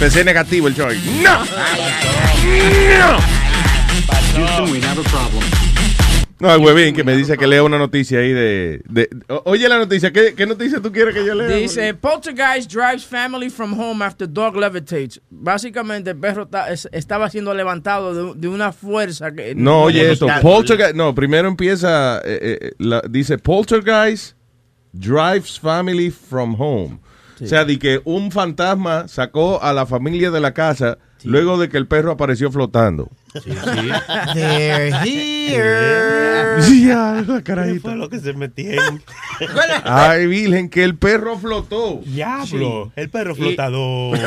Empecé negativo el show. No. No. No, el huevín que me dice que lea una noticia ahí de... oye la noticia, ¿qué, qué noticia tú quieres que yo lea? Dice, poltergeist drives family from home after dog levitates. Básicamente el perro ta- es- estaba siendo levantado de, de una fuerza que... No, oye esto, poltergeist, no, primero empieza, eh, eh, la- dice poltergeist drives family from home. O sea, de que un fantasma sacó a la familia de la casa luego de que el perro apareció flotando. They're here. Ya, la carajita. fue lo que se metieron? Ay, virgen, que el perro flotó. Diablo, el perro Y- flotador.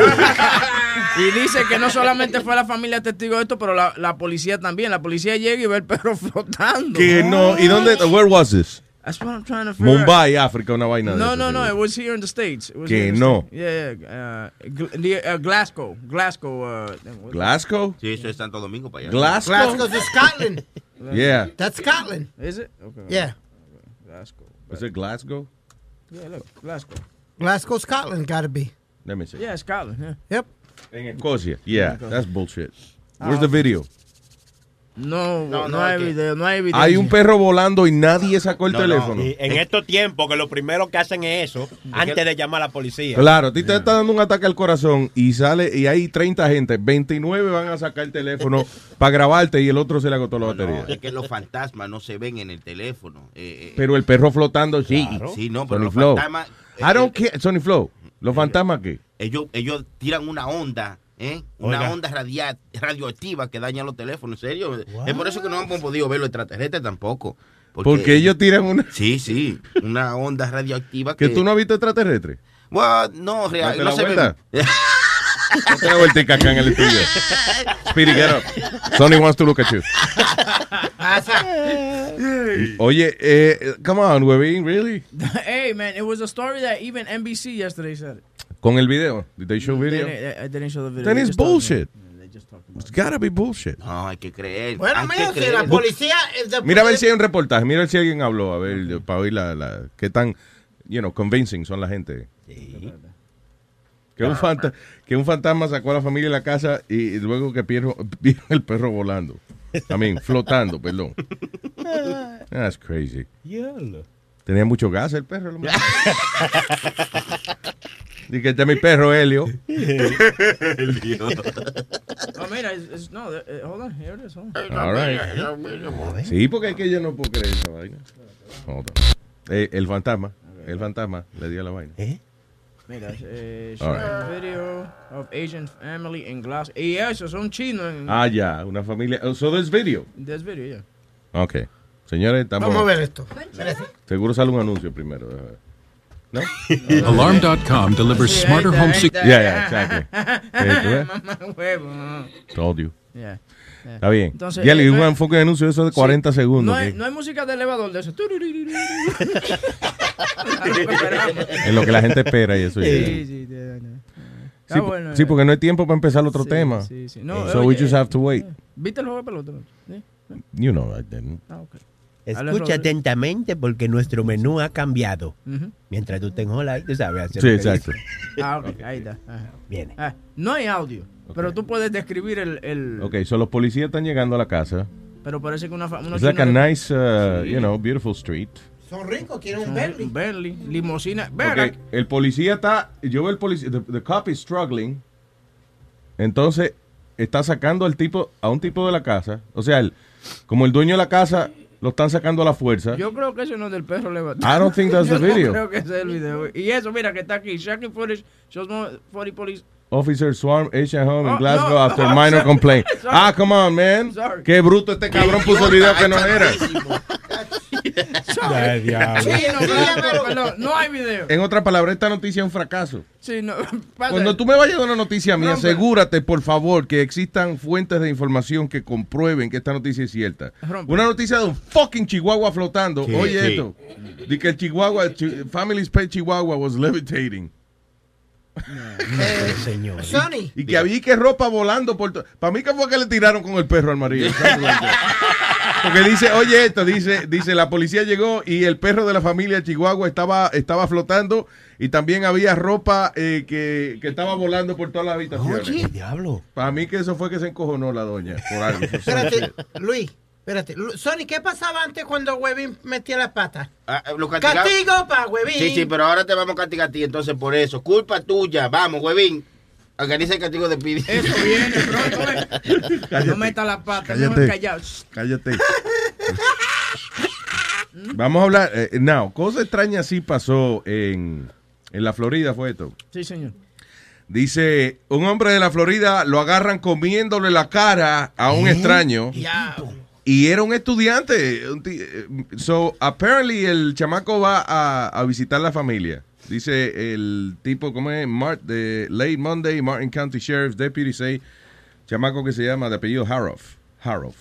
Y dice que no solamente fue la familia testigo de esto, pero la, la policía también. La policía llega y ve el perro flotando. Que no, ¿y dónde? Where was this? That's what I'm trying to figure out. Mumbai, África, una vaina de No, no, no, it was here in the States. It was Que here in the no. States. Yeah, yeah. Uh, Gl- near, uh, Glasgow. Glasgow. Uh, Glasgow? Sí, eso es Santo Domingo para allá. Glasgow? Glasgow's in Scotland. Yeah. That's Scotland. Is it? Okay. Yeah. Glasgow. Is it Glasgow? Yeah, look, Glasgow. Glasgow, Scotland, gotta be. Let me see. Yeah, Scotland. Yeah. Yep. En Escocia. Yeah, that's bullshit. Ah, Where's the video? No, no, no, hay que- video, no hay evidencia. Hay un perro volando y nadie sacó el No, no. teléfono. Y en estos tiempos que lo primero que hacen es eso, antes de llamar a la policía. Claro, a ti te está dando un ataque al corazón y sale y hay 30 gente, 29 van a sacar el teléfono para grabarte y el otro se le agotó la No, batería. es que los fantasmas no se ven en el teléfono. Eh, eh, Pero el perro flotando sí. Sí, no, pero Sony los Flow. fantasmas. eh, I don't care. Sony Flow. ¿Los fantasmas qué? ellos, ellos tiran una onda, ¿eh? Una Oiga. onda radia- radioactiva que daña los teléfonos. En serio. Es por eso que no hemos podido ver los extraterrestres tampoco. Porque ellos tiran una... Sí, sí. Una onda radioactiva Que que. tú no has visto extraterrestre. Well, no, real, no la se vuelta. Date la vueltica acá en el estudio. Speedy, get up. Sonny wants to look at you. Oye, eh, come on, Webin, really? hey, man, it was a story that even NBC yesterday said. it. Con el video. Did they show video? I didn't show the video. Then it's bullshit. It's gotta be bullshit. No, hay que creer. Bueno, hay mira, que si creer. la policía. Mira a ver si hay un reportaje. Mira a ver si alguien habló. A ver, para oír la, la, qué tan, you know, convincing son la gente. Que un, fanta- que un fantasma sacó a la familia de la casa y, y luego que pierdo, vieron el perro volando. I mean, flotando, perdón. That's crazy. Tenía mucho gas el perro. Dice que este es mi perro, Helio. Oh, mira, it's, no, uh, hold on, here it is. Hold on. All right. Sí, porque es que yo no puedo creer esa vaina. Hold on. Eh, el fantasma. El fantasma le dio la vaina. Mira, eh, All showing video of Asian family in Glasgow. Y eso, son chinos en Ah, ya, una familia. oh, So there's video. this video, yeah. Ok. Señores, estamos. Vamos a ver esto. Seguro sale un anuncio primero. ¿No? Alarm.com delivers Sí, smarter home security. Yeah, yeah, exactly. Sí, huevo. Told you. Yeah. yeah. Está bien. Entonces, ya le eh, un no enfoque de anuncio de eso de 40 segundos. No hay, no hay música de elevador de eso. En lo que la gente espera y eso. ya. Sí, sí, sí, no, no. Está Sí, bueno, sí, eh. porque no hay tiempo para empezar otro Sí, tema. sí, sí. No, so we oye, just have to wait. ¿Viste el juego de pelota? ¿Sí? You know I didn't. Ah, ok. Escucha atentamente porque nuestro menú ha cambiado. Mientras tú estés en hola, tú sabes hacer Sí, exacto. Ah, ok, ahí está. Ajá. Viene. Ah, no hay audio, pero tú puedes describir el... el Ok, so los policías están llegando a la casa. Pero parece que una... It's like a nice, uh, you know, beautiful street. Son ricos, quieren un Un Bentley. Bentley, limosina. Ven Ok, acá. el policía está, yo veo el policía, the, the cop is struggling. Entonces, está sacando al tipo, a un tipo de la casa. O sea, el, como el dueño de la casa lo están sacando a la fuerza. Yo creo que eso no es del perro levantado. I don't think that's the Yo no video. creo que ese es el video. Y eso, mira, que está aquí. Shocking footage Shows more 40 police. Officer swarm Asian home in Oh, Glasgow no. after minor complaint. Sorry. Ah, come on, man. Sorry. Qué bruto este cabrón puso el video que no era. Sorry. diablo. Sí, no, perdón, no hay video. En otra palabra, esta noticia es un fracaso. Sí, no. Cuando tú me vayas a dar una noticia mía, No, asegúrate, por favor, que existan fuentes de información que comprueben que esta noticia es cierta. Rompe. Una noticia de un fucking chihuahua flotando. Sí, Oye sí. esto. De que el chihuahua, chi- Family's Pet Chihuahua was levitating. Eh, Señor. Sonny, Y que había que ropa volando por todo. Para mí que fue que le tiraron con el perro al marido. Porque dice, oye esto, dice, dice, la policía llegó y el perro de la familia Chihuahua estaba, estaba flotando y también había ropa eh, que, que estaba volando por todas las habitaciones. Oye, diablo. Para mí que eso fue que se encojonó la doña por algo. espérate, Luis, espérate. Sonny, ¿qué pasaba antes cuando Webin metía las patas? Ah, eh, lo castigaba- Castigo para Webin. Sí, sí, pero ahora te vamos a castigar a ti, entonces por eso. Culpa tuya. Vamos, huevín. Organiza el castigo de Pidi. Eso viene pronto. eh. No meta la pata, Cállate. no callado. Shh. Cállate. Vamos a hablar. Eh, now, cosa extraña así pasó en, en la Florida, fue esto. Sí, señor. Dice, un hombre de la Florida lo agarran comiéndole la cara a un extraño Ya. Y era un estudiante. eh, So, apparently el chamaco va a, a visitar la familia. Dice el tipo, ¿cómo es? Mart, de Late Monday, Martin County Sheriff's Deputy say, chamaco que se llama de apellido Haroff. Haroff.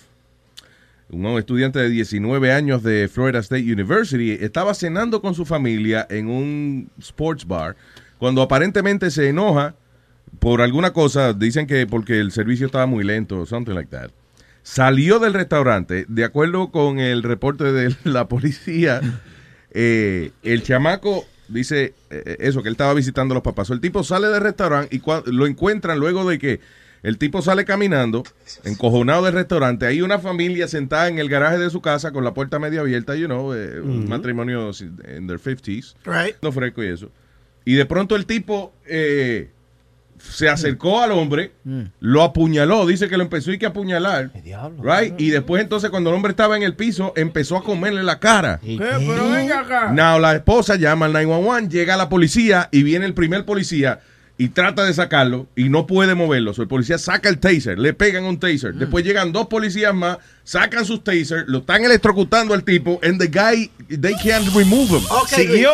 Un estudiante de 19 años de Florida State University estaba cenando con su familia en un sports bar cuando aparentemente se enoja por alguna cosa, dicen que porque el servicio estaba muy lento o something like that. Salió del restaurante, de acuerdo con el reporte de la policía, eh, el chamaco dice eh, eso, que él estaba visitando a los papás. El tipo sale del restaurante y lo encuentran luego de que el tipo sale caminando, encojonado del restaurante. Hay una familia sentada en el garaje de su casa con la puerta medio abierta, you know, eh, un matrimonio en their 50s Right. no fresco y eso. Y de pronto el tipo eh, se acercó al hombre, lo apuñaló, dice que lo empezó y que apuñalar. diablo. Right? Y después entonces cuando el hombre estaba en el piso, empezó a comerle la cara. ¿Qué? Pero venga acá. Now, la esposa llama al 911, llega la policía y viene el primer policía y trata de sacarlo y no puede moverlo. So, el policía saca el taser, le pegan un taser. Después llegan dos policías más, sacan sus tasers, lo están electrocutando al tipo, and the guy, they can't remove him. Siguió.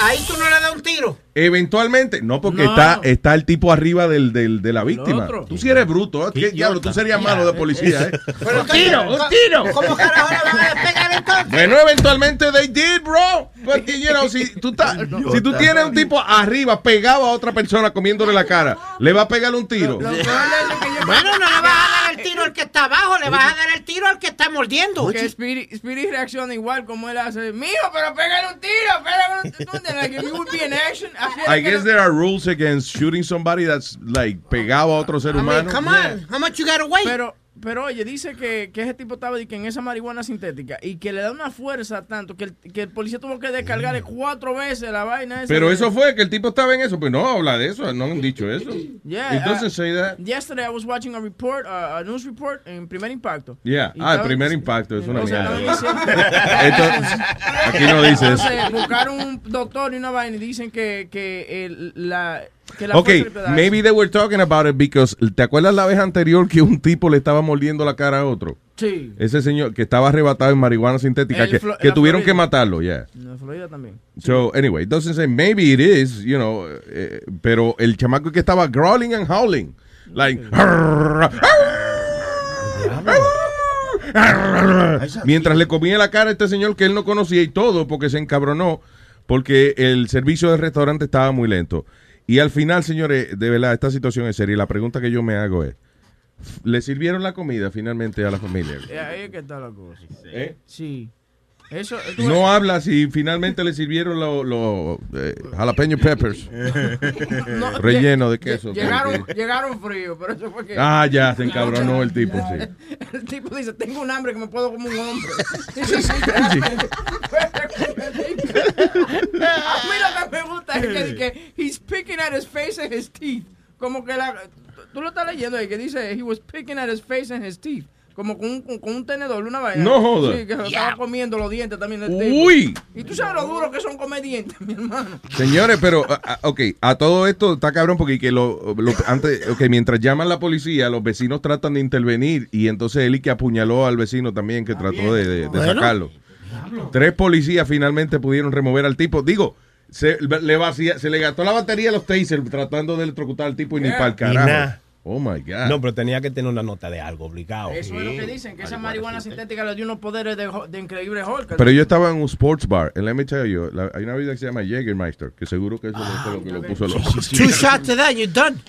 Ahí tú no le das un tiro. Eventualmente, no, porque No. está, está el tipo arriba del, del- de la víctima. Tú sí eres bruto, ¿eh? ¿Qué diablo? Tú serías malo de policía, ¿eh? Pero un tiro, un tiro. ¿Cómo carajo le van a despegar entonces? Bueno, eventualmente they did, bro. Porque, you know, si tú, si tienes un tipo arriba pegado a otra persona comiéndole la cara, le va a pegar un tiro. Lo Bueno, no le vas a dar el tiro al que está abajo, le vas a dar el tiro al que está mordiendo. que Speedy, Speedy reacciona igual como él hace. Mijo, pero pégale un tiro, pégale un tiro. ¿Tú entiendes? Like, if you would be in action, así es I guess there are rules against shooting somebody that's like pegado a otro ser I mean, humano. come on. How much you gotta wait? Pero, pero oye, dice que, que ese tipo estaba que en esa marihuana sintética y que le da una fuerza tanto que el, que el policía tuvo que descargarle cuatro veces la vaina esa. Pero eso fue que el tipo estaba en eso. Pues no habla de eso, no han dicho eso. Yeah, It doesn't uh, say that. Yesterday I was watching a report, uh, a news report en Primer Impacto. Yeah. Y Ah, el estaba- primer impacto es una mierda. aquí no dice eso. Entonces, buscaron un doctor y una vaina y dicen que, que el, la Ok, maybe they were talking about it because ¿te acuerdas la vez anterior que un tipo le estaba mordiendo la cara a otro? Sí, Ese señor que estaba arrebatado en marihuana sintética En que, que tuvieron Florida. que matarlo, yeah. en Florida también. So anyway, entonces say maybe it is, you know, eh, pero el chamaco que estaba growling and howling, like mientras le comía la cara a este señor que él no conocía y todo porque se encabronó porque el servicio del restaurante estaba muy lento. Y al final, señores, de verdad, esta situación es seria. y La pregunta que yo me hago es, ¿le sirvieron la comida finalmente a la familia? Eh, Ahí es que está la cosa. ¿Eh? Sí. Eso, tú No habla si finalmente le sirvieron los lo, eh, jalapeño peppers. no, Relleno de queso. Llegaron, llegaron fríos, pero eso fue que. Ah, ya, se encabronó el tipo, sí. El tipo dice, tengo un hambre que me puedo como un hombre. Sí. A mí lo que me gusta es que, que he's picking at his face and his teeth. Como que la... Tú lo estás leyendo ahí, que dice, he was picking at his face and his teeth. Como con un, con un tenedor, una vaina. No joda. Sí, que se lo estaba comiendo los dientes también del tipo. Uy. Y tú sabes lo duro que son comer dientes, mi hermano. Señores, pero, a- a- ok, a todo esto está cabrón porque que lo, lo- antes, ok, mientras llaman la policía, los vecinos tratan de intervenir y entonces él y que apuñaló al vecino también que trató de, de- de Bueno. sacarlo. Tres policías finalmente pudieron remover al tipo. Digo, se le, vacía, se le gastó la batería a los tasers tratando de electrocutar al tipo y ni para el Y carajo. nada. Oh my God. No, pero tenía que tener una nota de algo obligado. Eso es lo que dicen, que esa marihuana sintética le dio unos poderes de, de increíble Hulk. Pero yo estaba en un sports bar, en la MH yo, la- hay una vida que se llama Jägermeister, que seguro que eso fue lo que lo puso loco. Two shots of that, you're done.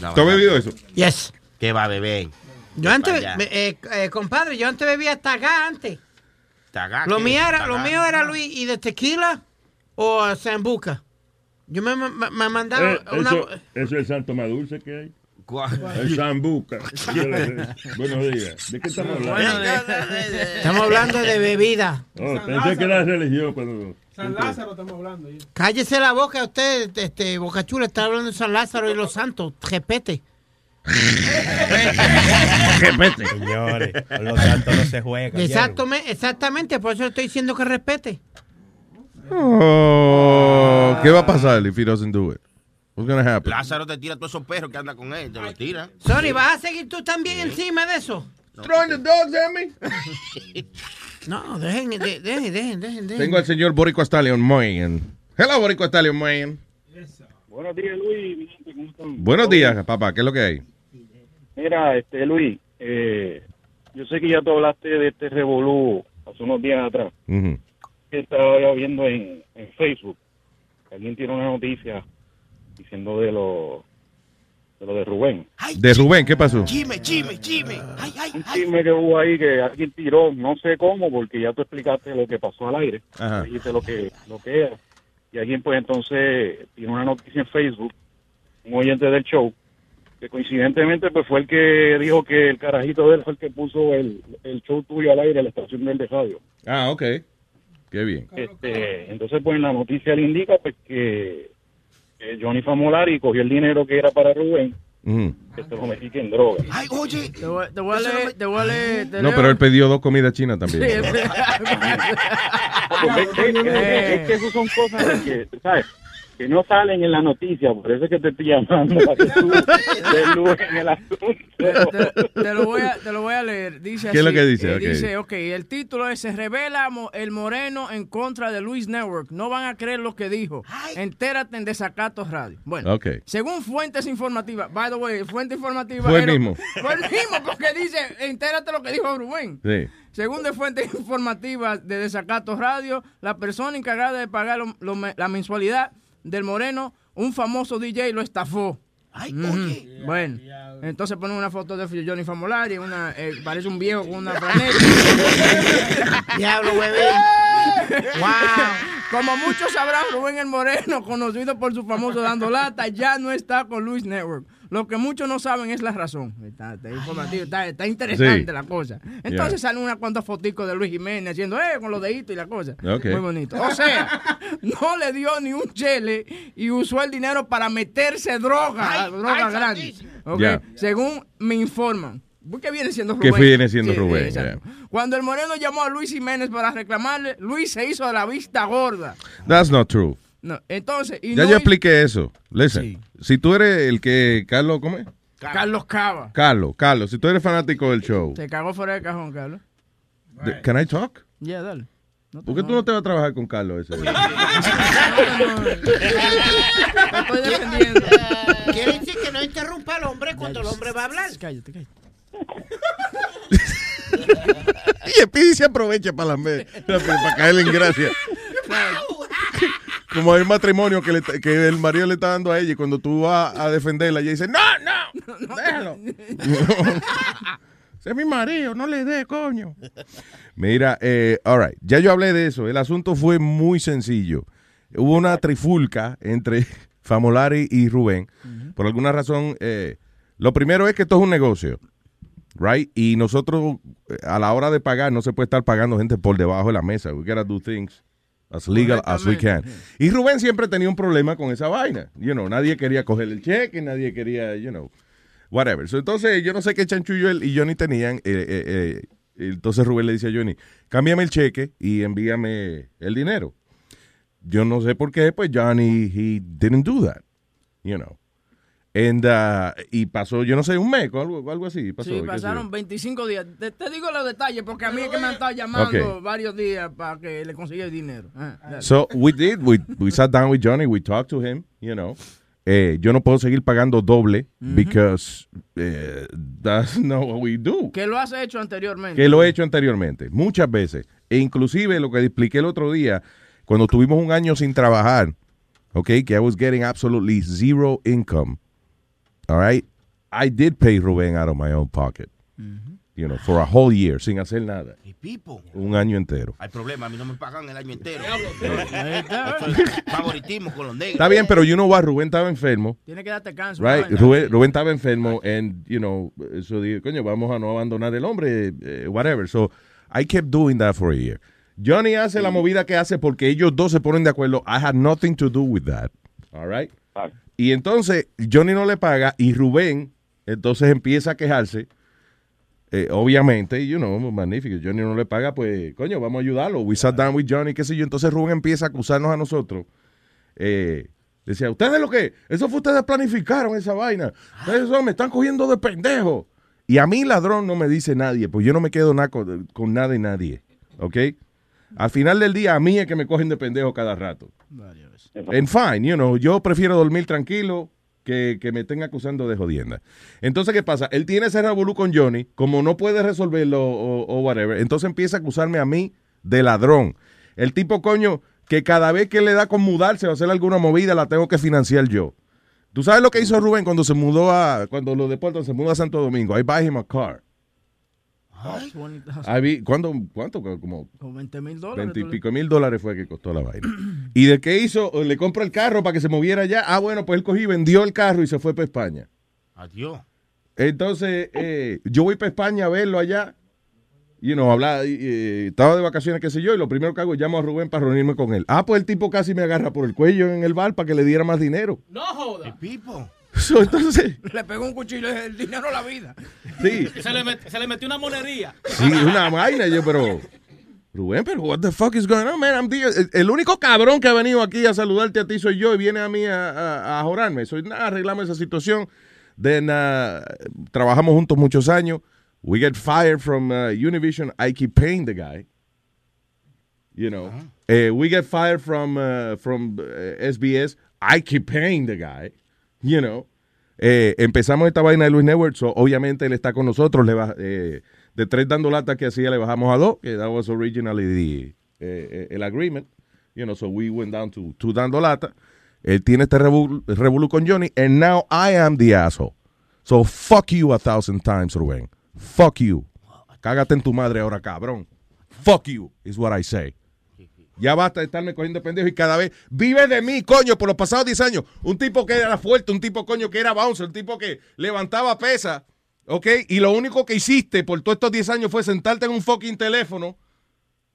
No, ¿Tú has bebido eso? Yes. ¿Qué va a beber? Yo antes, eh, eh, compadre, yo antes bebía tagada antes. Tagada, Lo mío era, lo mío era Luis y de tequila o uh, sambuca. Yo me, me, me mandaba Eh, una. eso, eso es el santo más dulce que hay. ¿Cuál? El sambuca. Buenos días. ¿De qué estamos hablando? Bueno, de- Estamos hablando de bebida. Oh, pensé que era religión. San Lázaro estamos hablando. Cállese la boca usted, este, Boca Chula, está hablando de San Lázaro y los santos. Repete. Señores, con los santos no se juega. Exactamente, exactamente, por eso le estoy diciendo que respete. Oh, ¿Qué va a pasar if he doesn't do it? What's gonna happen? Lázaro te tira todos esos perros que anda con él, te los tira. Sorry, ¿vas a seguir tú también encima de eso? Throwing the dogs at me? No, dejen, de- dejen, dejen, dejen, dejen. Tengo al señor Borico Stallion Moyen. Hello, Borico Stallion Moyen. Buenos días, Luis. Buenos días, papá. ¿Qué es lo que hay? Mira, este, Luis, eh, yo sé que ya tú hablaste de este revolú hace unos días atrás. Que estaba ya viendo en, en Facebook. Alguien tiene una noticia diciendo de lo de, lo de Rubén. De Rubén, ¿qué pasó? Chime, chime, chime. Ay, ay, Un ay. chisme que hubo ahí que alguien tiró, no sé cómo, porque ya tú explicaste lo que pasó al aire. Ajá. Dijiste lo que, lo que era. Y alguien pues entonces tiene una noticia en Facebook, un oyente del show, que coincidentemente pues fue el que dijo que el carajito de él fue el que puso el, el show tuyo al aire, la estación del de radio. Ah, ok. Qué bien. Este, entonces pues en la noticia le indica pues que, que Johnny Famolari cogió el dinero que era para Rubén, Ujú. que se lo metí en droga. Ay, oye. Te voy, te voy a leer, te voy a leer. te No, pero él pidió dos comidas chinas también. Sí, es, es- es- es que esas son cosas que, ¿sabes? Que no salen en la noticia, por eso es que te estoy llamando para que tú te en el asunto. te, te lo voy a, te lo voy a leer. Dice ¿Qué es lo que dice? eh, Ok. Dice, ok, el título es Se revela el moreno en contra de Luis Network. No van a creer lo que dijo. Entérate en Desacatos Radio. Bueno, según fuentes informativas, by the way, fuente informativa. Fue el mismo. Fue el mismo, porque dice, entérate lo que dijo Rubén. Sí. Según de fuentes informativas de Desacatos Radio, la persona encargada de pagar lo- lo me- la mensualidad del Moreno, un famoso DJ, lo estafó. Ay, Ujú. oye. Bueno, entonces ponen una foto de Johnny Famolari, una, eh, parece un viejo con una franela. Diablo, huevín. wow. Como muchos sabrán, Rubén el Moreno, conocido por su famoso Dando Lata, ya no está con Luis Network. Lo que muchos no saben es la razón. Está, está informativo, está, está interesante Sí. la cosa. Entonces Yeah. salen unas cuantas foticos de Luis Jiménez haciendo, eh, con los deditos y la cosa. Muy bonito. O sea, no le dio ni un chele y usó el dinero para meterse droga, Ay, droga ay, grande. Según me informan. ¿Qué viene siendo ¿Qué Rubén? viene siendo Rubén. Cuando el Moreno llamó a Luis Jiménez para reclamarle, Luis se hizo de la vista gorda. That's not true. No, entonces, y Ya no yo expliqué eso. Listen, si tú eres el que, Carlos, ¿cómo es? Carlos Cava. Carlos, Carlos, si tú eres fanático del show, Se cagó fuera del cajón, Carlos. de- can I talk? Ya, dale. No te ¿Por qué tú no te vas a trabajar con Carlos ese? día? No, no, no. Te estoy defendiendo. Quiere decir que no interrumpa al hombre cuando el hombre va a hablar. Cállate, cállate. y el Pidi se aprovecha para, la, para caerle en gracia. Como hay matrimonio que, le- que el marido le está dando a ella y cuando tú vas a defenderla, ella dice, no, no, déjalo. Ese es mi marido, no le dé, coño. Mira, eh, all right, ya yo hablé de eso. El asunto fue muy sencillo. Hubo una trifulca entre Famolari y Rubén. Por alguna razón, eh, lo primero es que esto es un negocio. Right? Y nosotros, eh, a la hora de pagar, no se puede estar pagando gente por debajo de la mesa. We gotta do things as legal as we can. Y Rubén siempre tenía un problema con esa vaina. You know, nadie quería coger el cheque, nadie quería, you know. Whatever. So, entonces, yo no sé qué chanchullo él y Johnny tenían. eh, eh, eh, entonces Rubén le dice a Johnny, cámbiame el cheque y envíame el dinero. Yo no sé por qué, pues Johnny, he didn't do that, you know. And, uh, y pasó, yo no sé, un mes o algo, algo así. Pasó, Sí, pasaron 25 días. Te, te digo los detalles porque a mí es que me han estado llamando Ok. varios días para que le consiga el dinero. Ah. So we did. We, we sat down with Johnny. We talked to him. You know, eh, yo no puedo seguir pagando doble because eh, that's not what we do. que lo has hecho anteriormente. Que lo he hecho anteriormente, muchas veces. E inclusive lo que expliqué el otro día, cuando tuvimos un año sin trabajar, ok, que I was getting absolutely zero income. All right, I did pay Rubén out of my own pocket. You know, for a whole year, sin hacer nada. Y Pipo. Un año entero. Hay problema, a mí no me pagan el año entero. Favoritismo con los negros. Está bien, pero you know what, Rubén estaba enfermo. Tiene que darte canso. Right. Rubén, Rubén estaba enfermo and, you know, so dije, coño, vamos a no abandonar el hombre, eh, whatever. So, I kept doing that for a year. Johnny hace la movida que hace porque ellos dos se ponen de acuerdo. I had nothing to do with that. All right? Y entonces, Johnny no le paga y Rubén, entonces empieza a quejarse. Eh, obviamente, you know, magnífico. Johnny no le paga, pues, coño, vamos a ayudarlo. We sat down with Johnny, qué sé yo. Entonces Rubén empieza a acusarnos a nosotros. Eh, decía, ¿ustedes lo que? Eso fue ustedes planificaron esa vaina. Ustedes me están cogiendo de pendejo. Y a mí, ladrón, no me dice nadie, pues yo no me quedo nada con, con nada y nadie. ¿Ok? Al final del día, a mí es que me cogen de pendejo cada rato. And fine, you know, yo prefiero dormir tranquilo que, que me estén acusando de jodienda. Entonces, ¿qué pasa? Él tiene ese revolú con Johnny, como no puede resolverlo o, o whatever, entonces empieza a acusarme a mí de ladrón. El tipo, coño, que cada vez que le da con mudarse o hacer alguna movida, la tengo que financiar yo. ¿Tú sabes lo que hizo Rubén cuando se mudó a, cuando lo deportan, se mudó a Santo Domingo? I buy him a car. I vi- ¿cuándo- ¿Cuánto? Como Con 20 mil dólares. Veinte y tú le- pico mil dólares fue que costó la vaina. ¿Y de qué hizo? Le compró el carro para que se moviera allá. Ah, bueno, pues él cogí, vendió el carro y se fue para España. Adiós. Entonces, eh, yo voy para España a verlo allá. Y no, hablar, eh, estaba de vacaciones, qué sé yo, y lo primero que hago es llamo a Rubén para reunirme con él. Ah, pues el tipo casi me agarra por el cuello en el bar para que le diera más dinero. No joda. Pipo. So, entonces, Le pegó un cuchillo el dinero a la vida. sí, Se le, met- se le metió una monería. sí, una vaina, yo, pero... Rubén, pero what the fuck is going on, man? I'm the- el, único cabrón que ha venido aquí a saludarte a ti soy yo y viene a mí a, a, a jorarme. Soy nada, arreglamos esa situación. Then, uh, trabajamos juntos muchos años. We get fired from uh, Univision. I keep paying the guy. You know. Eh, we get fired from, uh, from uh, SBS. I keep paying the guy. You know. Eh, empezamos esta vaina de Luis Network, so obviamente él está con nosotros. Le ba- eh, de tres dando lata que hacía, le bajamos a dos, que that was originally the, eh, eh, el agreement. You know, so we went down to two dando lata. Él tiene este revolú con Johnny, and now I am the asshole. So fuck you a thousand times, Rubén. Fuck you. Cágate en tu madre ahora, cabrón. Fuck you, is what I say. Ya basta de estarme cogiendo pendejo y cada vez vive de mí, coño, por los pasados 10 años. Un tipo que era fuerte, un tipo, coño, que era bouncer, un tipo que levantaba pesa, ¿ok? Y lo único que hiciste por todos estos 10 años fue sentarte en un fucking teléfono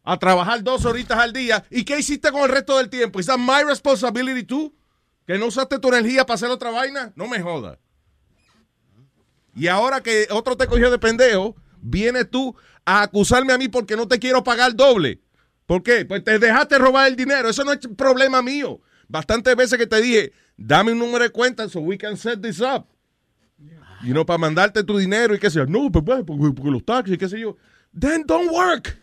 a trabajar dos horitas al día. ¿Y qué hiciste con el resto del tiempo? ¿Es my responsibility tú? ¿Que no usaste tu energía para hacer otra vaina? No me jodas. Y ahora que otro te cogió de pendejo, vienes tú a acusarme a mí porque no te quiero pagar doble. ¿Por qué? Pues te dejaste robar el dinero. Eso no es problema mío. Bastantes veces que te dije, dame un número de cuenta so we can set this up. Y no para mandarte tu dinero y qué sé yo. No, pues, pues, porque, porque los taxis qué sé yo. Then don't work.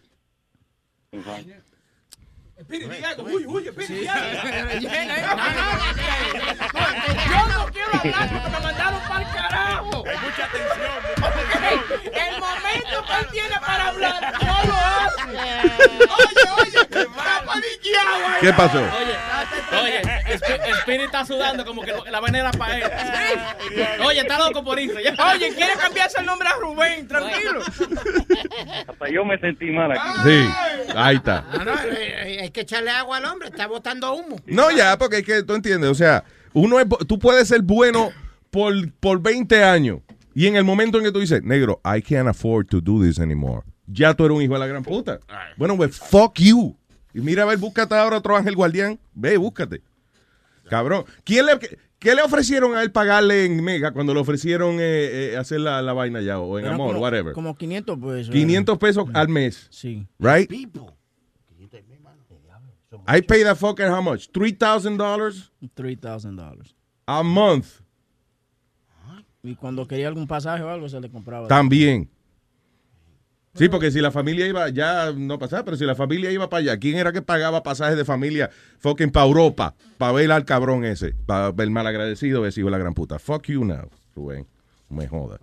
Uy, uy, Yo no quiero hablar porque me mandaron para el carajo. Mucha atención. El momento que él tiene para hablar, no lo hace. Oye, oye, paniqueado ahí. ¿Qué pasó? Oye, oye, Sp- Spirit está sudando como que la vaina era para él. Oye, está loco por irse. ya. Oye, quiere cambiarse el nombre a Rubén, tranquilo. Hasta yo me sentí mal aquí. Sí, ahí está. No, no, eh, eh, hay que echarle agua al hombre, está botando humo. No, ya, porque es que tú entiendes, o sea, uno es, tú puedes ser bueno por, por 20 años y en el momento en que tú dices, negro, I can't afford to do this anymore, ya tú eres un hijo de la gran puta. Bueno, pues fuck you. Y mira, a ver, búscate ahora otro ángel guardián. Ve, búscate. Cabrón. ¿Quién le, ¿Qué le ofrecieron a él pagarle en Mega cuando le ofrecieron eh, eh, hacer la, la vaina ya o en Amor, como, whatever? Como 500 pesos. 500 pesos al mes. Sí. Right? I pay that fucker how much? $3,000 $3,000. a month. Y cuando quería algún pasaje o algo, se le compraba. También. Sí, porque si la familia iba, ya no pasaba, pero si la familia iba para allá, ¿quién era que pagaba pasajes de familia fucking para Europa? Para ver al cabrón ese, para ver el malagradecido ese hijo de la gran puta. Fuck you now, Rubén. No Me joda.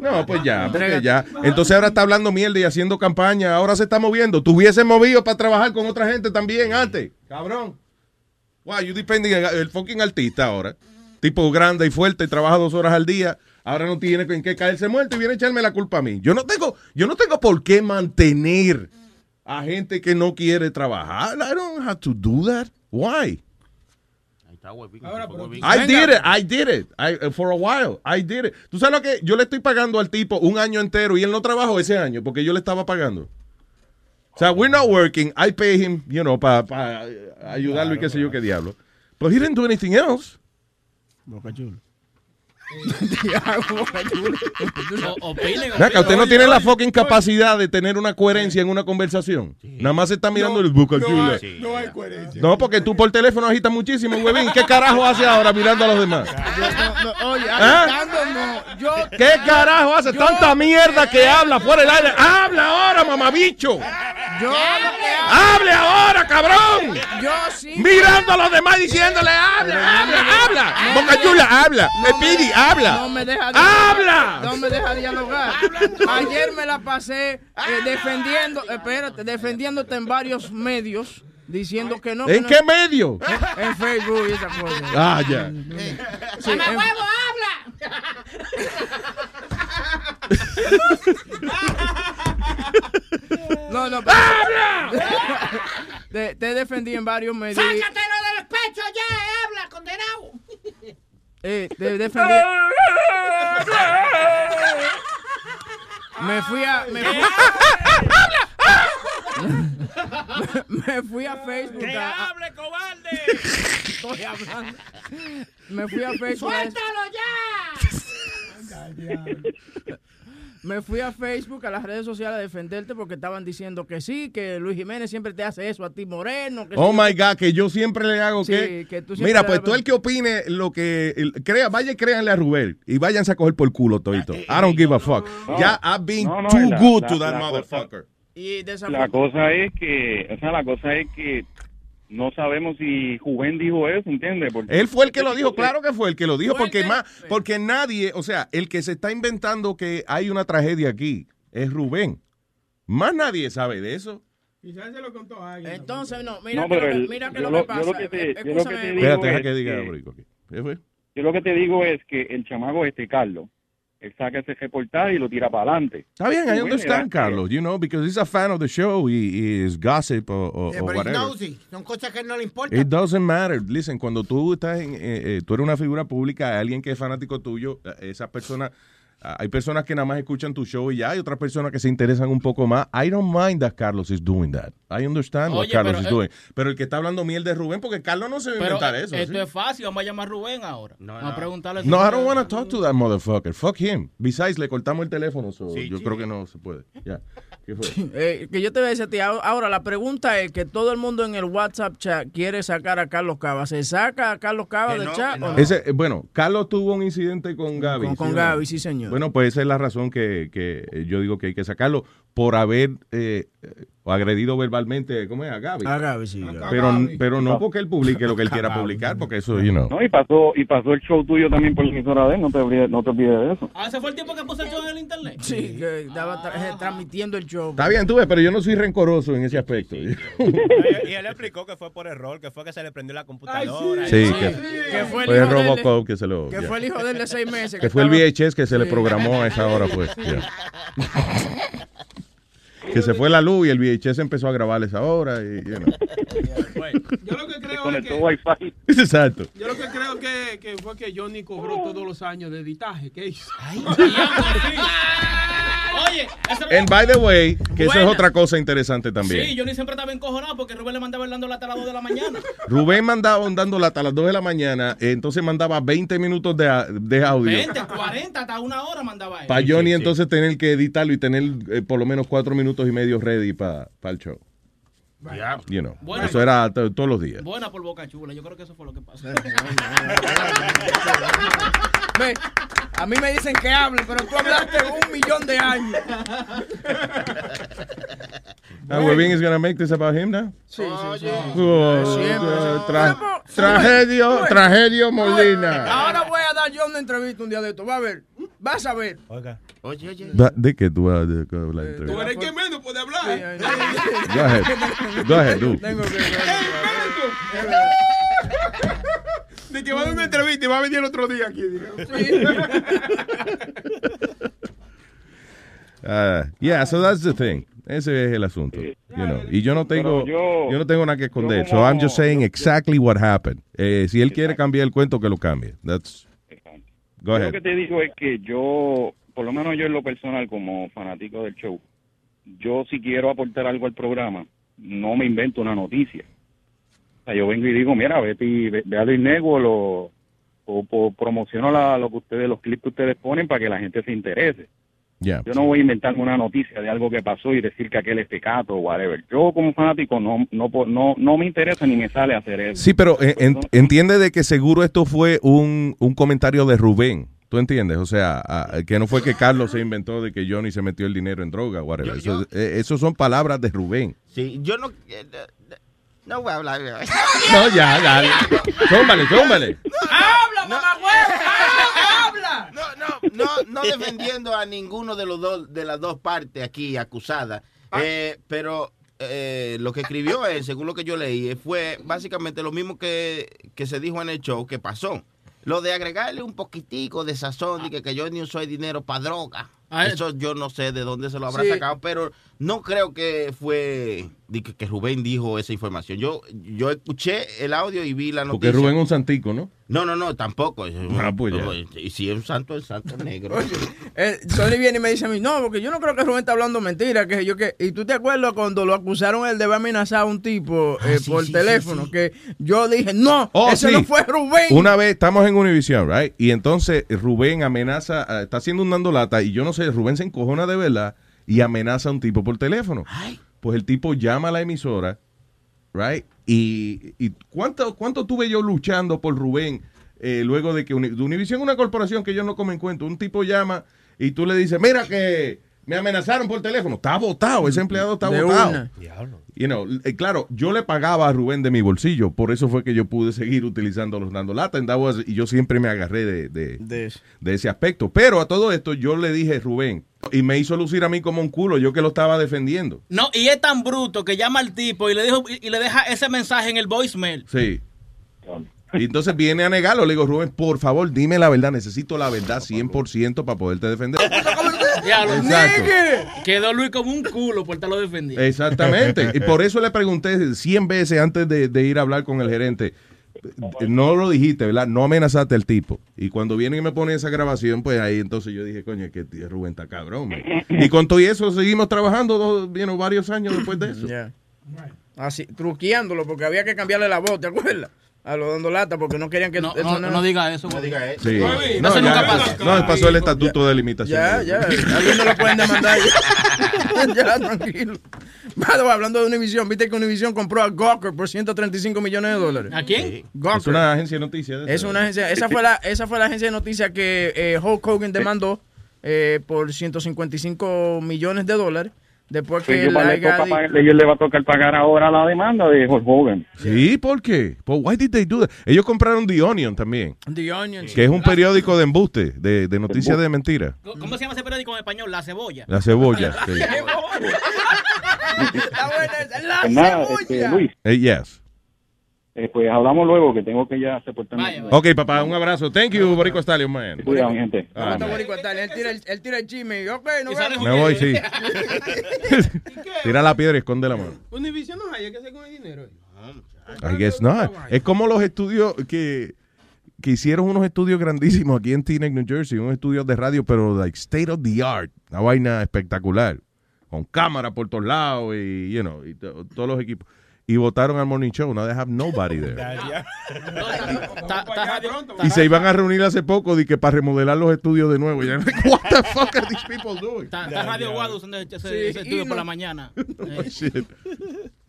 No, pues ya, porque ya. Entonces ahora está hablando mierda y haciendo campaña. Ahora se está moviendo. Tú hubieses movido para trabajar con otra gente también antes. Cabrón. Wow, you depending en el fucking artista ahora. Tipo grande y fuerte, trabaja dos horas al día. Ahora no tiene en qué caerse muerto y viene a echarme la culpa a mí. Yo no tengo, yo no tengo por qué mantener a gente que no quiere trabajar. I don't have to do that. Why? I did it, I did it. I- for a while, I did it. ¿Tú sabes lo que? Yo le estoy pagando al tipo un año entero y él no trabajó ese año porque yo le estaba pagando. O sea, we're not working. I pay him, you know, para ayudarlo y qué sé yo qué diablo. But he didn't do anything else. Boca Chula. O- opinen, acá, usted no opinen. tiene la fucking capacidad de tener una coherencia en una conversación. Nada más se está mirando el boca chula. No hay coherencia. No, porque tú por teléfono agitas muchísimo, huevín. ¿Qué carajo hace ahora mirando a los? No, no, oye, ¿Ah? no. Yo, ¿Qué carajo hace? Tanta mierda que habla fuera del aire. ¡Habla ahora, mamabicho! yo. ¡Hable ahora, cabrón! Yo sí. Mirando a los demás diciéndole, habla, habla, habla. No Boca chula, habla. no me- Pidi, habla. No me deja ¡Habla! No me deja dialogar. Ayer me la pasé eh, defendiendo, espérate, defendiéndote en varios medios, diciendo que no. que ¿En no- qué medio? En Facebook y esa cosa. Ah, ya. Sí, en- No, no, pero- te, te defendí en varios medios. ¡Sácatelo del pecho ya! ¡Habla, condenado! Eh, te defendí. Me fui a. Me fui, me fui a Facebook. ¡Que a- a- hable, cobarde! Estoy hablando. Me fui a Facebook. a- ¡Suéltalo ya! Me fui a Facebook, a las redes sociales a defenderte porque estaban diciendo que sí, que Luis Jiménez siempre te hace eso a ti, Moreno. Que Oh sí, my God, que yo siempre le hago Sí, que. que tú Mira, pues tú el que opine lo que. el- crea, vaya y créanle a Rubén y váyanse a coger por culo todito. I don't give a fuck. No, ya, I've been no, no, too la- good la- to that la cosa- motherfucker. Y La cosa es que, o sea, la cosa es que no sabemos si Juven dijo eso, ¿entiendes? Porque Él fue el que lo dijo, claro que fue el que lo dijo, porque más, porque nadie, o sea, el que se está inventando que hay una tragedia aquí es Rubén. Más nadie sabe de eso. Quizás se lo contó a alguien. Entonces, no, mira No, que pero lo que, el- mira que lo lo- que yo lo pasa. que te- eh, yo lo que te digo Espérate, deja es que diga, que- yo lo que te digo es que el chamaco este, Carlos, él saca ese reportaje y lo tira para adelante. Está bien, I understand, Carlos, you know, because he's a fan of the show y is gossip o, o- Yeah, o but he's whatever. nosy. Son cosas que no le importan. It doesn't matter. Listen, cuando tú estás en, eh, eh, tú eres una figura pública, alguien que es fanático tuyo, eh, esa persona, hay personas que nada más escuchan tu show y ya hay otras personas que se interesan un poco más. I don't mind that Carlos is doing that. I understand what Oye, Carlos pero, is eh, doing. Pero el que está hablando miel de Rubén, porque Carlos no se va a inventar eso. esto ¿sí? es fácil, vamos a llamar a Rubén ahora. Vamos a preguntarle. No, I don't want to talk to that motherfucker. Fuck him. Besides, le cortamos el teléfono, so yo creo que no se puede. Ya. ¿Qué fue? Eh, que yo te voy a decir a ti, ahora la pregunta es que todo el mundo en el WhatsApp chat quiere sacar a Carlos Cava. ¿Se saca a Carlos Cava Que del no, chat? no. Ese, eh, bueno, Carlos tuvo un incidente con Gaby. Con, ¿sí con? Gaby, sí, señor. Bueno, pues esa es la razón que, que yo digo que hay que sacarlo por haber eh, eh, agredido verbalmente, ¿cómo es? A Gaby. a Gaby, sí. Pero, pero no porque él publique lo que él quiera publicar, porque eso, you know. No, y pasó, y pasó el show tuyo también por la emisora de él, no te olvides, no te olvides de eso. Ah, ese fue el tiempo que puse el show en el internet. Sí, que estaba tra- eh, transmitiendo el show. Está bien, tú ves, pero yo no soy rencoroso en ese aspecto. Y y él explicó que fue por error, que fue que se le prendió la computadora. Sí, Y- que, Que fue el fue el Robocop que se lo... Que ya. fue el hijo de él de seis meses. Que fue el VHS que se le Sí. programó a esa hora, pues. que se fue la luz y el VHS empezó a grabar esa hora. Y, you know. Yo lo que creo es que, Wi-Fi. Exacto. yo lo que creo que, que fue que Johnny cobró todos los años de editaje que hizo. Oye, eso And by the way, que eso es Buena. otra cosa interesante también. Sí, ni siempre estaba encojonado porque Rubén le mandaba dando lata a las 2 de la mañana. Rubén mandaba dando lata a las 2 de la mañana, eh, entonces mandaba 20 minutos de, de audio. 20, 40, hasta una hora mandaba él. Para Johnny entonces tener que editarlo y tener eh, por lo menos cuatro minutos y medio ready para el show. You know, Bueno. eso era to- todos los días. Buena por boca chula, yo creo que eso fue lo que pasó. Ve, a mí me dicen que hable, pero tú hablaste un millón de años. Ah, Webin is gonna make this about him now? Sí, sí, sí. Oh, tra- tragedio, tragedio Molina. Ahora voy a dar yo una entrevista un día de esto. Va a ver. Vas a ver. Oye, oye. Va- ¿De qué tú vas a la entrevista? Tú eres el que menos puede hablar. Go ahead. Go ahead, do. Tengo que De que va a dar una entrevista y va a venir el otro día aquí. Ah, yeah, so that's the thing. Ese es el asunto. You know. Y yo no tengo, yo- yo no tengo nada que esconder. yo So como- I'm just saying exactly what happened. Eh, si él quiere cambiar el cuento, que lo cambie. That's. Go ahead. Lo que te digo es que yo, por lo menos yo en lo personal, como fanático del show, yo si quiero aportar algo al programa, no me invento una noticia. O sea, yo vengo y digo, mira, vete y ve, ve a Luis o, o promociono la- lo que ustedes, los clips que ustedes ponen para que la gente se interese. Yeah. Yo no voy a inventarme una noticia de algo que pasó y decir que aquel es pecado o whatever. Yo como fanático no, no, no, no me interesa ni me sale hacer eso. Sí, pero eh, en- entiende de que seguro esto fue un, un comentario de Rubén. ¿Tú entiendes? O sea, que no fue que Carlos se inventó de que Johnny se metió el dinero en droga, whatever. Eso, eh, eso son palabras de Rubén. Sí, yo no. eh, No voy a hablar. No, ya, dale. Zómbale, zómbale. ¡Habla, mamá ¡Habla! No, no, defendiendo a ninguno de los dos, de las dos partes aquí acusadas. Eh, pero eh, lo que escribió él, según lo que yo leí, fue básicamente lo mismo que, que se dijo en el show que pasó. Lo de agregarle un poquitico de sazón y que, que yo ni uso dinero para droga. Ah, eh. Eso yo no sé de dónde se lo habrá Sí. sacado, pero no creo que fue de que, Rubén dijo esa información. Yo, yo escuché el audio y vi la Porque noticia. Rubén es un santico, ¿no? No, no, no, tampoco. Ah, pues ya. Y si es un santo, es santo negro. Eh, Sony viene y me dice a mí, no, porque yo no creo que Rubén está hablando mentira, que yo que... Y tú te acuerdas cuando lo acusaron él de haber amenazado a un tipo eh, sí, por sí, teléfono, sí, sí. que yo dije, no, Oh, ese sí. no fue Rubén. Una vez estamos en Univision, right? Y entonces Rubén amenaza, ah, está haciendo un dando lata y yo no sé, Rubén se encojona de verdad y amenaza a un tipo por teléfono. Pues el tipo llama a la emisora, right? Y, y ¿cuánto, ¿cuánto tuve yo luchando por Rubén eh, luego de que Univision es una corporación que yo no comen cuento? Un tipo llama y tú le dices, mira que me amenazaron por teléfono. Está votado, ese empleado está votado. You know, eh, claro, yo le pagaba a Rubén de mi bolsillo, por eso fue que yo pude seguir utilizando los dando lata en Davos, y yo siempre me agarré de, de, De ese aspecto. Pero a todo esto yo le dije Rubén, y me hizo lucir a mí como un culo, yo que lo estaba defendiendo. No, y es tan bruto que llama al tipo y le dijo y, y le deja ese mensaje en el voicemail. Sí. Y entonces viene a negarlo, le digo, Rubén, por favor, dime la verdad, necesito la verdad 100% para poderte defender. Diablo, Exacto. Quedó Luis como un culo por estarlo defendiendo. Exactamente. Y por eso le pregunté 100 veces antes de, de ir a hablar con el gerente. No lo dijiste, ¿verdad? No amenazaste al tipo. Y cuando viene y me pone esa grabación, pues ahí entonces yo dije, coño, es que Rubén está cabrón. man". Y con todo y eso seguimos trabajando dos, you know, varios años después de eso. Ya. Así, truqueándolo, porque había que cambiarle la voz, ¿te acuerdas? A los dando lata, porque no querían que... No, eso no, no diga eso. No diga eso. Sí. No, eso ya- nunca pasa. no, pasó el estatuto de limitación. Ya, ya, alguien no lo pueden demandar. Ya, ya tranquilo. Hablando de Univision, viste que Univision compró a Gawker por 135 millones de dólares. ¿A quién? Gawker. Es una agencia de noticias. Es una agencia, esa fue la, esa fue la agencia de noticias que eh, Hulk Hogan demandó eh, por 155 millones de dólares. Después que Ellos, la le haya toca pagar- ellos le va a tocar pagar ahora la demanda de Hulk Hogan. Sí, ¿por qué? Pues, why did they do that? Ellos compraron The Onion también, The Onion. que es un periódico de embuste, de, de noticias de mentira. ¿Cómo se llama ese periódico en español? La cebolla. La cebolla. sí. Está buena esa, la Pues nada, cebolla. este, Luis, Eh, yes. Eh, pues hablamos luego que tengo que ya reportarme. Vaya, vaya. Ok, papá, un abrazo. Thank you, Borico Stallion, man. Cuidado, mi gente. Ah, man. Él tira el, él tira el chisme y, ok, no Y sale vemos. Me voy, sí. Tira la piedra y esconde la mano. Univision no hay que hacer con el dinero. I guess not. Es como los estudios que, que hicieron unos estudios grandísimos aquí en Teaneck, New Jersey, unos estudios de radio, pero like state of the art, una vaina espectacular, con cámara por todos lados y, you know, y to- todos los equipos. Y votaron al morning show, now they have nobody there. Y se iban a reunir hace poco de que para remodelar los estudios de nuevo. Y ya, what the fuck are these people doing? ta Radio Guado usando ese, estudio y por no- la mañana. Oh, shit.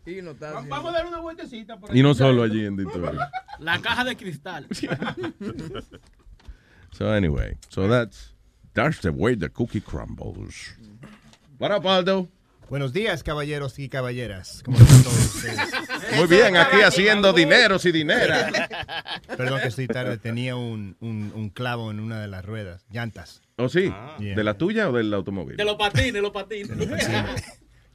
Y no está Vamos a dar una vueltecita. por Y no aquí. solo allí en Detroit. La caja de cristal. So anyway, so that's that's the way the cookie crumbles. What up, Aldo? Buenos días, caballeros y caballeras. ¿Cómo están todos ustedes? Muy bien, aquí haciendo dineros y dineras. Perdón que estoy tarde. Tenía un, un, un clavo en una de las ruedas, llantas. ¿Oh, sí? Yeah. ¿De la tuya o del automóvil? De los patines, los patines.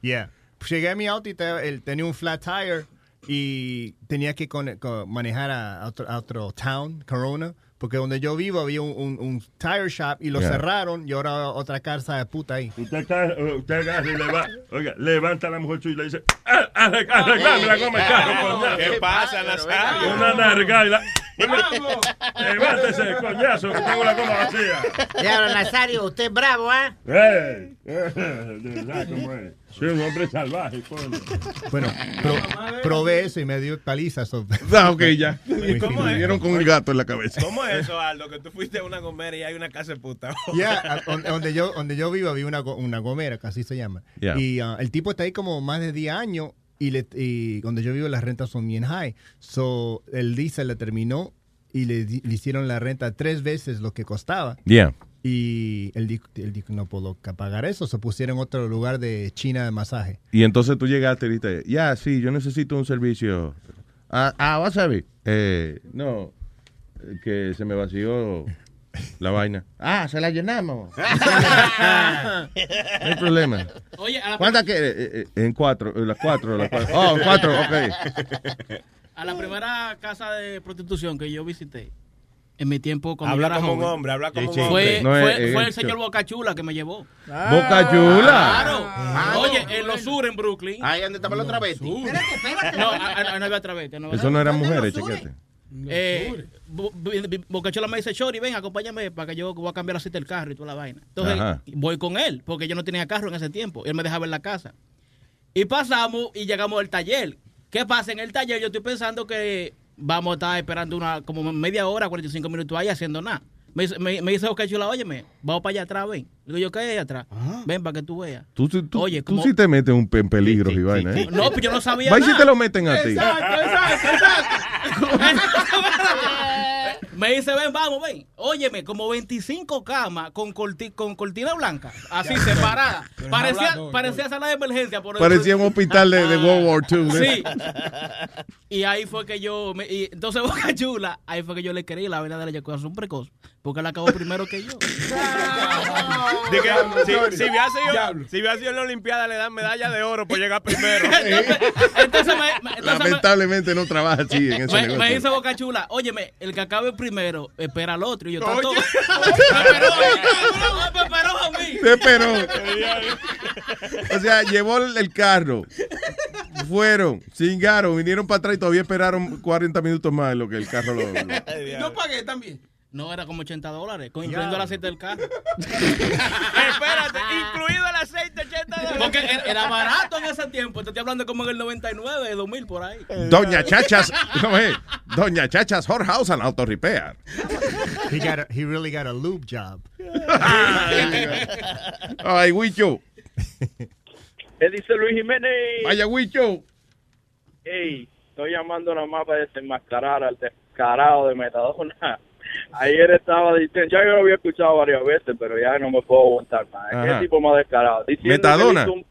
Yeah. Pues llegué a mi auto y te- él tenía un flat tire y tenía que con- con- manejar a, a otro, a otro town, Corona, porque donde yo vivo había un, un- un tire shop y lo Yeah. cerraron y ahora otra casa de puta ahí. Usted, ca- usted agarra y le va, oiga, levanta a la mujer suya y le dice, "Ah, arreg- arreglame la goma del carro, coñazo". ¿Qué pasa, Nazario? Una narga y la... Levántese, coñazo, que tengo la goma vacía. Diablo, Nazario, usted es bravo, ¿ah? ¡Ey! De verdad, ¿cómo es? Soy un hombre salvaje, coño. Bueno, pro- probé eso y me dio paliza. so- Ah, ok, ya. Muy ¿Cómo fino. es? Vinieron con el gato en la cabeza. ¿Cómo es eso, Aldo? Que tú fuiste a una gomera y hay una casa de puta. Ya, a- donde, yo, donde yo vivo había una, una gomera, que así se llama. Yeah. Y ah, el tipo está ahí como más de 10 años y, le, y donde yo vivo las rentas son bien high. So, el lease le terminó y le, le hicieron la renta tres veces lo que costaba. Yeah. Y él dijo, él dijo, no puedo ca- pagar eso. Se pusieron en otro lugar de China de masaje. Y entonces tú llegaste y dijiste, ya, sí, yo necesito un servicio. Ah, ah wasabi. Eh, no, que se me vació la vaina. Ah, se la llenamos. no hay problema. Oye, a la, ¿Cuántas que eh, eh, En cuatro, en las cuatro, las cuatro. Oh, en cuatro, ok. a la primera casa de prostitución que yo visité, en mi tiempo cuando Habla yo era como un hombre, habla como un Sí, hombre. Fue, No, fue, eh, fue eh, el señor cho- Bocachula que me llevó. Boca Chula. Claro. Oye, en los sur, en Brooklyn. Ahí donde estaba la otra vez. No, a- no había otra vez. No Eso no eran mujeres, chequete. Eh, Bo- Bo- Bocachula me dice, Chori, ven, acompáñame para que yo voy a cambiar la cita del carro y toda la vaina. Entonces, Ajá. voy con él, porque yo no tenía carro en ese tiempo. Él me dejaba en la casa. Y pasamos y llegamos al taller. ¿Qué pasa? En el taller yo estoy pensando que vamos a estar esperando una como media hora, 45 minutos ahí haciendo nada. Me, dice- me, me dice Bocachula, óyeme, vamos para allá atrás, ven. Digo yo, ¿qué hay allá atrás? Ven para que tú veas. Tú, tú, tú- Oye, tú como- sí te metes un, en peligro y vaina, ¿eh? No, pues yo no sabía Va y si te lo meten a ti. Exacto, exacto, exacto. Me dice, ven, vamos, ven. Óyeme, como 25 camas con, corti- con cortina blanca, así separadas. Parecía, parecía sala de emergencia. Por el- Parecía un hospital de, de World War II. ¿eh? Sí. Y ahí fue que yo, me- y entonces Boca Chula, ahí fue que yo le creí la verdad de la eyaculación precoz, porque él acabó primero que yo. De que, si, si hubiera sido, si hubiera sido en la Olimpiada, le dan medalla de oro por llegar primero. Entonces me, me- entonces me- Lamentablemente no trabaja así en ese me, me dice Boca Chula, óyeme, el que acabe primero, espera al otro. Y yo, tanto. O sea, llevó el, el carro. Fueron, cingaron, vinieron para atrás y todavía esperaron 40 minutos más en lo que el carro lo. lo- Yo pagué también. No, era como 80 dólares, con incluyendo el aceite del carro. Espérate, incluido el aceite 80 dólares. Porque era era barato en ese tiempo. Te estoy hablando como en el 99, 2000 por ahí. Doña Chachas, ¿cómo es? Doña Chachas Whorehouse and Auto Repair. He, got a- he really got a lube job. Ay, Huicho. ¿Qué dice Luis Jiménez? Vaya, Huicho. Ey, estoy llamando nada más para desenmascarar al descarado de Metadona. Ayer estaba diciendo, ya yo lo había escuchado varias veces, pero ya no me puedo aguantar más. Ajá. ¿Qué tipo más descarado? Diciendo Metadona. Que él, hizo un,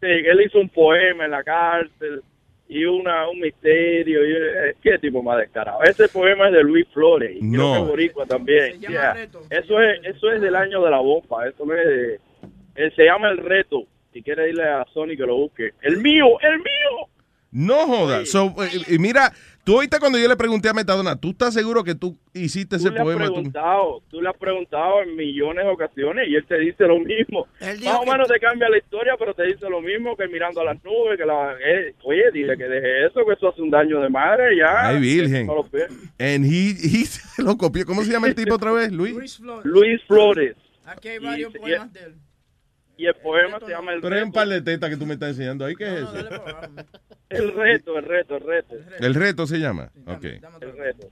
sí, que él hizo un poema en la cárcel y una un misterio. Y, eh, ¿Qué tipo más descarado? Ese poema es de Luis Flores y creo No. que es boricua también. Se llama Yeah. Reto. Eso es eso es del año de la bomba. Eso no es de- se llama El Reto. Si quiere irle a Sony que lo busque. El mío, el mío. No joda. So, eh, y mira, Tú oíste cuando yo le pregunté a Metadona, ¿tú estás seguro que tú hiciste ese Tú le has poema? preguntado, tú le has preguntado en millones de ocasiones y él te dice lo mismo. Más o menos te cambia la historia, pero te dice lo mismo que mirando a las nubes, que la... eh, oye, dile que deje eso, que eso hace un daño de madre, ya. Ay, virgen. And he, he se lo copió. ¿Cómo se llama el tipo otra vez? Luis. Luis Flores. Luis Flores. Aquí hay varios y- poemas de él. Y el poema se llama El Pero hay un Reto. par de tetas que tú me estás enseñando ahí. ¿Qué es eso? El reto, el reto, el reto. El reto se llama. Ok. El reto.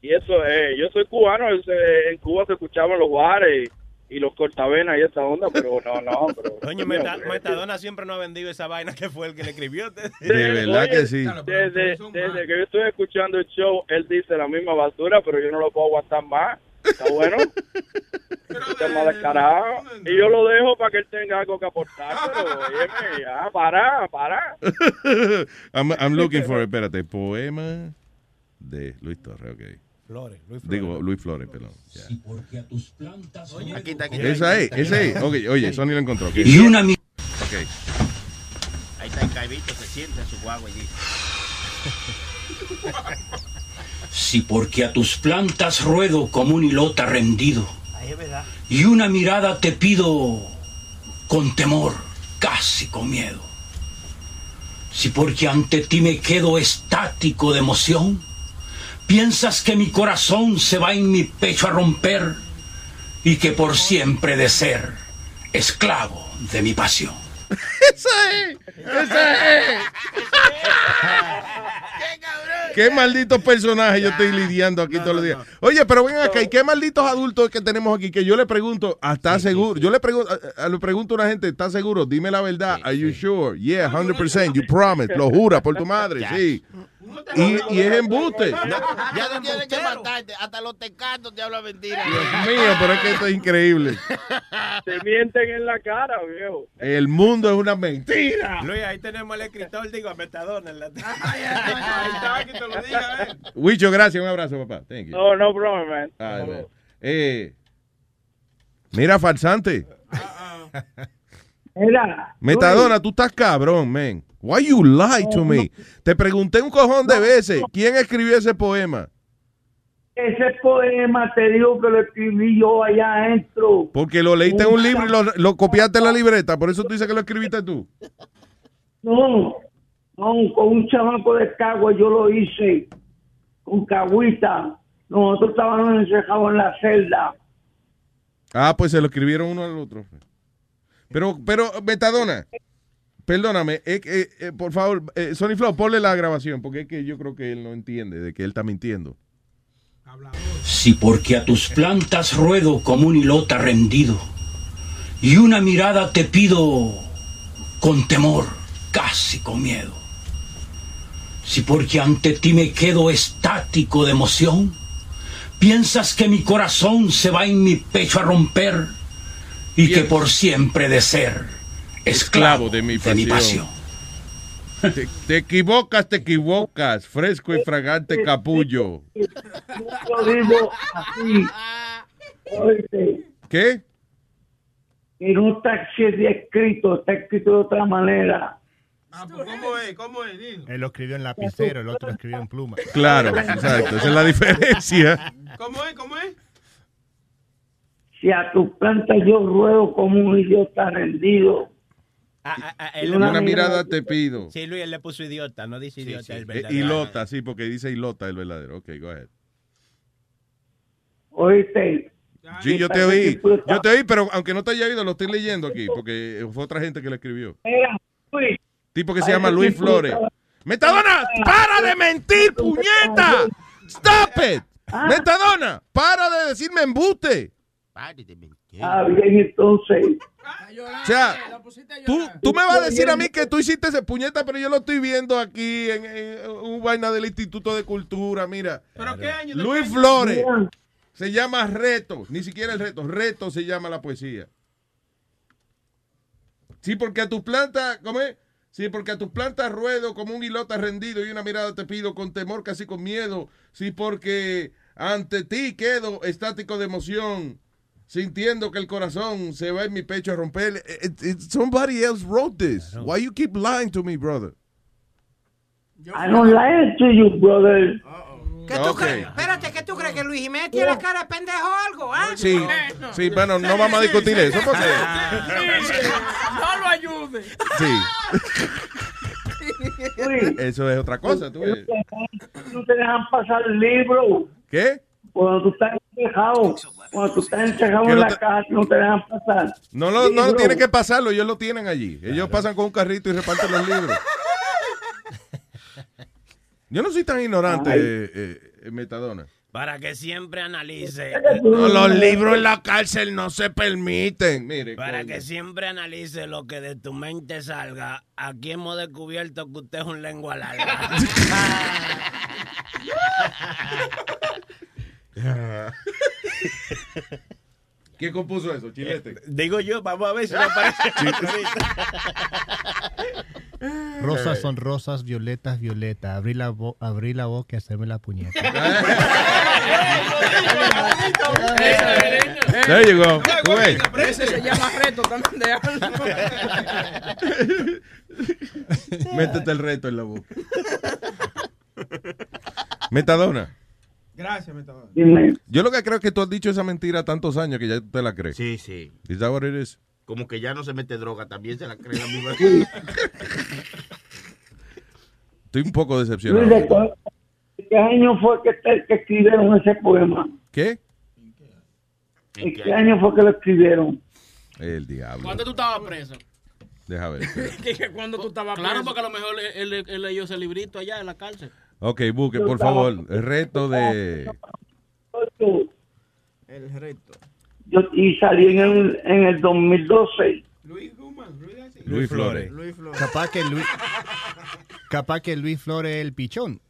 Y eso, eh, yo soy cubano, es, eh, en Cuba se escuchaban los bares y, y los cortavenas y esa onda, pero no, no, pero... Meta- Metadona siempre no ha vendido esa vaina que fue el que le escribió. De verdad Oye, que sí. Desde, desde que yo estoy escuchando el show, él dice la misma basura, pero yo no lo puedo aguantar más. Está bueno. Está mal descarado. Y yo lo dejo para que él tenga algo que aportar, pero óyeme, ya, para, para. I'm, I'm looking for, espérate, poema de Luis Torres, ok. Flores, Luis Flores. Digo, Luis Flores, perdón. ya. Aquí está, aquí está. Esa es, esa es. Ok, oye, Sony lo encontró. ok. Y una mi- Ok. Ahí está el caibito, se siente en su guagua y dice. Si porque a tus plantas ruedo como un hilota rendido, y una mirada te pido con temor, casi con miedo. Si porque ante ti me quedo estático de emoción, piensas que mi corazón se va en mi pecho a romper y que por siempre de ser esclavo de mi pasión. ¡Esa es! ¡Esa es! ¿Qué malditos personajes yo estoy lidiando aquí todos los días? Oye, pero ven acá, ¿y qué malditos adultos que tenemos aquí? Que yo le pregunto, ¿estás seguro? Yo le pregunto, a- a- le pregunto a una gente, ¿estás seguro? Dime la verdad. Are you sure? Yeah, 100%. You promise. Lo jura por tu madre, sí. Y, y es embuste. Ya no tienes que matarte. Hasta los tecatos te hablan mentira. Dios mío, pero es que esto es increíble. Te mienten en la cara, viejo. El mundo es una mentira. Luis, ahí tenemos al escritor, digo, a Metadona. En la... ahí está, que te lo diga, eh. Wicho, gracias. Un abrazo, papá. Thank you. No, no problem, man. Ay, man. Eh, mira, farsante. Mira, Metadona, tú estás cabrón, man. Why you lie to me? Te pregunté un cojón de veces quién escribió ese poema. ese poema te digo que lo escribí yo allá adentro. Porque lo leíste en un libro y lo, lo copiaste en la libreta. Por eso tú dices que lo escribiste tú. No, no, con un chamaco de Cagua yo lo hice, con Cagüita. Nosotros estábamos encerrados en la celda. Ah, pues se lo escribieron uno al otro. Pero, pero, Metadona, perdóname, eh, eh, eh, por favor, Sony Flow, ponle la grabación, porque es que yo creo que él no entiende de que él está mintiendo. Si porque a tus plantas ruedo como un hilota rendido, y una mirada te pido con temor, casi con miedo. Si porque ante ti me quedo estático de emoción, piensas que mi corazón se va en mi pecho a romper y que por siempre de ser esclavo de mi pasión. pasión. Te, te equivocas, te equivocas. Fresco y fragante capullo. Yo digo así. Oíste, ¿Qué? que no está así escrito, está escrito de otra manera. ¿Cómo es? ¿Cómo es? Dilo. Él lo escribió en lapicero, el otro lo escribió en pluma. Claro, exacto. Esa es la diferencia. ¿Cómo es? ¿Cómo es? Si a tus plantas yo ruedo como un idiota rendido. Él Una, una mirada te pido. Sí, Luis, él le puso idiota, no dice idiota. el Eh, verdadero. Ilota, sí, porque dice Ilota el verdadero. Ok, go ahead. Oíste. Sí, yo te oí. Yo te oí, pero aunque no te haya oído, lo estoy leyendo aquí, porque fue otra gente que lo escribió. Mira, Luis. Tipo que se llama Luis Flores. Metadona, para de mentir, puñeta. Stop it. Metadona, para de decirme embuste. Ah, bien, entonces. O sea, tú, tú me vas a decir a mí que tú hiciste ese puñeta, pero yo lo estoy viendo aquí en, en un vaina del Instituto de Cultura, mira. ¿Pero qué año? Luis Flores. Se llama Reto, ni siquiera el reto, Reto se llama la poesía. Sí, porque a tus plantas, ¿cómo es? Sí, porque a tus plantas ruedo como un hilota rendido y una mirada te pido con temor, casi con miedo. Sí, porque ante ti quedo estático de emoción, sintiendo que el corazón se va en mi pecho a romper. It- it- somebody else wrote this. Why you keep lying to me, brother? I don't lie to you, brother. ¿Qué tú crees? Espérate, ¿qué tú crees? ¿Que Luis Jiménez tiene la cara de pendejo o algo? ¿ah? Sí, sí, bueno, no vamos a discutir eso porque... No lo ayude. Sí, eso es otra cosa. tú no te dejan pasar el libro. ¿Qué? Cuando tú estás encejado, cuando tú estás encejado Que en no la te- caja, no te dejan pasar. No lo, no Libro. tienen que pasarlo, ellos lo tienen allí. Ellos pasan con un carrito y reparten los libros. Yo no soy tan ignorante, eh, eh, Metadona. Para que siempre analice. No, los libros en la cárcel no se permiten. Mire, Para coño. que siempre analice lo que de tu mente salga. Aquí hemos descubierto que usted es un lengua larga. ¿Quién compuso eso, Chilete? Digo yo, vamos a ver si me aparece. Rosas son rosas, violetas, violeta. Abrí la, bo- abrí la boca y hacerme la puñeta. There you go. Ese se llama reto también de algo. Métete el reto en la boca. Metadona. Gracias, Metadona. Yo lo que creo es que tú has dicho esa mentira tantos años que ya tú te la crees. Sí, sí. ¿Is that what it is? Como que ya no se mete droga, también se la cree la misma. Estoy un poco Luis, decepcionado. ¿de cu- qué año fue que, te- que escribieron ese poema? ¿Qué? ¿En qué año fue que lo escribieron? El diablo. ¿Cuándo tú estabas preso? Deja ver. Que- que cuando tú estabas Claro, preso. porque a lo mejor él, él- él leyó ese librito allá en la cárcel. Ok, busque, por favor, el reto de... El reto. Yo, y salí en el, en el 2012. Luis Flores. Capaz que Luis, capaz que Luis Flores es el pichón.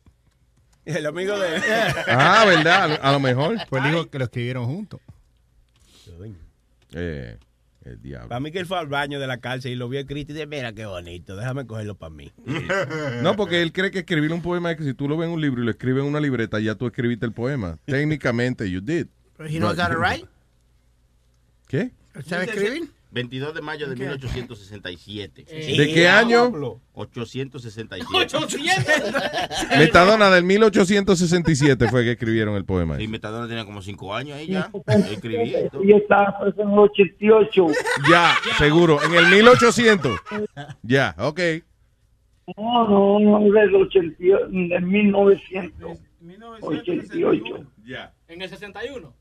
El amigo de. Ah, ¿verdad? A lo- A lo mejor. Pues dijo que lo escribieron juntos. Eh, el diablo. Para mí que él fue al baño de la cárcel y lo vio escrito y dice, mira qué bonito, déjame cogerlo para mí. No, porque él cree que escribir un poema es que si tú lo ves en un libro y lo escribes en una libreta, ya tú escribiste el poema. Técnicamente, you did. But he knows how to write. ¿Qué? ¿Él ¿Sabe escribir? 22 de mayo de 1867. ¿De qué año? 867. Metadona del 1867 fue que escribieron el poema. Y Metadona tenía como 5 años ahí ya. Todo. Yo estaba en el 88. Ya, seguro. En el 1800. Ya, ok. No, no, no, del 88, del 1988. Ya. En el 61.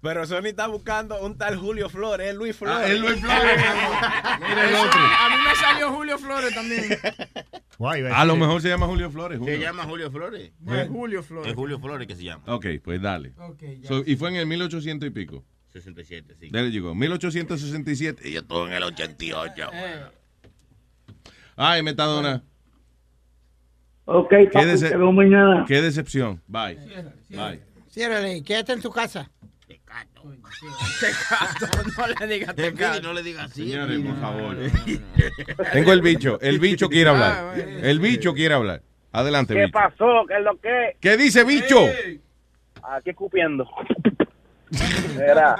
Pero Sony está buscando un tal Julio Flores, es Luis Flores. Ah, es Luis Flores. Mira el otro. A mí me salió Julio Flores también. A lo mejor se llama Julio Flores. Se Julio. llama Julio Flores. Es Julio Flores. Es Julio Flores que se llama. Ok, pues dale. Ok, ya. So, y fue en el 1800 y pico. 67, sí. You go. 1867. Y yo estuve en el 88. Eh, Ay, Metadona. Ok, Qué, papi, dece- te veo mañana. qué decepción. Bye. Bye. Ciérrale, quédate en tu casa. Tecato, no le digas tecato. no le digas así. Señores, por favor. Tengo el bicho. El bicho quiere Ah, hablar. El bicho quiere hablar. Adelante, ¿Qué bicho. pasó? ¿Qué es lo que? ¿Qué dice bicho? Aquí escupiendo. Mira,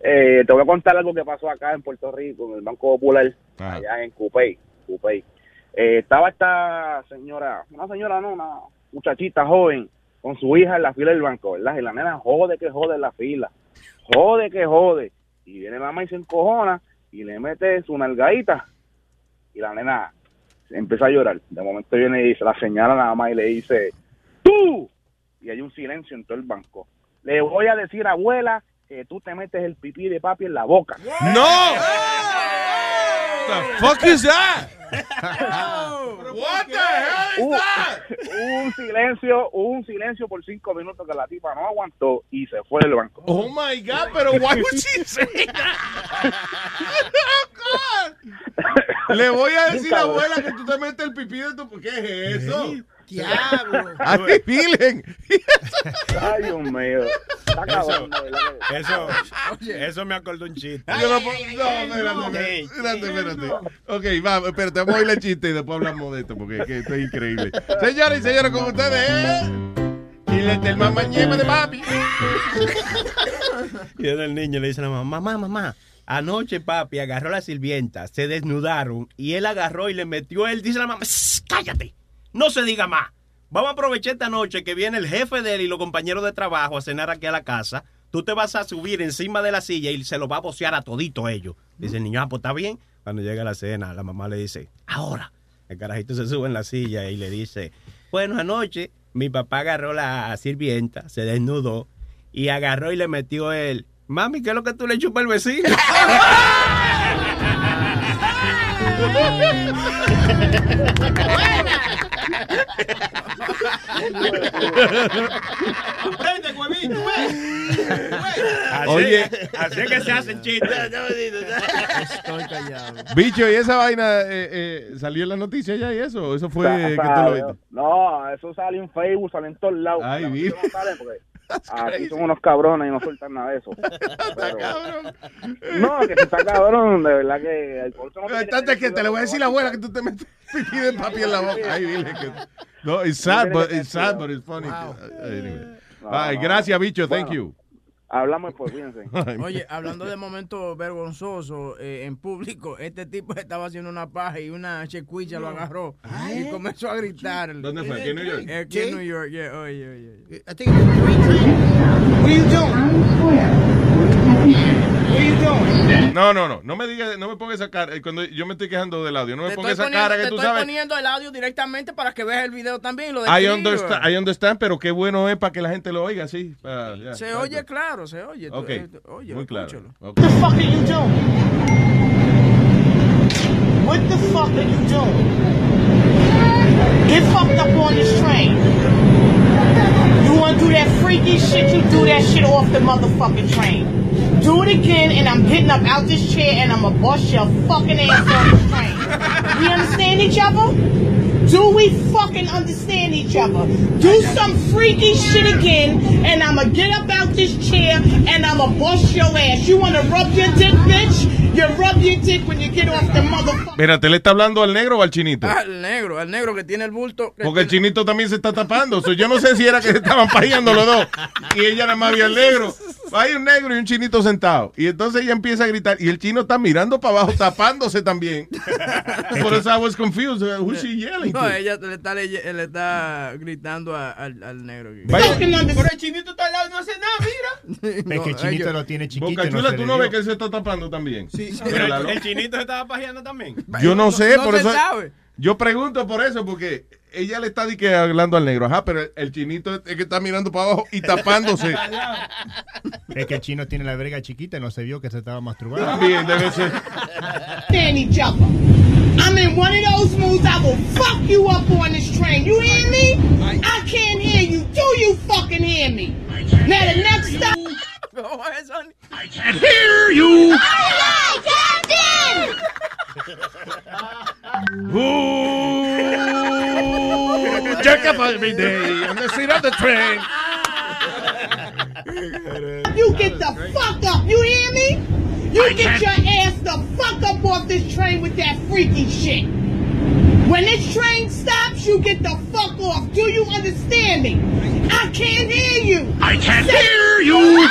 eh, te voy a contar algo que pasó acá en Puerto Rico, en el Banco Popular, Ajá. allá en Cupey. Cupey. Eh, estaba esta señora, una señora, no, una muchachita joven, con su hija en la fila del banco, ¿verdad? Y la nena jode que jode en la fila, jode que jode. Y viene mamá y se encojona y le mete su nalgadita. Y la nena empieza a llorar. De momento viene y se la señala a la mamá y le dice, ¡tú! Y hay un silencio en todo el banco. Le voy a decir, abuela, que tú te metes el pipí de papi en la boca. ¡No! The fuck is that? What the hell is Hubo un silencio, un silencio por cinco minutos que la tipa no aguantó y se fue del banco. Oh my God, pero why would she say that? Le voy a decir a la abuela que tú te metes el pipí de tu. ¿Qué es eso? Diablo. Ay, Vilen. Ay, Dios mío. Está que- Eso, eso me acordó un chiste. Yo no, no, espérate, espérate. Ok, va, espérate, vamos a oír el chiste y después hablamos de esto porque es que esto es increíble. Señores y señores, con ustedes, ¿eh? Filete el mamañema de papi. Y era el niño le dice a la mamá, mamá, mamá, anoche papi agarró la sirvienta, se desnudaron y él agarró y le metió él, dice la mamá, "Shh, cállate, no se diga más. Vamos a aprovechar esta noche que viene el jefe de él y los compañeros de trabajo a cenar aquí a la casa. Tú te vas a subir encima de la silla y se lo va a bocear a todito ellos. Dice el niño, ah, pues está bien. Cuando llega la cena, la mamá le dice, ahora. El carajito se sube en la silla y le dice, bueno, anoche mi papá agarró la sirvienta, se desnudó y agarró y le metió él. Mami, ¿qué es lo que tú le chupas al vecino? Aprende, huevito, Así, Oye. así es que se hacen chistes. Estoy callado. Bicho, ¿y esa vaina eh, eh, salió en la noticia ya y eso? ¿Eso fue que tú lo viste? No, eso sale en Facebook, sale en todos lados. Ay, Las noticias no salen porque Aquí son unos cabrones y no sueltan nada de eso. Pero- no, que está cabrón, de verdad que el corto no es que te le voy a decir a la abuela que tú te metes pipí de papi en la boca. Ay, dile que... No, it's sad, but it's sad, but it's funny. Anyway. Ay, no. gracias, bicho. Thank Bueno. you. Hablamos pues, fíjense. Oye, hablando de momentos vergonzosos eh, en público, este tipo estaba haciendo una paja y una checuilla lo agarró y comenzó a gritar. ¿Dónde fue? ¿Aquí en New York? Eh, Aquí en New York, yeah, oye, oye. oye. I think What are you doing? No, no, no. No me digas, no me pongas esa cara. eh, Cuando yo me estoy quejando del audio, no me pongas estoy esa poniendo, cara que te tú estoy sabes. poniendo el audio directamente para que veas el video también lo understand, I understand, pero qué bueno es para que la gente lo oiga, sí. Ah, ya, Se oye claro, se oye. Tú- Ok, eh, oye, muy claro. escúchalo. Ok. What the fuck are you doing? What the fuck are you doing? Get fucked up on this train. You wanna do that freaky shit, you do that shit off the motherfucking train. Do it again and I'm getting up out this chair and I'm gonna bust your fucking ass on this train. We understand each other? Do we fucking understand each other? Do some freaky shit again, and I'ma get up out this chair and I'ma bust your ass. You wanna rub your dick, bitch? You rub your dick when you get off the motherfucker. Mira, ¿te le está hablando al negro o al chinito? Al negro, al negro que tiene el bulto. que Porque el chinito también se está tapando. So, yo no sé si era que se estaban pajeando los dos. Y ella nada más vio al negro. Hay un negro y un chinito sentado. Y entonces ella empieza a gritar. Y el chino está mirando para abajo, tapándose también. Por eso I was confused. Who's she yelling No, to? ella le está, leye- le está gritando a- al, al negro. Pero el chinito está al lado y no hace nada, mira. Es que el chinito ellos- lo tiene chiquito. Boca no Chula, tú le no ves que él se está tapando también. Sí, sí. Pero el, el chinito se estaba pajeando también. Yo no sé, no por se eso. sabe. Yo pregunto por eso, porque ella le está di que hablando al negro. Ajá, pero el, chinito es que está mirando para abajo y tapándose. Es que el chino tiene la verga chiquita y no se vio que se estaba masturbando. También debe ser. each other. I'm in one of those moods. I will fuck you up on this train. You hear me? I can't hear you. Do you fucking hear me? Now the next stop. ¿Cómo es, Sonny? Hear you. Captain! Ooh, jerk up every day on the seat of the train. You get the fuck up. You hear me? You get your ass the fuck up off this train with that freaky shit. When this train stops, you get the fuck off. Do you understand me? I can't hear you. I can't hear you.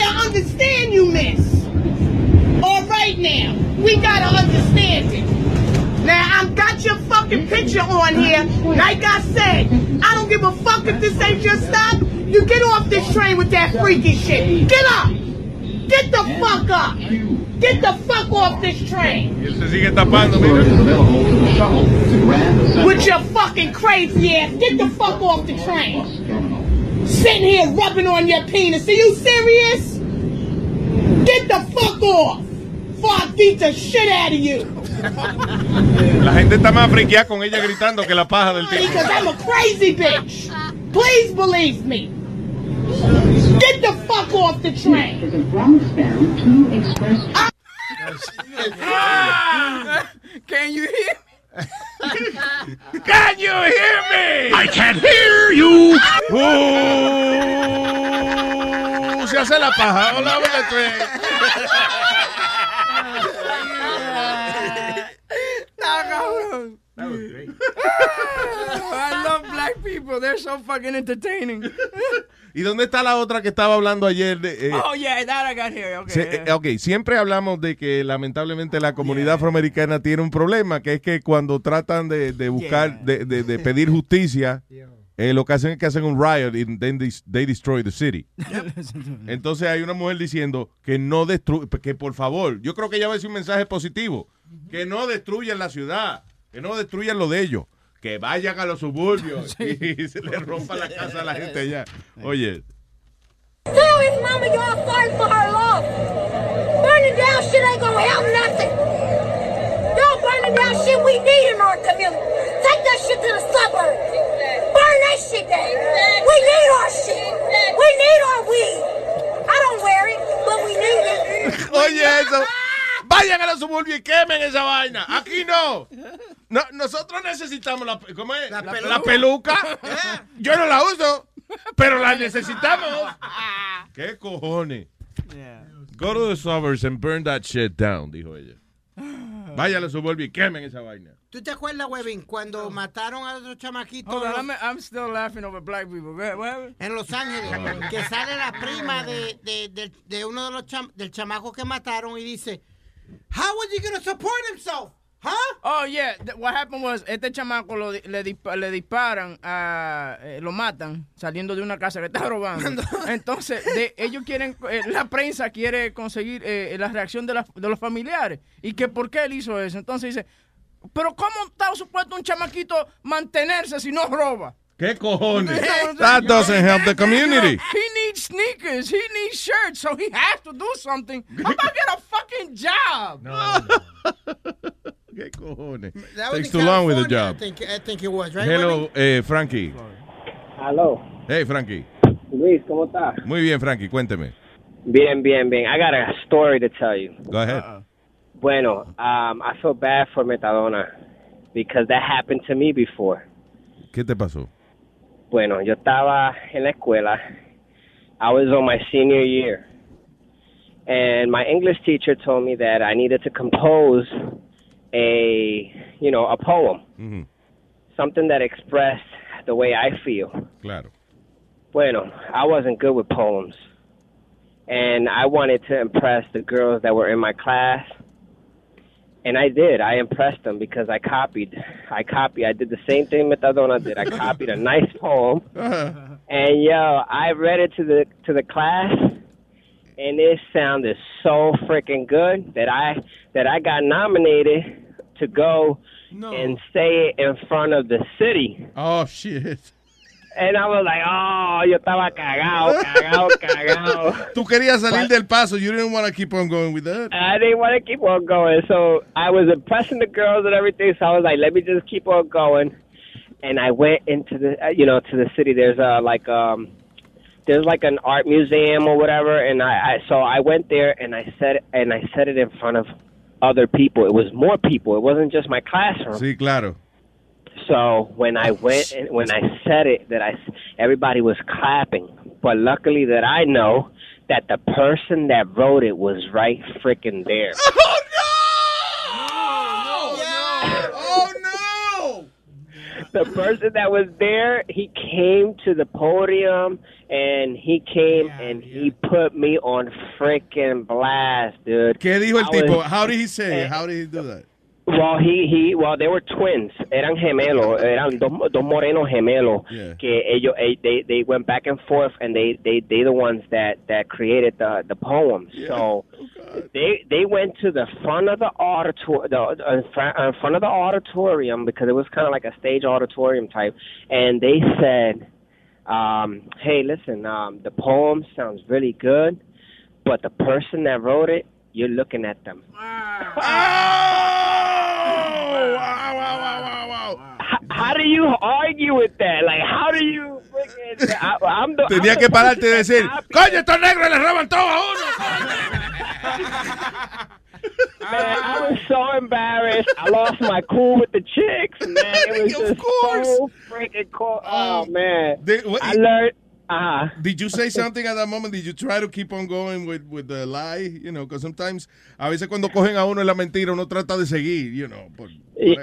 I understand you, miss. Right now, we gotta understand it. Now I've got your fucking picture on here. Like I said, I don't give a fuck if this ain't your stop. You get off this train with that freaky shit. Get up. Get the fuck up. Get the fuck off this train. With your fucking crazy ass. Get the fuck off the train. Sitting here rubbing on your penis. Are you serious? Get the fuck off. I beat the shit out of you. La gente está más friqueada con ella gritando que la paja del tipo. Because I'm a crazy bitch. Please believe me. Get the fuck off the train. Can you hear me? Can you hear me? I can't hear you. Uh, se hace la paja. Hola, hola, train. Está cabrón. people. They're so fucking entertaining. ¿Y dónde está la otra que estaba hablando ayer? De, eh, oh, yeah, that I got here. Okay. se- eh, ok, siempre hablamos de que lamentablemente la comunidad afroamericana tiene un problema, que es que cuando tratan de, de buscar, de, de- de pedir justicia, eh, lo que hacen es que hacen un riot y then they, they destroy the city. Entonces hay una mujer diciendo que no destruye, que por favor, yo creo que ella va a decir un mensaje positivo, que no destruyan la ciudad, que no destruyan lo de ellos, que vayan a los suburbios y se le rompa la casa a la gente allá. Oye, mama for her loss. Burning down shit ain't gonna help nothing. Y'all burning down shit we need in our community. Take that shit to the suburbs. Burn that shit down. We need our shit. We need our weed. I don't wear it, but we need it. Oye, eso. Vayan a los suburbios y quemen esa vaina. Aquí no. No, nosotros necesitamos la, ¿cómo es? la, peluca. peluca. Yo no la uso, pero la necesitamos. ¿Qué cojones? Go to the suburbs and burn that shit down, dijo ella. Vayan a los suburbios y quemen esa vaina. ¿Tú te acuerdas, Webin, cuando mataron a los chamaquitos? Hold on, los- I'm, I'm still laughing over black people. Ahead, en Los Ángeles, que sale la prima de, de, de, de uno de los cham del chamaco que mataron y dice, How was he gonna support himself? Huh? Oh, yeah. What happened was, este chamaco lo le, le disparan, a, eh, lo matan saliendo de una casa que está robando. Entonces, de- ellos quieren, eh, la prensa quiere conseguir eh, la reacción de, las- de los familiares. Y que por qué él hizo eso. Entonces dice, pero ¿cómo está supuesto un chamaquito mantenerse si no roba? ¿Qué cojones? That doesn't help the community. He needs sneakers. He needs shirts. So he has to do something. How about get a fucking job? ¿Qué cojones? Takes too long with the job. I think, I think it was, right? Hello, eh, Frankie. Aló, Hey, Frankie. Luis, ¿cómo estás? Muy bien, Frankie, cuénteme. Bien, bien, bien. I got a story to tell you. Go ahead. Bueno, um, I feel bad for Metadona because that happened to me before. ¿Qué te pasó? Bueno, yo estaba en la escuela. I was on my senior year. And my English teacher told me that I needed to compose a, you know, a poem, Ujú, something that expressed the way I feel. Claro. Bueno, I wasn't good with poems. And I wanted to impress the girls that were in my class. And I did. I impressed them because I copied. I copied. I did the same thing Metadona did. I copied a nice poem. And yo, I read it to the to the class and it sounded so freaking good that I that I got nominated to go and say it in front of the city. Oh, shit. And I was like, oh, yo estaba cagado, cagado, cagado. Tú querías salir del paso. You didn't want to keep on going with that. I didn't want to keep on going. So I was impressing the girls and everything. So I was like, let me just keep on going. And I went into the, uh, you know, to the city. There's a, like, um, there's like an art museum or whatever. And I, I, so I went there and I said, and I said it in front of other people. It was more people. It wasn't just my classroom. Sí, claro. So when I went and when I said it, that I everybody was clapping. But luckily that I know that the person that wrote it was right freaking there. Oh, no! Oh no The person that was there, he came to the podium and he came and he put me on freaking blast, dude. ¿Qué dijo el I tipo? How did he say? It? How did he do that? Well, he, he, well, they were twins. Eran gemelos. Eran dos, dos morenos gemelos. Yeah. Que ellos, eh, they, they went back and forth, and they, they, they the ones that, that created the, the poem. So they, they went to the front of the auditor, the in front, in front of the auditorium because it was kind of like a stage auditorium type, and they said, um, "Hey, listen, um, the poem sounds really good, but the person that wrote it, you're looking at them." How do you argue with that? Like, how do you freaking? I, I'm the, Tenía I'm que pararte y decir, coño, estos negros le roban todo a uno. Man, I was so embarrassed. I lost my cool with the chicks, man. It was just so freaking cool. Oh, man. I learned. Uh, Did you say something at that moment? Did you try to keep on going with, with the lie? You know, because sometimes, a veces cuando cogen a uno en la mentira, uno trata de seguir, you know. Por,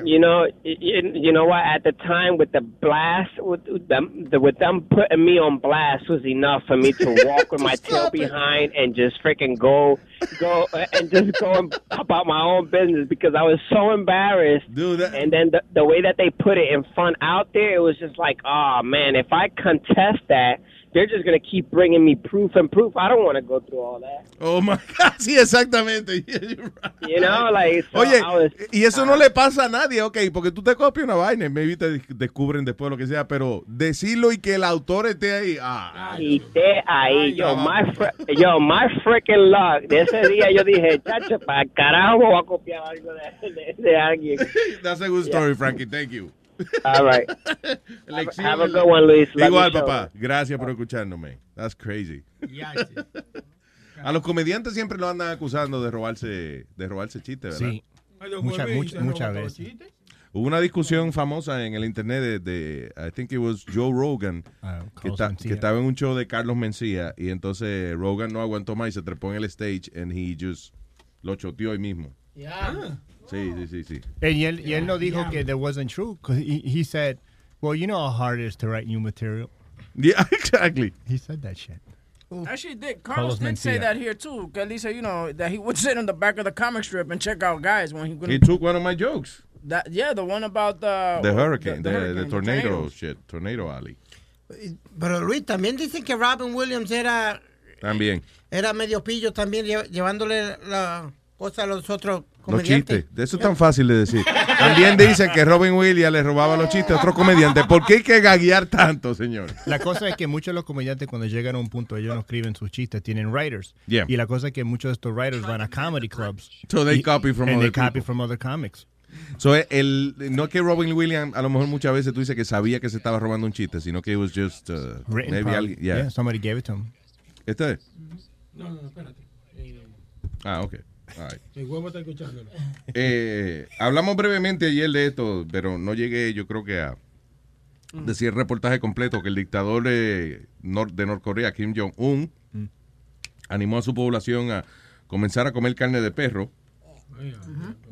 You know, you know what? At the time, with the blast, with them, the, with them putting me on blast was enough for me to walk with my tail behind and just freaking go, go and just go about my own business because I was so embarrassed. and then the, the way that they put it in front out there, it was just like, oh man, if I contest that, they're just gonna keep bringing me proof and proof. I don't want to go through all that. Oh my God, sí, exactamente. You know, like so Oye, was, y eso no le pasa a nadie, ok, porque tú te copias una vaina y maybe te de- descubren después lo que sea, pero decirlo y que el autor esté ahí, ah, Y esté ahí, yo, my, fr- yo, my freaking luck. De ese día yo dije, chacho, para carajo voy a copiar algo de, de, de alguien. That's a good story, Frankie. Thank you. All right. Have a good one, Luis. Love Igual, papá. Gracias por escucharnos, That's crazy. A los comediantes siempre lo andan acusando de robarse, de robarse chistes, ¿verdad? Sí. Muchas, muchas, muchas veces. Hubo una discusión famosa en el internet de, de- I think it was Joe Rogan, que, Carlos está- que estaba en un show de Carlos Mencía y entonces Rogan no aguantó más y se trepó en el stage and he just lo choteó ahí mismo. Sí, sí, sí, sí. Y él, y él no dijo que that wasn't true. 'cause he, he said, well, you know how hard it is to write new material. Yeah, exactly. He said that shit. Actually, did Carlos Carlos, did say Mencia. that here too. Que él dice, you know, that he would sit on the back of the comic strip and check out guys when he. He took one of my jokes. That yeah, the one about the The hurricane, the, the, hurricane, tornado tornadoes. shit, tornado alley. Pero Luis, también dicen que Robin Williams era, También. era medio pillo también, lle- llevándole la cosa a los otros Los comediantes. chistes. Eso es tan fácil de decir. También dicen que Robin Williams le robaba los chistes a otro comediante. ¿Por qué hay que gaguear tanto, señor? La cosa es que muchos de los comediantes cuando llegan a un punto ellos no escriben sus chistes, tienen writers. Yeah. Y la cosa es que muchos de estos writers van a comedy clubs. So they Y- copy from and other they copy people. from other comics. So, el, no es que Robin Williams, a lo mejor muchas veces tú dices que sabía que se estaba robando un chiste, sino que it was just uh, Written maybe probably. alguien. Yeah. Yeah, somebody gave it to him. ¿Este es? No, no, espérate. Ah, ok. All right. el huevo está escuchándolo. Eh, hablamos brevemente ayer de esto, pero no llegué, yo creo que a decir el reportaje completo que el dictador eh, nor- de Norcorea, Kim Jong-un, animó a su población a comenzar a comer carne de perro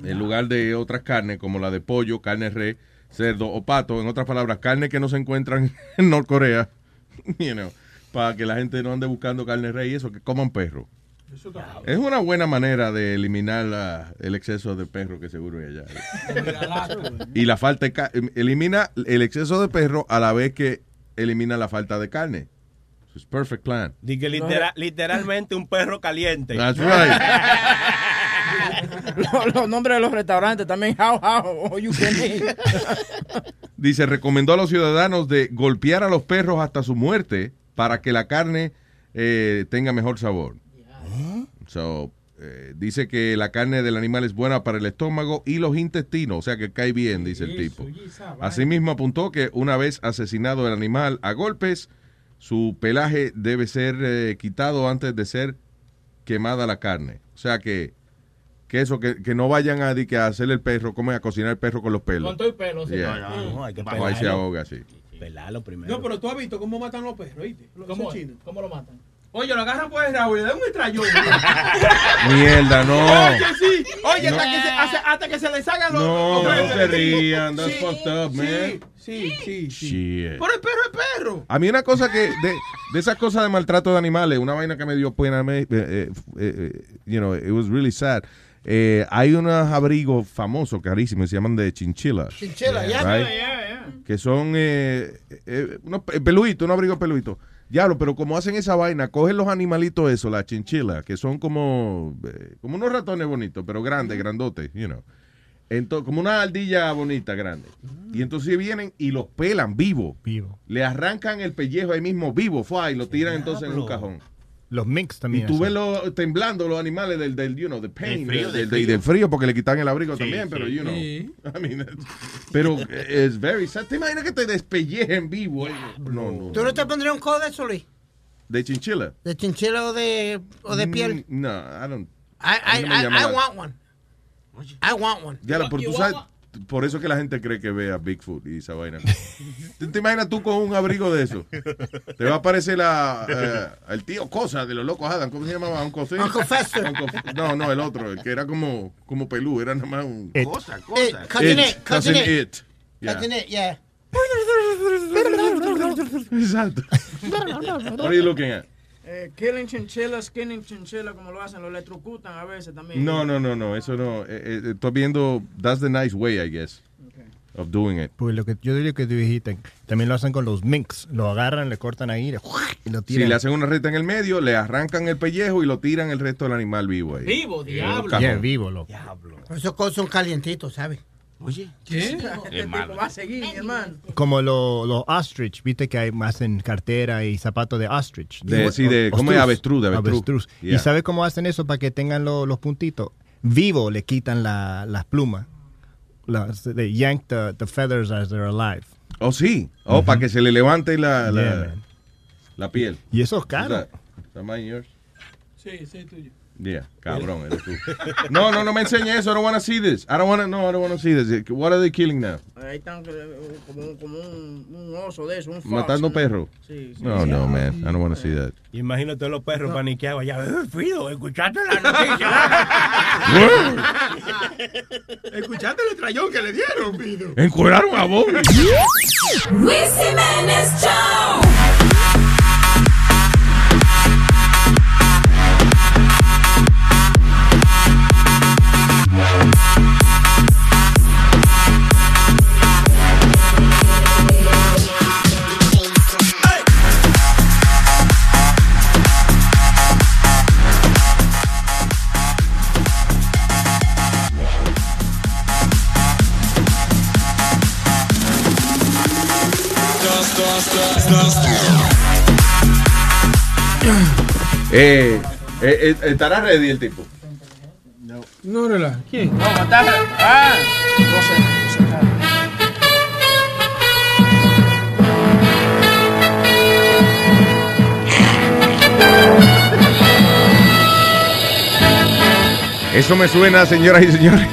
en lugar de otras carnes como la de pollo, carne res, cerdo o pato. En otras palabras, carne que no se encuentran en Norcorea, you know, para que la gente no ande buscando carne res y eso, que coman perro. Es una buena manera de eliminar la- el exceso de perro que seguro hay allá. Y la falta de elimina el exceso de perro a la vez que elimina la falta de carne. Es perfect plan. Dice literalmente un perro caliente. That's right. los, los nombres de los restaurantes también. How, how, all you can eat. Dice, recomendó a los ciudadanos de golpear a los perros hasta su muerte para que la carne eh, tenga mejor sabor. So, eh, dice que la carne del animal es buena para el estómago y los intestinos, o sea que cae bien, dice el tipo. Asimismo apuntó que una vez asesinado el animal a golpes, su pelaje debe ser eh, quitado antes de ser quemada la carne. O sea que, que eso, que, que no vayan a, di que a hacer el perro, como a cocinar el perro con los pelos. Con todo el pelo, sí. Yeah. No, no, no, hay que ahí se ahoga, sí. Pelarlo primero. No, pero tú has visto cómo matan los perros, ¿viste? Los ¿Cómo. ¿Cómo lo matan? Oye, lo agarran por el rabo y le dan un estrellón. Mierda, no. Oye, sí. Oye, No. hasta, que se, hasta, hasta que se le salgan los... No, los no se rían, that's Sí, fucked up, man. Sí, sí, sí. Shit. Pero el perro es perro. A mí una cosa que, de, de esas cosas de maltrato de animales, una vaina que me dio pena, me- eh, eh, eh, you know, it was really sad. Eh, hay unos abrigos famosos, carísimos, se llaman de chinchilla. Chinchilla, ya. Right? Que son eh, eh, unos pe- peluditos, unos abrigos peluditos. Diablo, pero como hacen esa vaina, cogen los animalitos esos, las chinchillas, que son como, eh, como unos ratones bonitos, pero grandes, grandotes, you know. Entonces, como una ardilla bonita, grande. Y entonces vienen y los pelan vivo. Vivo. Le arrancan el pellejo ahí mismo vivo, fue, y lo tiran entonces en un cajón. Los minks Y también. tú hacen. ves los, temblando los animales del, del, you know, the pain, Del frío, del, del frío. del frío, porque le quitan el abrigo Sí, también, sí. pero you know. Sí. I mean, pero es very sad. ¿Te imaginas que te despellejen vivo? eh? No, no. ¿Tú no te pondrías un codo de eso, Luis? ¿De chinchilla? ¿De chinchilla o de, o de piel? Mm, No, I don't. I, I, no I, I want one. I want one. Ya, pero tú sabes, por eso es que la gente cree que ve a Bigfoot y esa vaina. ¿Tú ¿Te imaginas tú con un abrigo de eso? Te va a aparecer la, eh, el tío Cosa de los locos Adam. ¿Cómo se llamaba? Fester. Uncle- no, no, el otro, el que era como, como pelú, era nada más un... It. Cosa, cosa. cousin It, it, cousin cousin it. it. Yeah. Cousin it, yeah. Exacto. What are you looking at? Eh, killing chinchilla, skinning chinchilla, como lo hacen, lo electrocutan a veces también. No, no, no, no, eso no. Eh, eh, estoy viendo, that's the nice way, I guess, of doing it. Pues lo que yo diría que tú dijiste, también lo hacen con los minks. Lo agarran, le cortan ahí y lo Si tiran. le hacen una recta en el medio, le arrancan el pellejo y lo tiran el resto del animal vivo ahí. Vivo, diablo. Cajón. Yeah, vivo, loco. Esos cosas son calientitos, ¿sabes? Oye. ¿Qué? Este tipo va a seguir, mi hermano. Como los los ostrich, viste que hay más en cartera y zapatos de ostrich. De- sí, de- ¿cómo es? Avestruz, de avestruz. Yeah. ¿Y sabe cómo hacen eso para que tengan lo- los puntitos? Vivo le quitan la- las plumas. Las- they yank the, the feathers as they're alive. Oh, sí. Oh, para que se le levante la, la, Yeah, la piel. Y eso es caro. Is that- is that mine yours? Sí, sí, tuyo. Yeah, cabrón, eres tú. No, no, no me enseñes eso. I don't want to see this. I don't want to, no, I don't want to see this. What are they killing now? Ahí están eh, como, un- como un, un oso de eso, un fox, Matando ¿no? perros. Sí, sí. No, no, man. I don't want to see that. Imagínate los perros paniqueados allá. Eh, Fido, ¿escuchaste la noticia? ¿Escuchaste el trayón que le dieron, Pido? Encueraron a Bobby. Luis Jiménez Show. Eh, eh, eh, ¿Estará ready el tipo? No, relaja. ¿Quién? No, matar. Ah, no sé, no sé. Eso me suena, señoras y señores.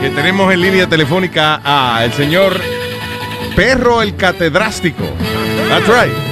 Que tenemos en línea telefónica a el señor Perro el Catedrástico. That's right.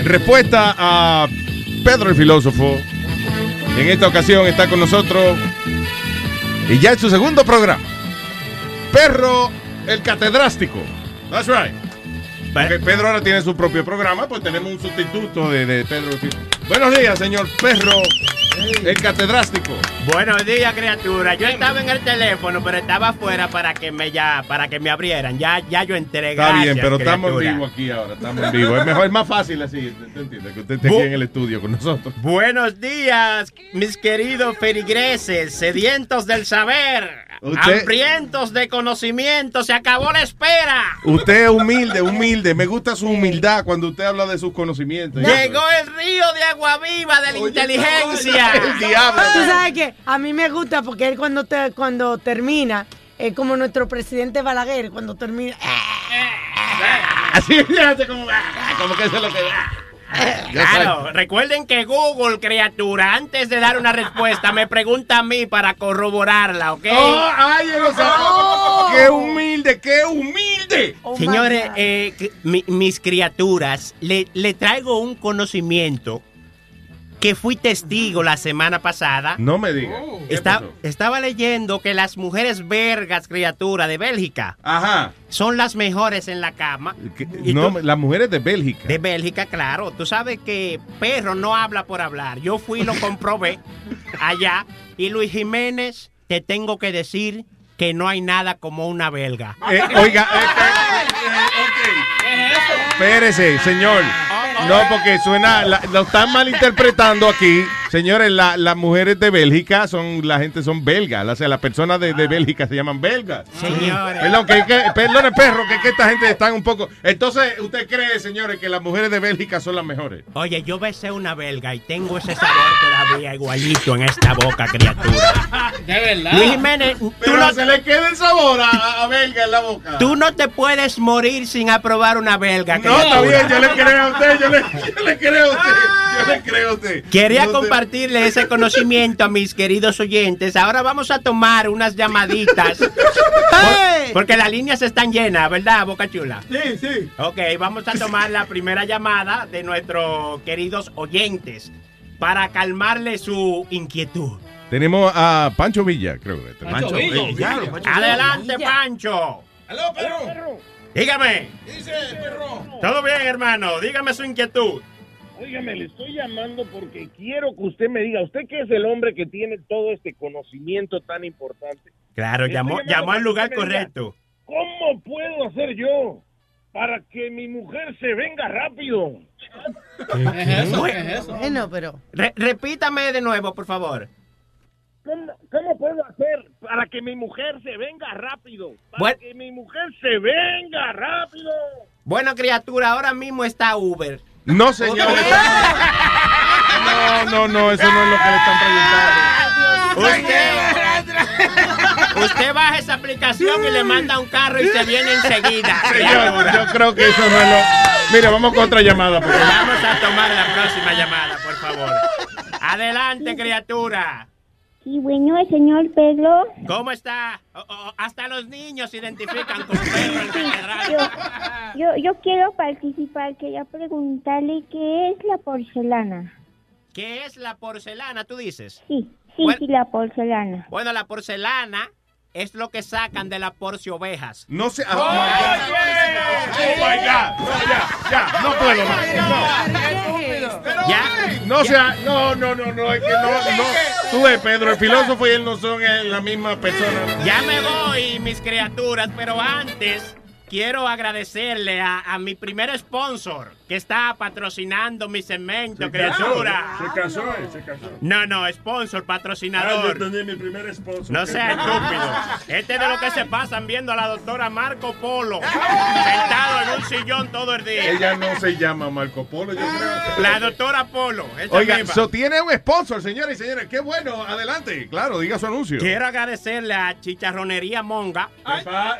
En respuesta a Pedro el filósofo, en esta ocasión está con nosotros y ya en su segundo programa, Perro el Catedrástico. That's right. Porque Pedro ahora tiene su propio programa, pues tenemos un sustituto de, de Pedro. Buenos días, señor Perro el Catedrástico. Buenos días, criatura. Yo estaba en el teléfono, pero estaba afuera para que me ya, para que me abrieran. Ya, ya yo entré. Está bien, pero estamos en vivo aquí ahora, estamos en vivo. Es mejor, es más fácil así, ¿te entiendes? Que usted esté aquí Bu- en el estudio con nosotros. Buenos días, mis queridos feligreses, sedientos del saber, Usted- hambrientos de conocimiento. Se acabó la espera. Usted es humilde, humilde. Me gusta su humildad cuando usted habla de sus conocimientos. Llegó el río de agua viva de la inteligencia. El diablo. Tú sabes que a mí me gusta porque él cuando, te, cuando termina, es como nuestro presidente Balaguer, cuando termina. Así hace como, ah, como que eso es lo que. ah. Claro, recuerden que Google, criatura, antes de dar una respuesta, me pregunta a mí para corroborarla, ¿ok? Oh, ay, yo no sé. ¡Qué humilde, qué humilde! Señores, eh, mi- mis criaturas, le, le traigo un conocimiento que fui testigo la semana pasada. No me diga. ¿Qué Está- pasó? estaba leyendo que las mujeres vergas, criatura de Bélgica, Ajá. son las mejores en la cama. Y No, tú- las mujeres de Bélgica. de Bélgica, claro. Tú sabes que perro no habla por hablar. Yo fui y lo comprobé allá. Y Luis Jiménez, te tengo que decir que no hay nada como una belga. Eh, oiga, Espérese, señor. No, porque suena, lo están malinterpretando aquí. Señores, la- las mujeres de Bélgica son, la gente son belgas. O sea, las personas de, de Bélgica se llaman belgas. Señores. Perdón, que, que, perdone, perro, que, que esta gente está un poco. Entonces, ¿usted cree, señores, que las mujeres de Bélgica son las mejores? Oye, yo besé una belga y tengo ese sabor todavía igualito en esta boca, criatura. De verdad. Luis Jiménez, tú Pero no, se le queda el sabor a, a belga en la boca. tú no te puedes morir sin aprobar una belga, No, está criatura. bien, yo le creo a usted, yo le, yo le creo a usted, yo le creo a usted. Quería No te- compartirle ese conocimiento a mis queridos oyentes. Ahora vamos a tomar unas llamaditas. Por- porque las líneas están llenas, ¿verdad, Boca Chula? Sí, sí. Ok, vamos a tomar la primera llamada de nuestros queridos oyentes para calmarle su inquietud. Tenemos a Pancho Villa, creo que. Pancho Villa. Villa. Adelante, Pancho. ¡Aló, perro! Dígame. Dice, perro. Todo bien, hermano. Dígame su inquietud. Óigame, le estoy llamando porque quiero que usted me diga, usted que es el hombre que tiene todo este conocimiento tan importante, Claro, llamó, al lugar diga, correcto. ¿cómo puedo hacer yo para que mi mujer se venga rápido? Bueno, pero. Re- repítame de nuevo, por favor. ¿Cómo, cómo puedo hacer para que mi mujer se venga rápido? Para Bueno. que mi mujer se venga rápido. Bueno, criatura, ahora mismo está Uber. No, señor. No, no, no, eso no es lo que le están preguntando. Usted, usted baja esa aplicación y le manda un carro y se viene enseguida. Señor, yo creo que eso no es lo. Mira, vamos con otra llamada. por favor. Vamos a tomar la próxima llamada, por favor. Adelante, criatura. Sí, bueno, el señor Pedro. ¿Cómo está? Hasta los niños se identifican con Pedro el catedrático. Yo, yo quiero participar, quería preguntarle qué es la porcelana. ¿Qué es la porcelana, tú dices? Sí, sí, Bueno. sí, la porcelana. Bueno, la porcelana es lo que sacan de la porcia ovejas. No sé. Oh, my God. No, ya, ya, no puedo más. ¿Ya? No sea, no, no, no, no, es que no, no. Tú Pedro, el filósofo y él no son eh, la misma persona. Ya me voy, mis criaturas, pero antes quiero agradecerle a, a mi primer sponsor que está patrocinando mi segmento, criatura. Se casó, se casó. No, no, sponsor, Ah, yo patrocinador. tenía mi primer sponsor. No sea estúpido. Este es de lo que se pasan viendo a la doctora Marco Polo sentado en un sillón todo el día. Ella no se llama Marco Polo, yo creo. La doctora Polo. Oiga, so tiene un sponsor, señores y señores. Qué bueno, adelante. Claro, diga su anuncio. Quiero agradecerle a Chicharronería Monga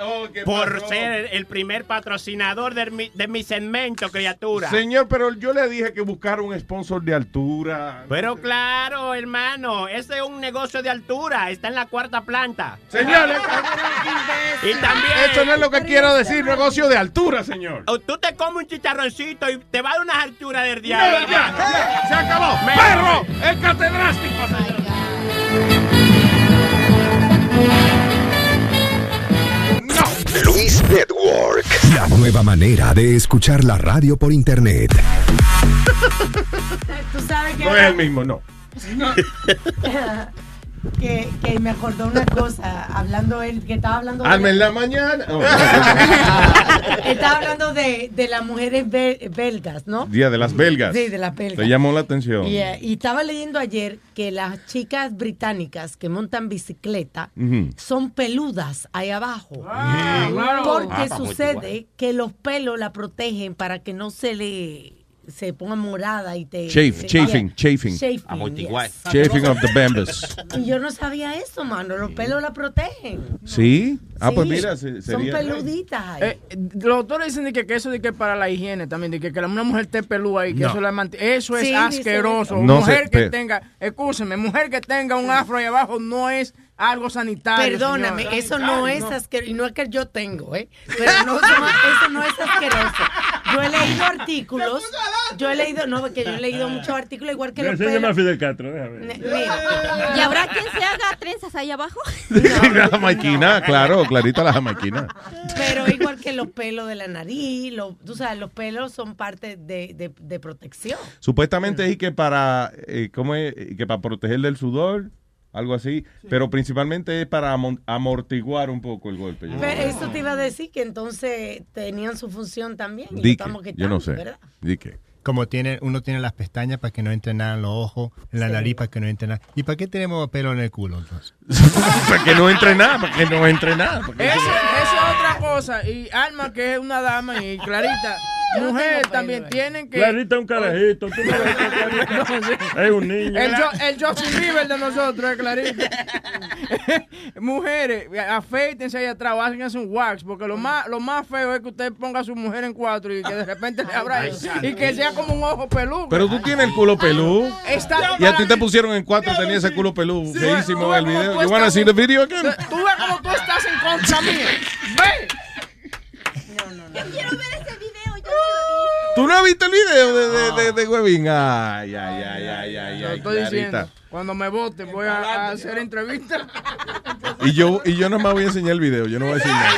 oh, ¿qué por ser el primer patrocinador de mi, de mi segmento, criatura. Señor, pero yo le dije que buscara un sponsor de altura. Pero claro, hermano, este es un negocio de altura, está en la cuarta planta. Señores, y también... Eso no es lo que quiero decir, negocio de altura, señor. O Tú te comes un chicharroncito y te va a dar unas alturas del diablo. Ya, ya, se acabó. Me- ¡Perro! ¡El catedrástico! Luis Network. La nueva manera de escuchar la radio por internet. Tú sabes que. No es el mismo, no. que, que me acordó una cosa, hablando él, que estaba hablando de, Alma en la mañana. Oh. estaba hablando de, de las mujeres bel- belgas, ¿no? Día de las belgas. Sí, de las belgas. Te llamó la atención. Y, eh, y estaba leyendo ayer que las chicas británicas que montan bicicleta son peludas ahí abajo. claro. Porque Ah, sucede que los pelos la protegen para que no se le se ponga morada y te chafing, chafing. Chafing, Amortiguar. yes. Chafing of the bambas. Y yo no sabía eso, mano. Los pelos la protegen. ¿Sí? Ah, pues mira, se- Son sería... peluditas ahí. Eh, los doctores dicen de que, que eso de que para la higiene también, de que, que una mujer esté pelúa y que No. eso la mantiene. Eso es Sí, asqueroso. eso. No mujer sé, que tenga, escúcheme, mujer que tenga un afro ahí abajo no es algo sanitario. Perdóname, señora. eso no es asqueroso. Y no es que yo tengo, ¿eh? Pero no, eso, no, no es asqueroso. Yo he leído artículos. Yo he leído, no, porque yo he leído muchos artículos igual que los Enséñame a pelos. Fidel Castro, déjame. Mira. ¿Y habrá quien se haga trenzas ahí abajo? la jamaiquina, claro, clarita la jamaiquina. Pero igual que los pelos de la nariz, los, tú sabes, los pelos son parte de, de, de protección. Supuestamente es que para, eh, ¿cómo es? Que para proteger del sudor, algo así, pero principalmente es para amon- amortiguar un poco el golpe. yo Pero eso te iba a decir que entonces tenían su función también. Y lo Di que, estamos yo quitando, no sé. ¿verdad? Di que. Como tiene, uno tiene las pestañas para que no entre nada en los ojos, en la nariz para que no entre nada. ¿Y para qué tenemos pelo en el culo entonces? para que no entre nada, para que no entre nada. Esa esa es otra cosa. Y Alma, que es una dama, y Clarita, mujer, también tienen que. Clarita es un carajito. tú no ves es un niño. El, Jo- el Justin Bieber de nosotros, es Clarita. Mujeres, afeítense ahí atrás, háganse un wax, porque lo más, lo más feo es que usted ponga a su mujer en cuatro y que de repente le abra ahí, y que sea como un ojo peludo. Pero tú tienes el culo pelú. Está- Y a ti te pusieron en cuatro, tenía ese culo pelú. Feísimo Tú el ves cómo video. tú You wanna estás- see the video again? Tú ves como tú estás en contra mía. Ve. Quiero ver ese video, yo ¿Tú no has visto el video de, de, de, de Huevín? Ay, ay, ay, ay, ay, Lo ay, estoy diciendo. Cuando me vote voy a, a hacer entrevistas. Y yo, y yo no me voy a enseñar el video, yo no voy a decir nada.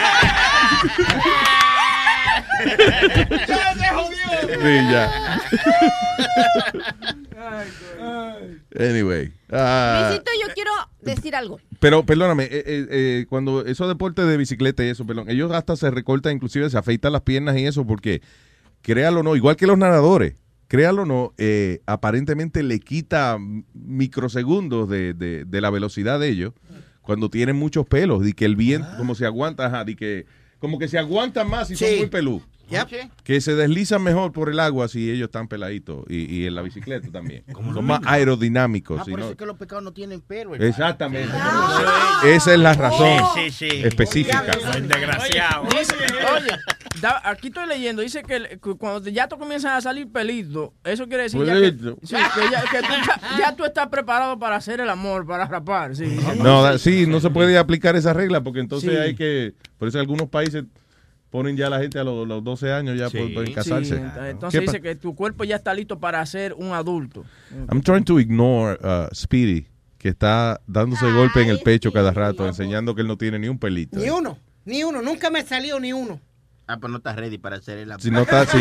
Sí, ya. Anyway. ah, Luisito, yo quiero decir algo. pero perdóname, eh, eh, eh, cuando esos deportes de bicicleta y eso, perdón, ellos hasta se recortan, inclusive se afeitan las piernas y eso, porque créalo o no, igual que los nadadores, créalo o no, eh, aparentemente le quita microsegundos de, de- de la velocidad de ellos cuando tienen muchos pelos, y que el viento, como se aguanta, ajá, y que como que se aguantan más y son muy pelú. Que se deslizan mejor por el agua si ellos están peladitos. Y, y en la bicicleta también. Son más aerodinámicos. Ah, si por no- eso es que los pecados no tienen pelo. hermano. Exactamente. Esa es la razón Sí, sí, sí. específica. Desgraciado. Dice, oye, da- aquí estoy leyendo, dice que, el- que cuando ya tú comienzas a salir pelito, eso quiere decir ya que, Pelito. sí, que ya, que tú, ya, ya tú estás preparado para hacer el amor, para rapar. Sí. No, sí, no se puede aplicar esa regla porque entonces Sí. hay que. Por eso algunos países ponen ya a la gente a los, los 12 años ya por- pueden casarse. Sí, ent- entonces ¿Qué pa- dice que tu cuerpo ya está listo para ser un adulto. I'm trying to ignore uh, Speedy, que está dándose golpe en el pecho cada rato, enseñando que él no tiene ni un pelito. Ni uno, ni uno, nunca me salió ni uno. Ah, pues no estás ready para hacer el Si no está así.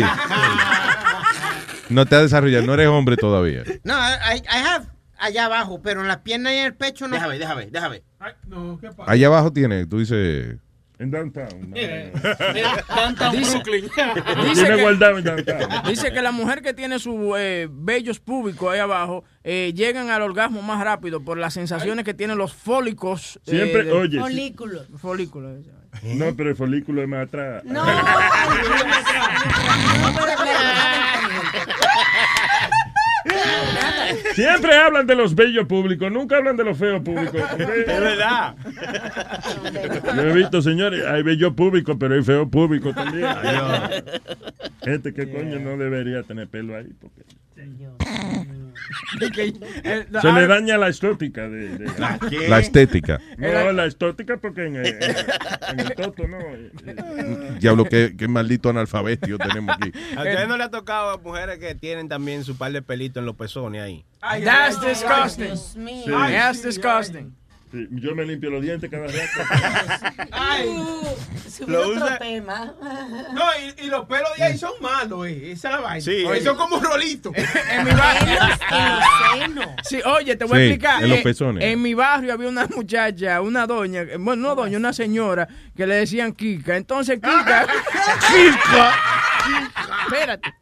No te ha desarrollado, no eres hombre todavía. No, I, I have allá abajo, pero en las piernas y en el pecho no. Déjame, déjame, déjame. No, ¿qué pasa? Allá abajo tiene, tú dices. En downtown. Downtown Brooklyn. Dice que-. Dice la mujer que tiene sus eh, vellos públicos ahí abajo eh, llegan al orgasmo más rápido por las sensaciones que tienen los fólicos. eh, Siempre, de- oye. Folículos. Folículos. No, pero el folículo es más atrás. No. Siempre hablan de los bellos públicos, nunca hablan de los feos públicos. Es verdad. Yo he visto, señores, hay bellos públicos, pero hay feos públicos también. Gente que coño no debería tener pelo ahí. Porque se le daña la estética de, de- La estética. No, la estética porque en, el- en el toto no. Diablo, qué, qué maldito analfabetio tenemos aquí. ¿A ustedes no le ha tocado a mujeres que tienen también su par de pelitos en los pezones ahí? That's disgusting. Sí. That's disgusting. Sí, yo me limpio los dientes cada rato. Ay. Subió Lo otro usa- tema. No, y, y los pelos de ahí son malos, eh. Esa es la vaina. Sí. Oye, son como rolitos. En mi barrio. Sí, oye, te voy a explicar. en los Eh, pezones. en mi barrio había una muchacha, una doña, eh, bueno, no doña, una señora que le decían Kika. Entonces Kika. Kika. Espérate.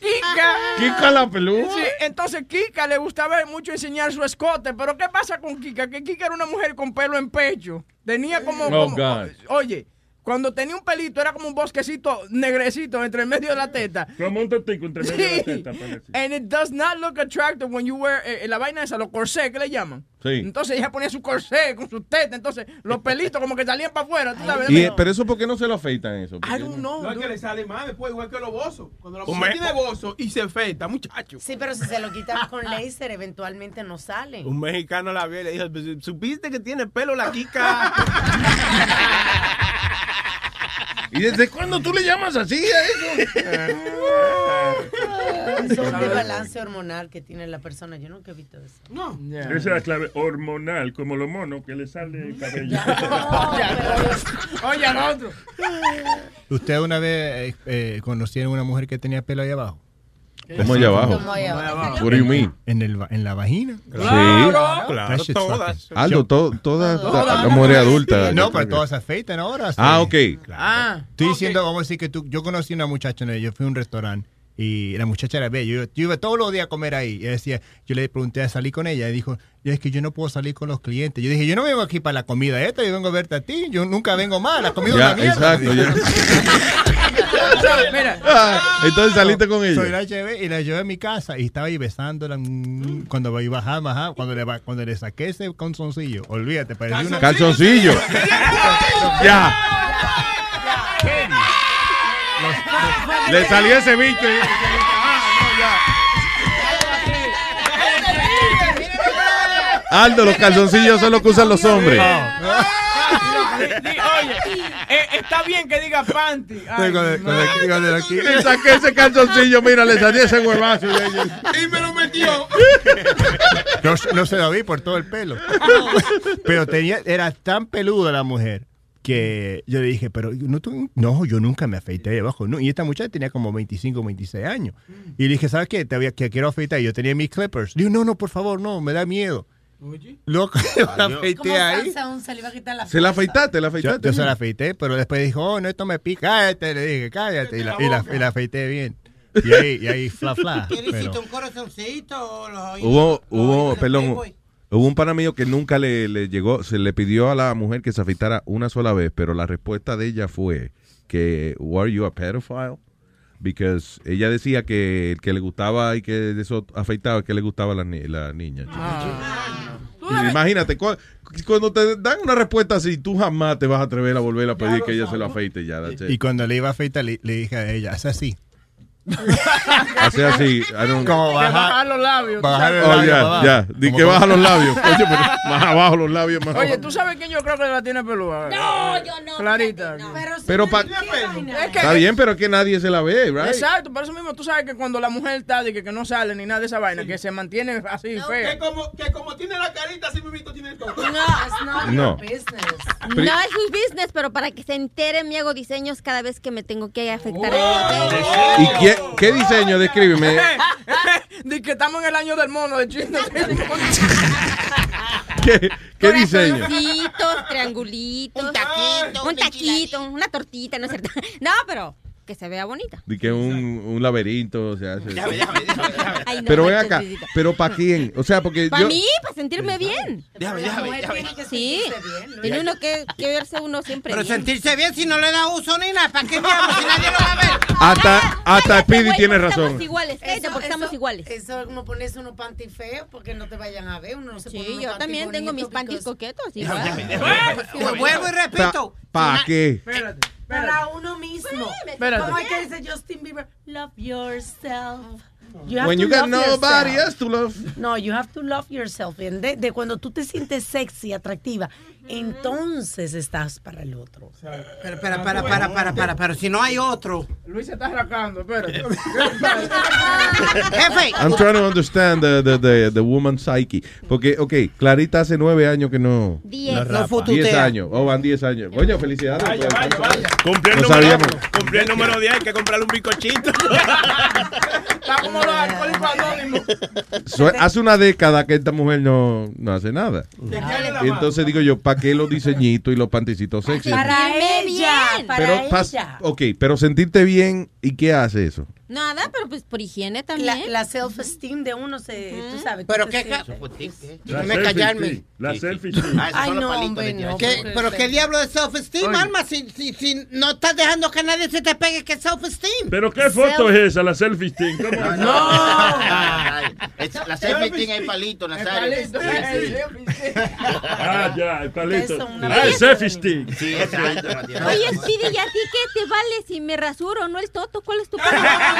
Kika. Kika la peluda. Sí, entonces Kika le gustaba mucho enseñar su escote. Pero ¿qué pasa con Kika? Que Kika era una mujer con pelo en pecho. Tenía como. Oh, como- God. Oye. Cuando tenía un pelito era como un bosquecito negrecito entre el medio de la teta. Como un totico entre medio de la teta, parece. And it does not look attractive when you wear eh, la vaina esa, los corsés que le llaman. Sí. Entonces ella ponía su corsé con su teta, entonces los pelitos como que salían para afuera, ¿tú sabes? Y, eh, pero eso, ¿por qué no se lo afeitan eso? ¿Por I don't no? know. No es que le sale más después, igual que los bozos. Cuando la Un mujer tiene bozo y se afeita, muchacho. Sí, pero si se lo quitan con láser, eventualmente no sale. Un mexicano la vio y le dijo, "Pues, ¿supiste que tiene pelo la Kika? ¿Y desde cuándo tú le llamas así a eso? Es un desbalance hormonal que tiene la persona. Yo nunca he visto eso. No. Esa es la clave hormonal, como los monos que le sale el cabello. Oye, al otro. ¿Usted una vez eh, eh, conocieron una mujer que tenía pelo ahí abajo? ¿Cómo allá abajo? ¿Cómo allá abajo? What do you mean? En, el, va- en la vagina. Claro, That shit's todas. Aldo, to- todas las mujeres adultas. No, pero todas se afeitan ahora. Ah, sí. ok. Ah. Estoy diciendo, vamos a decir que tú, yo conocí una muchacha, ¿no? yo fui a un restaurante y la muchacha era bella. Yo, yo iba todos los días a comer ahí. Y decía, yo le pregunté a salir con ella y dijo, "Ya es que yo no puedo salir con los clientes. Yo dije, yo no vengo aquí para la comida esta, yo vengo a verte a ti. Yo nunca vengo más, la comida Ya, es una mierda. exacto, ya. Mira, Ah, entonces saliste con ella. Soy la llevé y la llevé a mi casa y estaba ahí besándola. mm, Cuando iba a bajar, bajar, cuando le, cuando le saqué ese calzoncillo, olvídate, parecía una... Calzoncillo. ya. Le salió ese bicho. y- Aldo, los calzoncillos son los que usan los hombres. Oye, eh, está bien que diga panty. Ay, Con el- con el- con el aquí. Le saqué ese calzoncillo, mira, le salió ese huevazo. y le- Y me lo metió. No, no se lo vi por todo el pelo. Pero tenía, era tan peluda la mujer que yo le dije, pero no, tú- no yo nunca me afeité ahí abajo. No. Y esta muchacha tenía como 25, 26 años. Y le dije, ¿sabes qué? Te que quiero afeitar. Y yo tenía mis clippers. Digo, no, no, por favor, no, me da miedo. Loco, yo la ¿Cómo afeité ahí. Se le iba a quitar la Se la afeitaste, la Yo, afeitaste. yo se la afeité, pero después dijo, oh, no, esto me pica. Cállate, le dije, cállate. Y la, y la, y la afeité bien. Y ahí, y ahí, fla, fla. ¿Qué Pero- hiciste? ¿Un corazoncito? o los oídos? Hubo, los hubo, oídos de perdón, Playboy? Hubo un pana mío que nunca le, le llegó, se le pidió a la mujer que se afeitara una sola vez, pero la respuesta de ella fue que, were you a pedophile? Because ella decía que el que le gustaba y que de eso afeitaba, que le gustaba a la, ni- la niña. Y Imagínate, cu- cuando te dan una respuesta así, tú jamás te vas a atrever a volver a pedir que ella se lo afeite ya. Y cuando le iba a afeitar, le, le dije a ella, haz así. Hace así. Como Que bajar, bajar los labios. bajar el Oh, labio ya, ya. Di que baja los labios. Oye, pero más abajo los labios, más Oye. ¿tú sabes quién yo creo que la tiene peluda? No, yo no. Clarita. Pero, Pero pa- Es que- Está bien, pero que nadie se la ve, right? Exacto, por eso mismo tú sabes que cuando la mujer está de que, que no sale ni nada de esa vaina, que se mantiene así fea. Que como, que como tiene la carita, así mismo tiene el toque. No, it's not No. your business. Pri- No es su business, pero para que se enteren, me hago diseños cada vez que me tengo que afectar a ella. ¿ok? ¿Y qué, qué diseño? Descríbeme. de que estamos en el año del mono de chino. ¿Qué, qué diseño? Corazoncitos, triangulitos. Un taquito. Un taquito, una tortita, ¿no es cierto? No, pero que se vea bonita. De que un, un laberinto se hace. Ay, no, Pero ven acá, pero ¿para quién? O sea, porque Para yo... mí, para sentirme bien. Déjame, déjame, déjame. Sí, tiene uno que, que verse uno siempre Pero bien. sentirse bien si no le da uso ni nada. ¿Para qué diablos? Si nadie lo va a ver. Hasta, hasta Speedy tiene razón. Estamos iguales, cállate, porque estamos iguales. Eso es como ponerse unos panties feos porque no te vayan a ver. Uno no se pone Sí, unos yo también tengo mis panties coquetos. Igual. Vuelvo y repito. ¿Para qué? Espérate. Para uno mismo. Como hay que dice Justin Bieber, love yourself. You have When to you got nobody yourself. else to love. No, you have to love yourself. And De, de cuando tú te sientes sexy, atractiva, entonces estás para el otro. Pero, para, para, para, para, para, pero si no hay otro. Luis se está arrancando, espérate. Jefe. I'm trying to understand the, the, the, the woman psyche. Porque, ok, Clarita hace nueve años que no... Diez. no. Diez años. Oh, van diez años. Coño, felicidades. Vaya, vaya, vaya. Cumplió el, No número, sabíamos. cumplió el número 10, hay que comprarle un bizcochito. Está como los alcohólicos anónimos. So, hace una década que esta mujer no, no hace nada. Y entonces digo yo, ¿para que los diseñitos y los panticitos sexy. Para ella, para Pero, pas- ella. ok, pero sentirte bien, ¿y qué hace eso? Nada, pero pues por higiene La, también. la self-esteem de uno se, tú sabes. Pero tú qué La Déjame callarme. La selfie. Ah, Ay, no, hombre, no. ¿Qué- ¿Pero qué diablo de self-esteem, Alma? Si, si, si no estás dejando que nadie se te pegue, ¿qué self-esteem? ¿Pero qué foto es esa, la selfie stick? ¿Cómo? Ay, es- La selfie tiene el palito, Nazario. palito, Sí, sí. Ah, ya, el palito. Ah, el selfie stick. Sí, exacto. Matías. Oye, Speedy, ¿y a ti qué te vale si me rasuro no el toto? ¿Cuál es tu problema?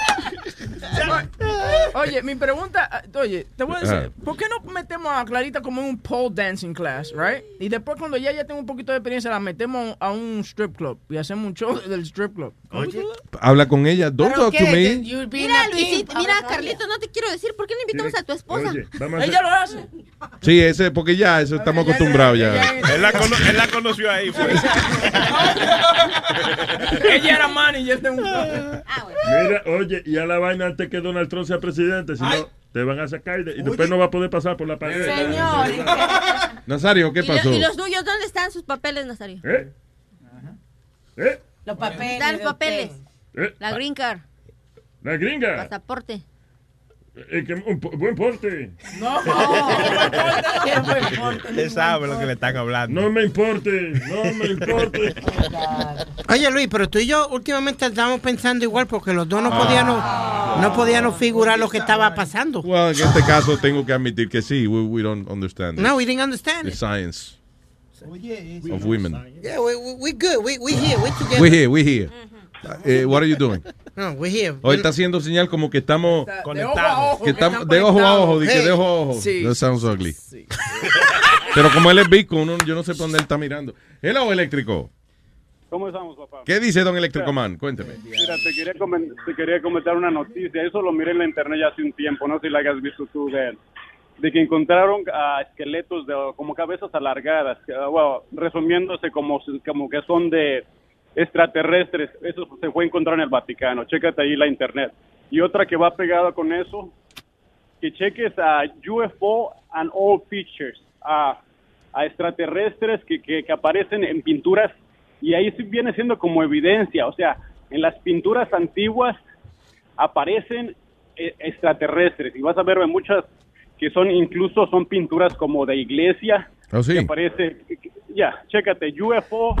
Oye, mi pregunta, ah, oye, te voy a decir. ¿por qué no metemos a Clarita como en un pole dancing class, right? Y después cuando ya ya tengo un poquito de experiencia, la metemos a un strip club y hacemos un show del strip club. Oye, Habla con ella. Don't ¿Pero talk to me. Mira. Luisito, mira, Carlito, no te quiero decir, ¿por qué no invitamos a tu esposa? Oye, vamos a hacer- Ella lo hace. Sí, ese, porque ya, eso estamos acostumbrados ya. Él la, cono- él la conoció ahí. Ella era manager de un Ah, bueno. Mira, oye, y a la vaina antes que Donald Trump sea presidente, si no, te van a sacar y, de- y después no va a poder pasar por la pared. Señor. Nazario, ¿qué ¿Y, lo- pasó? y los tuyos dónde están sus papeles, Nazario? ¿Eh? ¿Eh? Los papeles. Están los papeles. ¿Eh? La green card, La gringa. pasaporte. Eh, que un buen porte. No, Qué buen porte, Él sabe lo que le están hablando. No me importe, no me importe. Oye, Luis, pero tú y yo últimamente estamos pensando igual porque los dos no podíamos, no podíamos figurar lo que estaba pasando. Well, en este caso tengo que admitir que sí, we, we don't understand it. No, we didn't understand the it. science of women. Yeah, we, we, we good. We, we here. We together. We here, we here. Eh, what are you doing? No, we here. Hoy está haciendo señal como que estamos, De ojo a ojo. que estamos de ojo a ojo, Hey. de ojo a ojo. Sí. That sounds ugly. Pero como él es bico, uno, yo no sé por dónde él está mirando. Hello, eléctrico. ¿Cómo estamos, papá? ¿Qué dice don Eléctrico Man? Cuénteme. Mira, te quería, comen- te quería comentar una noticia. Eso lo miré en la internet ya hace un tiempo. No sé si la hayas visto tú de, de que encontraron ah, esqueletos de como cabezas alargadas. ah, bueno, resumiéndose como, como que son de extraterrestres. Eso se fue a encontrar en el Vaticano. Chécate ahí la internet. Y otra que va pegada con eso, que cheques a UFO and all features, a, a extraterrestres que, que, que aparecen en pinturas y ahí sí viene siendo como evidencia, o sea, en las pinturas antiguas aparecen eh, extraterrestres y vas a ver muchas que son incluso son pinturas como de iglesia. Oh, sí. que aparece, ya, chécate, UFO.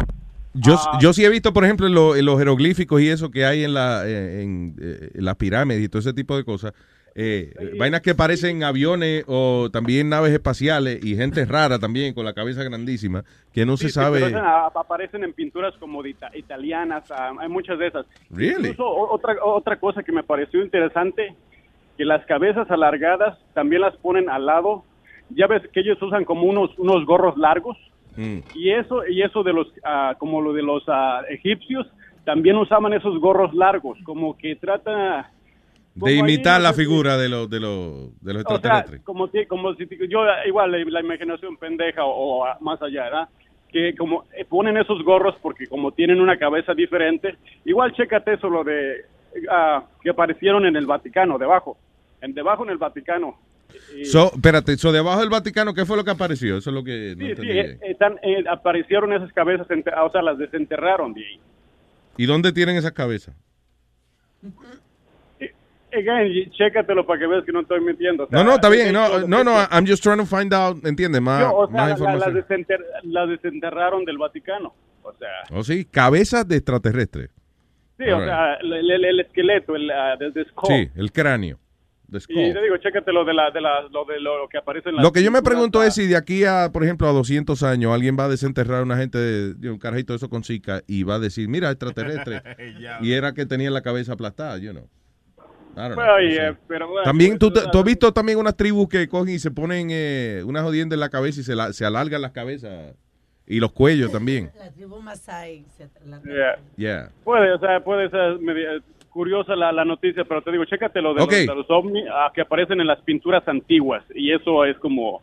Yo, ah, yo sí he visto, por ejemplo, en, lo- en los jeroglíficos y eso que hay en, la, eh, en, eh, en las pirámides y todo ese tipo de cosas. eh, vainas que parecen aviones o también naves espaciales y gente rara también con la cabeza grandísima que no sí, se sabe. aparecen en pinturas como de ita- italianas, ah, hay muchas de esas. Really? Incluso otra, otra cosa que me pareció interesante, que las cabezas alargadas también las ponen al lado. Ya ves que ellos usan como unos, unos gorros largos. Mm. Y eso, y eso de los, ah, como lo de los ah, egipcios, también usaban esos gorros largos, como que trata... De imitar la figura de los de los de los o sea, extraterrestres. como, si- como si yo igual la, imaginación pendeja o, o más allá, ¿verdad? Que como eh, ponen esos gorros porque como tienen una cabeza diferente, igual chécate eso lo de ah, que aparecieron en el Vaticano debajo, en debajo en el Vaticano. So, espérate, so debajo del Vaticano, ¿qué fue lo que apareció? Eso es lo que no sí, sí, entendí eh, bien. están, eh, aparecieron esas cabezas, ente- o sea, las desenterraron de ahí. ¿Y dónde tienen esas cabezas? Again, chécatelo para que veas que no estoy mintiendo. o sea, No, no, está bien. eh, No, no, no, I'm just trying to find out, ¿entiendes? Más, yo, o sea, más la- la- información. las, desenter- las desenterraron del Vaticano. O sea, Oh, sí, cabezas de extraterrestres. sí, o Alright. sea, el, el- el esqueleto, el, ah, de, de skull. Sí, el cráneo. The skull. Y te digo, chécate lo de, la, de, la, lo, de lo que aparece en la Lo que yo me pregunto es si de aquí a, por ejemplo, a 200 años alguien va a desenterrar a una gente de, de un carajito de eso con Zika y va a decir, mira, extraterrestre. y era que tenía la cabeza aplastada, you know. Know, Bueno, no sé. eh, pero, bueno, También tú, tú has visto también unas tribus que cogen y se ponen eh, una jodienda en la cabeza y se, la- se alargan las cabezas y los cuellos también. La tribu Masai. se- la- yeah. Yeah. Puede, o sea, puede ser curiosa la, la noticia, pero te digo, chécate lo de, los, de los ovnis ah, que aparecen en las pinturas antiguas. Y eso es como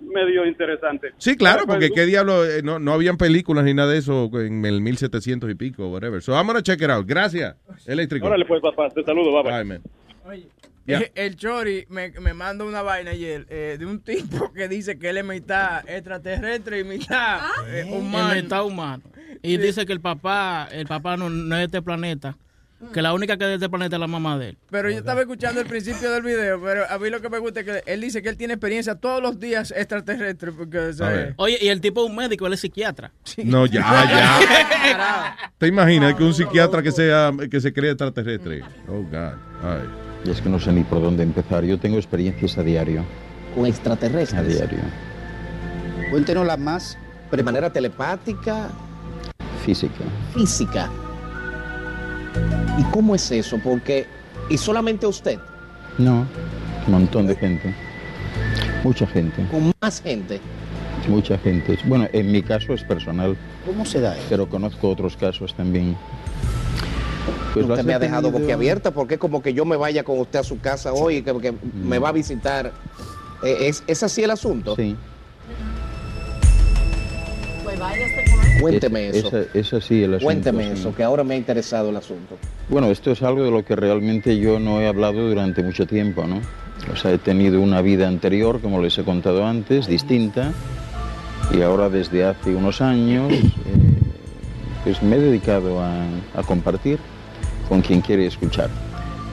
medio interesante. Sí, claro, Ah, pues, porque qué diablo, eh, no, no habían películas ni nada de eso en el 1700 y pico, whatever. So I'm gonna check it out. Gracias, eléctrico. Órale, pues, papá, te saludo, bye, bye. Bye, man. Oye, Ya. Eh, El Chori me, me manda una vaina ayer eh, de un tipo que dice que él es mitad extraterrestre y mitad eh, humano. En mitad humano. Y dice que el papá, el papá no, no es de este planeta. Que la única que es de este planeta es la mamá de él. Pero yo estaba escuchando el principio del video, pero a mí lo que me gusta es que él dice que él tiene experiencia todos los días extraterrestre. Porque, o sea, A ver. Oye, y el tipo es un médico, él es psiquiatra. No, ya, ya. ¿Te imaginas que un psiquiatra que sea que se cree extraterrestre? Oh, God. Ay. Y es que no sé ni por dónde empezar. Yo tengo experiencias a diario. Con extraterrestres. A diario. Cuéntenos las más. De manera telepática, Física. física. ¿Y cómo es eso? Porque. ¿Y solamente usted? No. Un montón de gente. Mucha gente. Con más gente. Mucha gente. Bueno, en mi caso es personal. ¿Cómo se da eso? Pero conozco otros casos también. Pues usted me ha dejado tenido- boquiabierta porque es como que yo me vaya con usted a su casa hoy y que, que me va a visitar. Eh, ¿Es, ¿Es así el asunto? Sí. Pues con él. Cuénteme Es- eso. El asunto. Cuénteme eso, que ahora me ha interesado el asunto. Bueno, esto es algo de lo que realmente yo no he hablado durante mucho tiempo, ¿no? O sea, he tenido una vida anterior, como les he contado antes, distinta, y ahora desde hace unos años, eh, pues me he dedicado a, a compartir con quien quiere escuchar.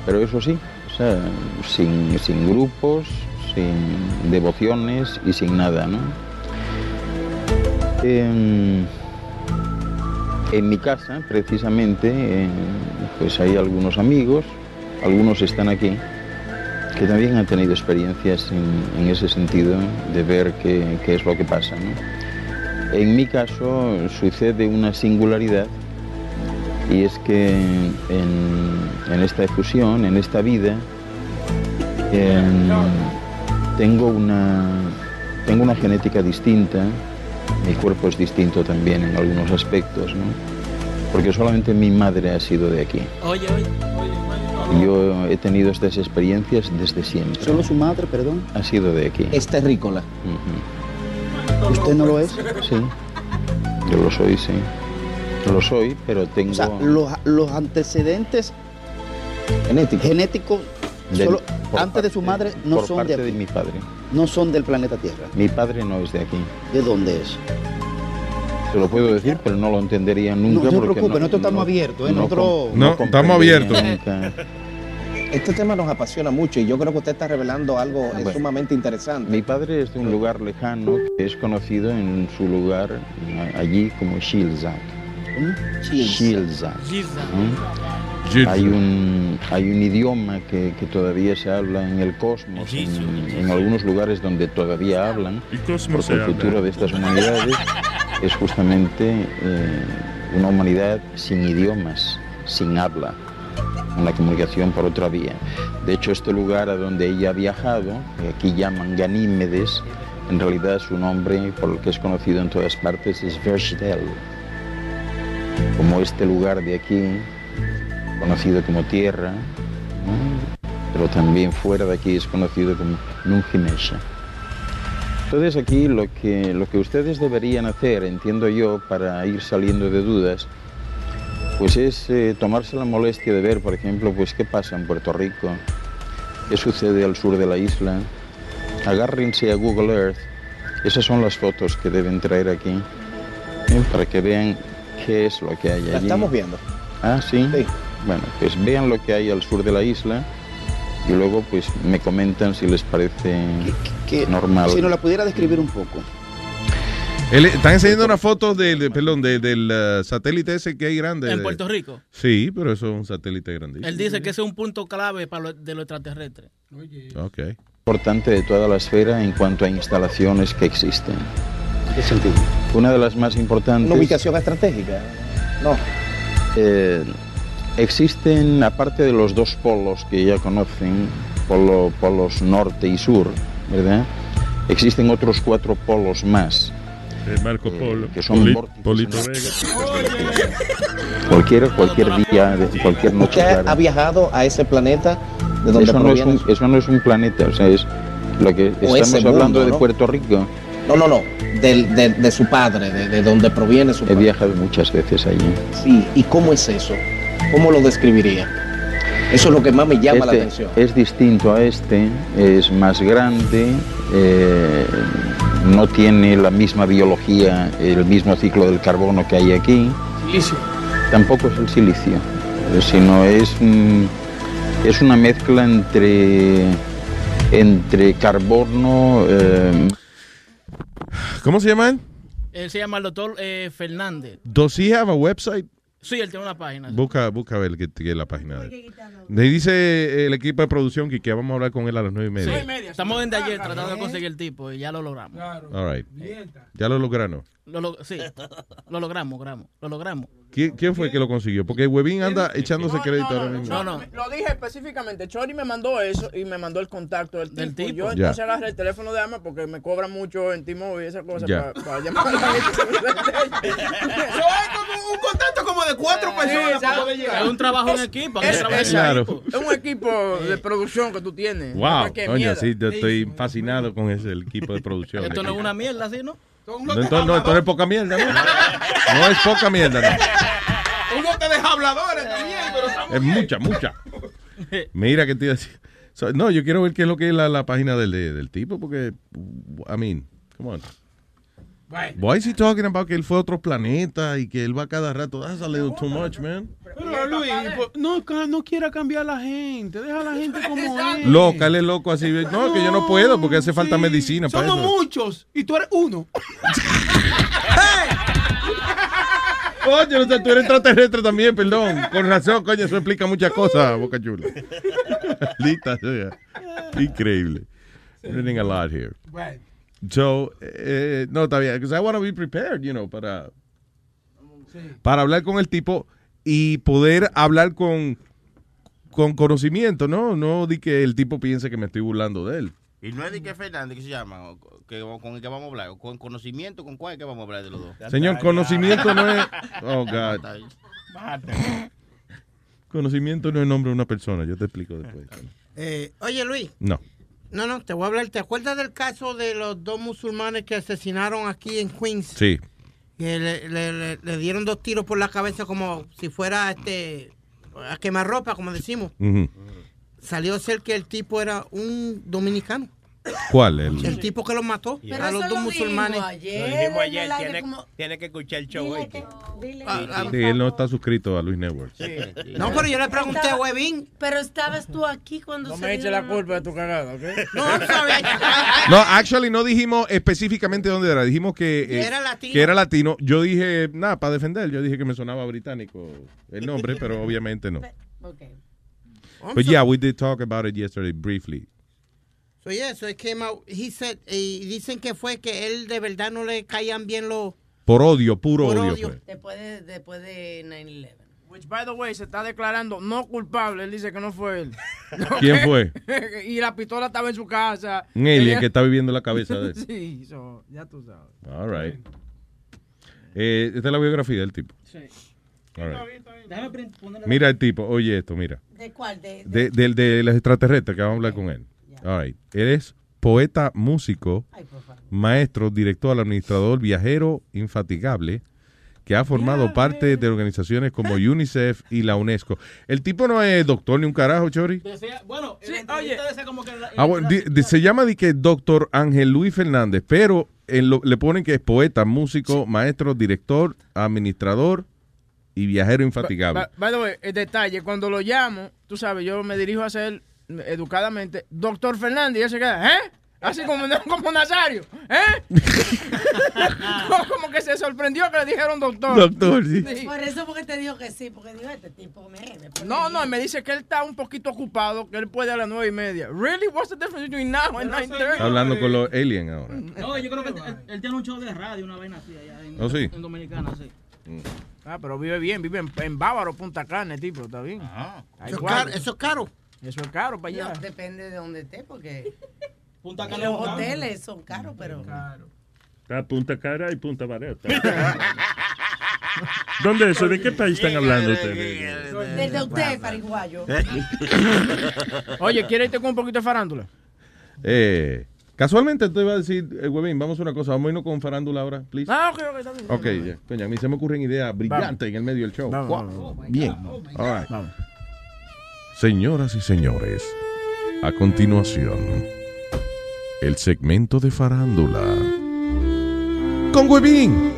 Pero eso sí, o sea, sin, sin grupos, sin devociones y sin nada, ¿no? Em, en mi casa, precisamente, eh, pues hay algunos amigos, algunos están aquí, que también han tenido experiencias en, ese sentido de ver qué, es lo que pasa. En mi caso sucede una singularidad y es que en, esta efusión, en esta vida, em, tengo una genética distinta, mi cuerpo es distinto también en algunos aspectos, ¿no? porque solamente mi madre ha sido de aquí. Oye, oye. Yo he tenido estas experiencias desde siempre. ¿Solo su madre, perdón? Ha sido de aquí. Es terrícola. ¿Usted no lo es? Sí, yo lo soy, sí. Lo soy, pero tengo... O sea, los, los antecedentes genéticos, Del- solo antes de su madre no por son parte de de aquí. mi padre. No son del planeta Tierra. Mi padre no es de aquí. ¿De dónde es? Se lo puedo decir, pero no lo entendería nunca. No se porque preocupe, nosotros estamos abiertos, ¿eh? no Nosotros- com- No, estamos comprendería abiertos. nunca. Este tema nos apasiona mucho y yo creo que usted está revelando algo eh, Bueno. sumamente interesante. Mi padre es de un lugar lejano que es conocido en su lugar allí como Shilzak. Shilzak. ¿no? Hay un, hay un idioma que, que todavía se habla en el cosmos, en, en algunos lugares donde todavía hablan, porque el futuro de estas humanidades es justamente eh, una humanidad sin idiomas, sin habla, una comunicación por otra vía. De hecho, este lugar a donde ella ha viajado, que aquí llaman Ganímedes, en realidad su nombre, por el que es conocido en todas partes, es Vershdel. Como este lugar de aquí, conocido como Tierra, ¿no? pero también fuera de aquí es conocido como Nunjimesha. Entonces aquí lo que, lo que ustedes deberían hacer, entiendo yo, para ir saliendo de dudas, pues es eh, tomarse la molestia de ver, por ejemplo, pues qué pasa en Puerto Rico, qué sucede al sur de la isla. Agárrense a Google Earth, esas son las fotos que deben traer aquí, ¿eh? para que vean qué es lo que hay allí. La estamos viendo. Ah, ¿sí? Bueno, pues vean lo que hay al sur de la isla y luego pues me comentan si les parece normal. Si nos la pudiera describir un poco. Están enseñando una foto del, de- perdón, de- del uh, satélite ese que hay grande. En de- Puerto Rico. Sí, pero eso es un satélite grandísimo. Él dice que ese es un punto clave para lo, de lo extraterrestre. Ok. importante de toda la esfera en cuanto a instalaciones que existen. ¿Qué sentido? Una de las más importantes... Una ubicación estratégica. No. Eh, existen, aparte de los dos polos que ya conocen, polo- polos norte y sur, ¿verdad? Existen otros cuatro polos más. Eh, Marco Polo. que son Poli- Polito. Vega. Cualquier, cualquier día, de cualquier noche. ¿Usted ha viajado a ese planeta de donde eso, no es proviene? un, eso no es un planeta, o sea, es lo que O estamos hablando de ¿no? Puerto Rico. No, no, no. De, de su padre, de, de donde proviene su He padre. viajado muchas veces allí. Sí, ¿y cómo es eso? ¿Cómo lo describiría? Eso es lo que más me llama la Este atención. Es distinto a este, es más grande, eh, no tiene la misma biología, el mismo ciclo del carbono que hay aquí. Silicio. Tampoco es el silicio, eh, sino es, es una mezcla entre, entre carbono. eh, ¿Cómo se llama él? Él se llama el doctor eh, Fernández. Does he have a website? Sí, él tiene una página. Busca, busca ver que tiene la página de él. Dice el equipo de producción que, que vamos a hablar con él a las nueve y media. Estamos desde ayer tratando de conseguir el tipo y ya lo logramos. All right. Ya lo lograron. Lo, lo- sí, lo logramos, logramos, lo logramos. ¿Quién, quién fue que lo consiguió? Porque Webin anda echándose crédito ahora mismo. No, no. Lo dije específicamente. Chori me mandó eso y me mandó el contacto del, Del tipo. tipo. Yo Ya. entonces agarré el teléfono de Ama porque me cobran mucho en T-Mobile y esas cosas Ya. para llamar a la gente. Un contacto como de cuatro personas para poder llegar. Es un trabajo en equipo. Es, Claro. es un equipo de producción que tú tienes. Wow, coño, sí, yo estoy fascinado con ese el equipo de producción. Esto no es una mierda, ¿sí, no? No, entonces, no, entonces es poca mierda, ¿no? No es poca mierda, no. Uno te deja habladores también, pero Es mucha, mucha. Mira que te iba a decir. So, no, yo quiero ver qué es lo que es la, la página del, del tipo, porque, I mean, come on. Why is he talking about que él fue a otro planeta y que él va cada rato? That's a little too much, man. Pero Luis, pues, no, no quiera cambiar a la gente, deja a la gente como es. Loca, él es loco así. No, que yo no puedo porque hace falta medicina para Somos eso. muchos y tú eres uno. Oye, o sea, tú eres extraterrestre también, perdón. Con razón, coño, eso explica muchas cosas, Boca Chula. Lita sea. Increíble. Learning a lot here. So, eh, no, está bien. Because I want to be prepared, you know, para, para hablar con el tipo y poder hablar con, con conocimiento, ¿no? No di que el tipo piense que me estoy burlando de él. Y no es de que Fernández, que se llama, o que, con el que vamos a hablar, o con conocimiento, ¿con cuál es que vamos a hablar de los dos? Señor, conocimiento no es... Oh, God. Conocimiento no es nombre de una persona. Yo te explico después. Eh, oye, Luis. No. No, no, te voy a hablar. ¿Te acuerdas del caso de los dos musulmanes que asesinaron aquí en Queens? Sí. Que le, le- le- le dieron dos tiros por la cabeza como si fuera este a quemar ropa, como decimos. Salió a ser que el tipo era un dominicano. ¿Cuál? El, El tipo que los mató Pero a los dos lo musulmanes. dijimos ayer. Lo dijimos ayer, tiene, como- tiene que escuchar el show hoy. Dile. Ah, Sí, él no está suscrito a Luis Network. No, pero yo le pregunté a Webin. Pero estabas tú aquí cuando No se me eches la culpa de tu cagada, ¿ok? No, ¿sabes? No, actually no dijimos específicamente dónde era. Dijimos que, eh, Era latino. que era latino. Yo dije, nada, para defender. Yo dije que me sonaba británico el nombre, pero obviamente no. But yeah, we did talk about it yesterday briefly. So yeah, so it came out. He said, y dicen que fue que él de verdad no le caían bien los. Por odio, puro Por odio, odio. fue. Después de, después de 9-11. Which, by the way, se está declarando no culpable. Él dice que no fue él. ¿Quién fue? y la pistola estaba en su casa. Un alien que está viviendo en la cabeza de él. sí, so, ya tú sabes. All right. Eh, esta es la biografía del tipo. Sí. All right. Déjame Mira el tipo, oye esto, mira. ¿De cuál? De, De, del de los extraterrestres que vamos a hablar con él. All right. Eres poeta, músico, maestro, director, administrador, viajero infatigable, que ha formado parte de organizaciones como UNICEF y la UNESCO. El tipo no es doctor ni un carajo, Chori. Decía- bueno, como que... la- Ah, bueno, di- di- se llama de que doctor Ángel Luis Fernández, pero en lo- le ponen que es poeta, músico, maestro, director, administrador y viajero infatigable. By, by the way, el detalle, cuando lo llamo, tú sabes, yo me dirijo a hacer educadamente, doctor Fernández, y él se queda, ¿eh? Así como, como Nazario, ¿eh? como que se sorprendió que le dijeron doctor. Doctor, sí. Por eso porque te dijo que sí, porque dijo este tipo me, No, no, bien. me dice que él está un poquito ocupado, que él puede a las nueve y media. Really? What's the difference between now and 9:30? Hablando con los aliens ahora. No, yo creo que él, tiene un show de radio, una vaina así allá en, ¿Oh, sí? en Dominicana, sí. Ah, pero vive bien, vive en, en Bávaro, Punta Cana, tipo, está bien. Hay Eso es cuarto. caro. Eso es caro. Eso es caro para allá. No, depende de dónde esté, porque Punta Cana los hoteles son caros, pero... Está Punta Cara y Punta Barata. ¿Dónde es eso? ¿De qué país están hablando ustedes? Desde usted, pariguayo. Oye, ¿quiere irte con un poquito de farándula? Eh, casualmente te iba a decir, eh, Huevín, vamos a una cosa, vamos a irnos con farándula ahora, please. Ah, ok, ok, está bien. Ok, ya. Coño, a mí se me ocurren ideas brillantes en el medio del show. Vamos, Wow. vamos, vamos. Bien. All right. Señoras y señores, a continuación, el segmento de farándula. Con Huevín.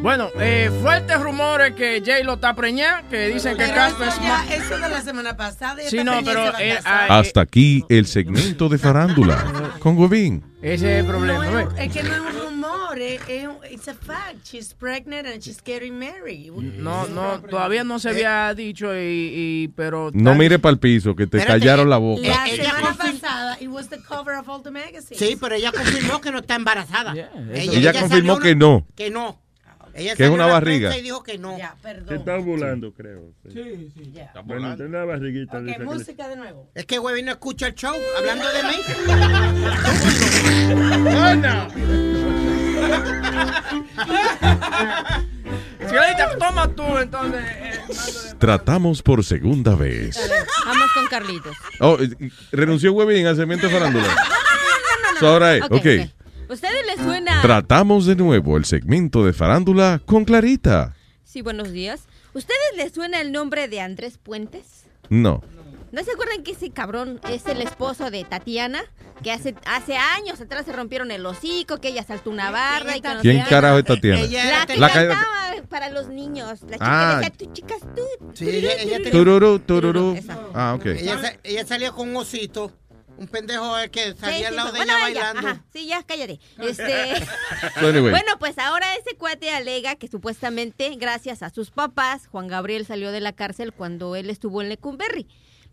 Bueno, eh, fuertes rumores que Jay lo está preñada, que dicen que Casper eso, ya, eso de la semana pasada. Sí, no, pero, se va a eh, casar. Hasta aquí el segmento de farándula. Con Huevín. Ese es el problema. No, es, es que no es un rumor, es, es un- it's a fact. She's pregnant and she's getting married. No, no, todavía no se había dicho, y, y- pero... No mire para el piso, que te Espérate, callaron la boca. La Ella semana pasada, it was the cover of all the magazines. Sí, pero ella confirmó que no está embarazada. Ella confirmó que no. Que no. Ella Que es una barriga. Y dijo que no. Se está ovulando, creo. Sí, sí, ya. Bueno, tiene una barriguita. de esa Ok, que le- música de nuevo. Es que Webby no escucha el show hablando de mí. Cielita, toma tú, entonces. eh, Tratamos por segunda vez. Vamos con Carlitos. Oh, renunció Huevín al segmento de farándula. So, ahora es, Ok, ok. ok. ¿Ustedes les suena? Tratamos de nuevo el segmento de farándula con Clarita. Sí, buenos días. ¿Ustedes les suena el nombre de Andrés Puentes? No. ¿No se acuerdan que ese cabrón es el esposo de Tatiana? Que hace, hace años atrás se rompieron el hocico, que ella saltó una barra y que no ¿Quién carajo es Tatiana? La que La cantaba para los niños. La chica Ah. decía, tú chicas, tú. Sí, ella, ella tenía- Tururú, tururú. Ah, ok. Ella, ella salió con un osito. Un pendejo que salía sí, al lado sí. de Bueno, ella bailando. ajá. Sí, ya, cállate. Este... Bueno, pues ahora ese cuate alega que supuestamente, gracias a sus papás, Juan Gabriel salió de la cárcel cuando él estuvo en Lecumberri.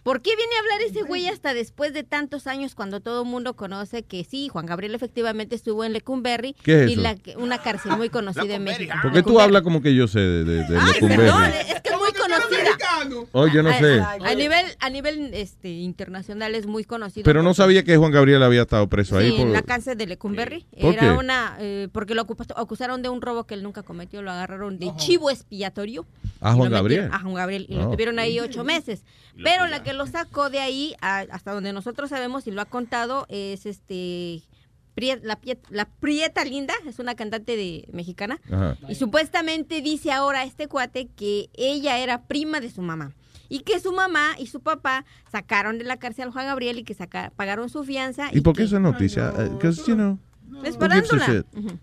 ¿Por qué viene a hablar ese güey hasta después de tantos años cuando todo el mundo conoce que sí, Juan Gabriel efectivamente estuvo en Lecumberri ¿Qué es y la, una cárcel muy conocida en México? ¿Por qué tú hablas como que yo sé de, de, de Ay, Lecumberri? perdón, es que es muy conocida. Oh, yo no A- sé. A, nivel, a nivel este, internacional es muy conocido. Pero no sabía que Juan Gabriel había estado preso ahí. Por- en la cárcel de Lecumberri. ¿Por Era qué? una. eh, porque lo acusaron de un robo que él nunca cometió. Lo agarraron de chivo expiatorio. ¿A Juan metieron- Gabriel? A Juan Gabriel. Y Oh. lo tuvieron ahí ocho meses. Pero la que lo sacó de ahí, a- hasta donde nosotros sabemos y lo ha contado, es este. Prie- la, la Prieta Linda, es una cantante de mexicana. Ajá. Y supuestamente dice ahora este cuate que ella era prima de su mamá. Y que su mamá y su papá sacaron de la cárcel a Juan Gabriel y que saca- pagaron su fianza. ¿Y por qué esa noticia? Because, you know, Es shit? Ujú.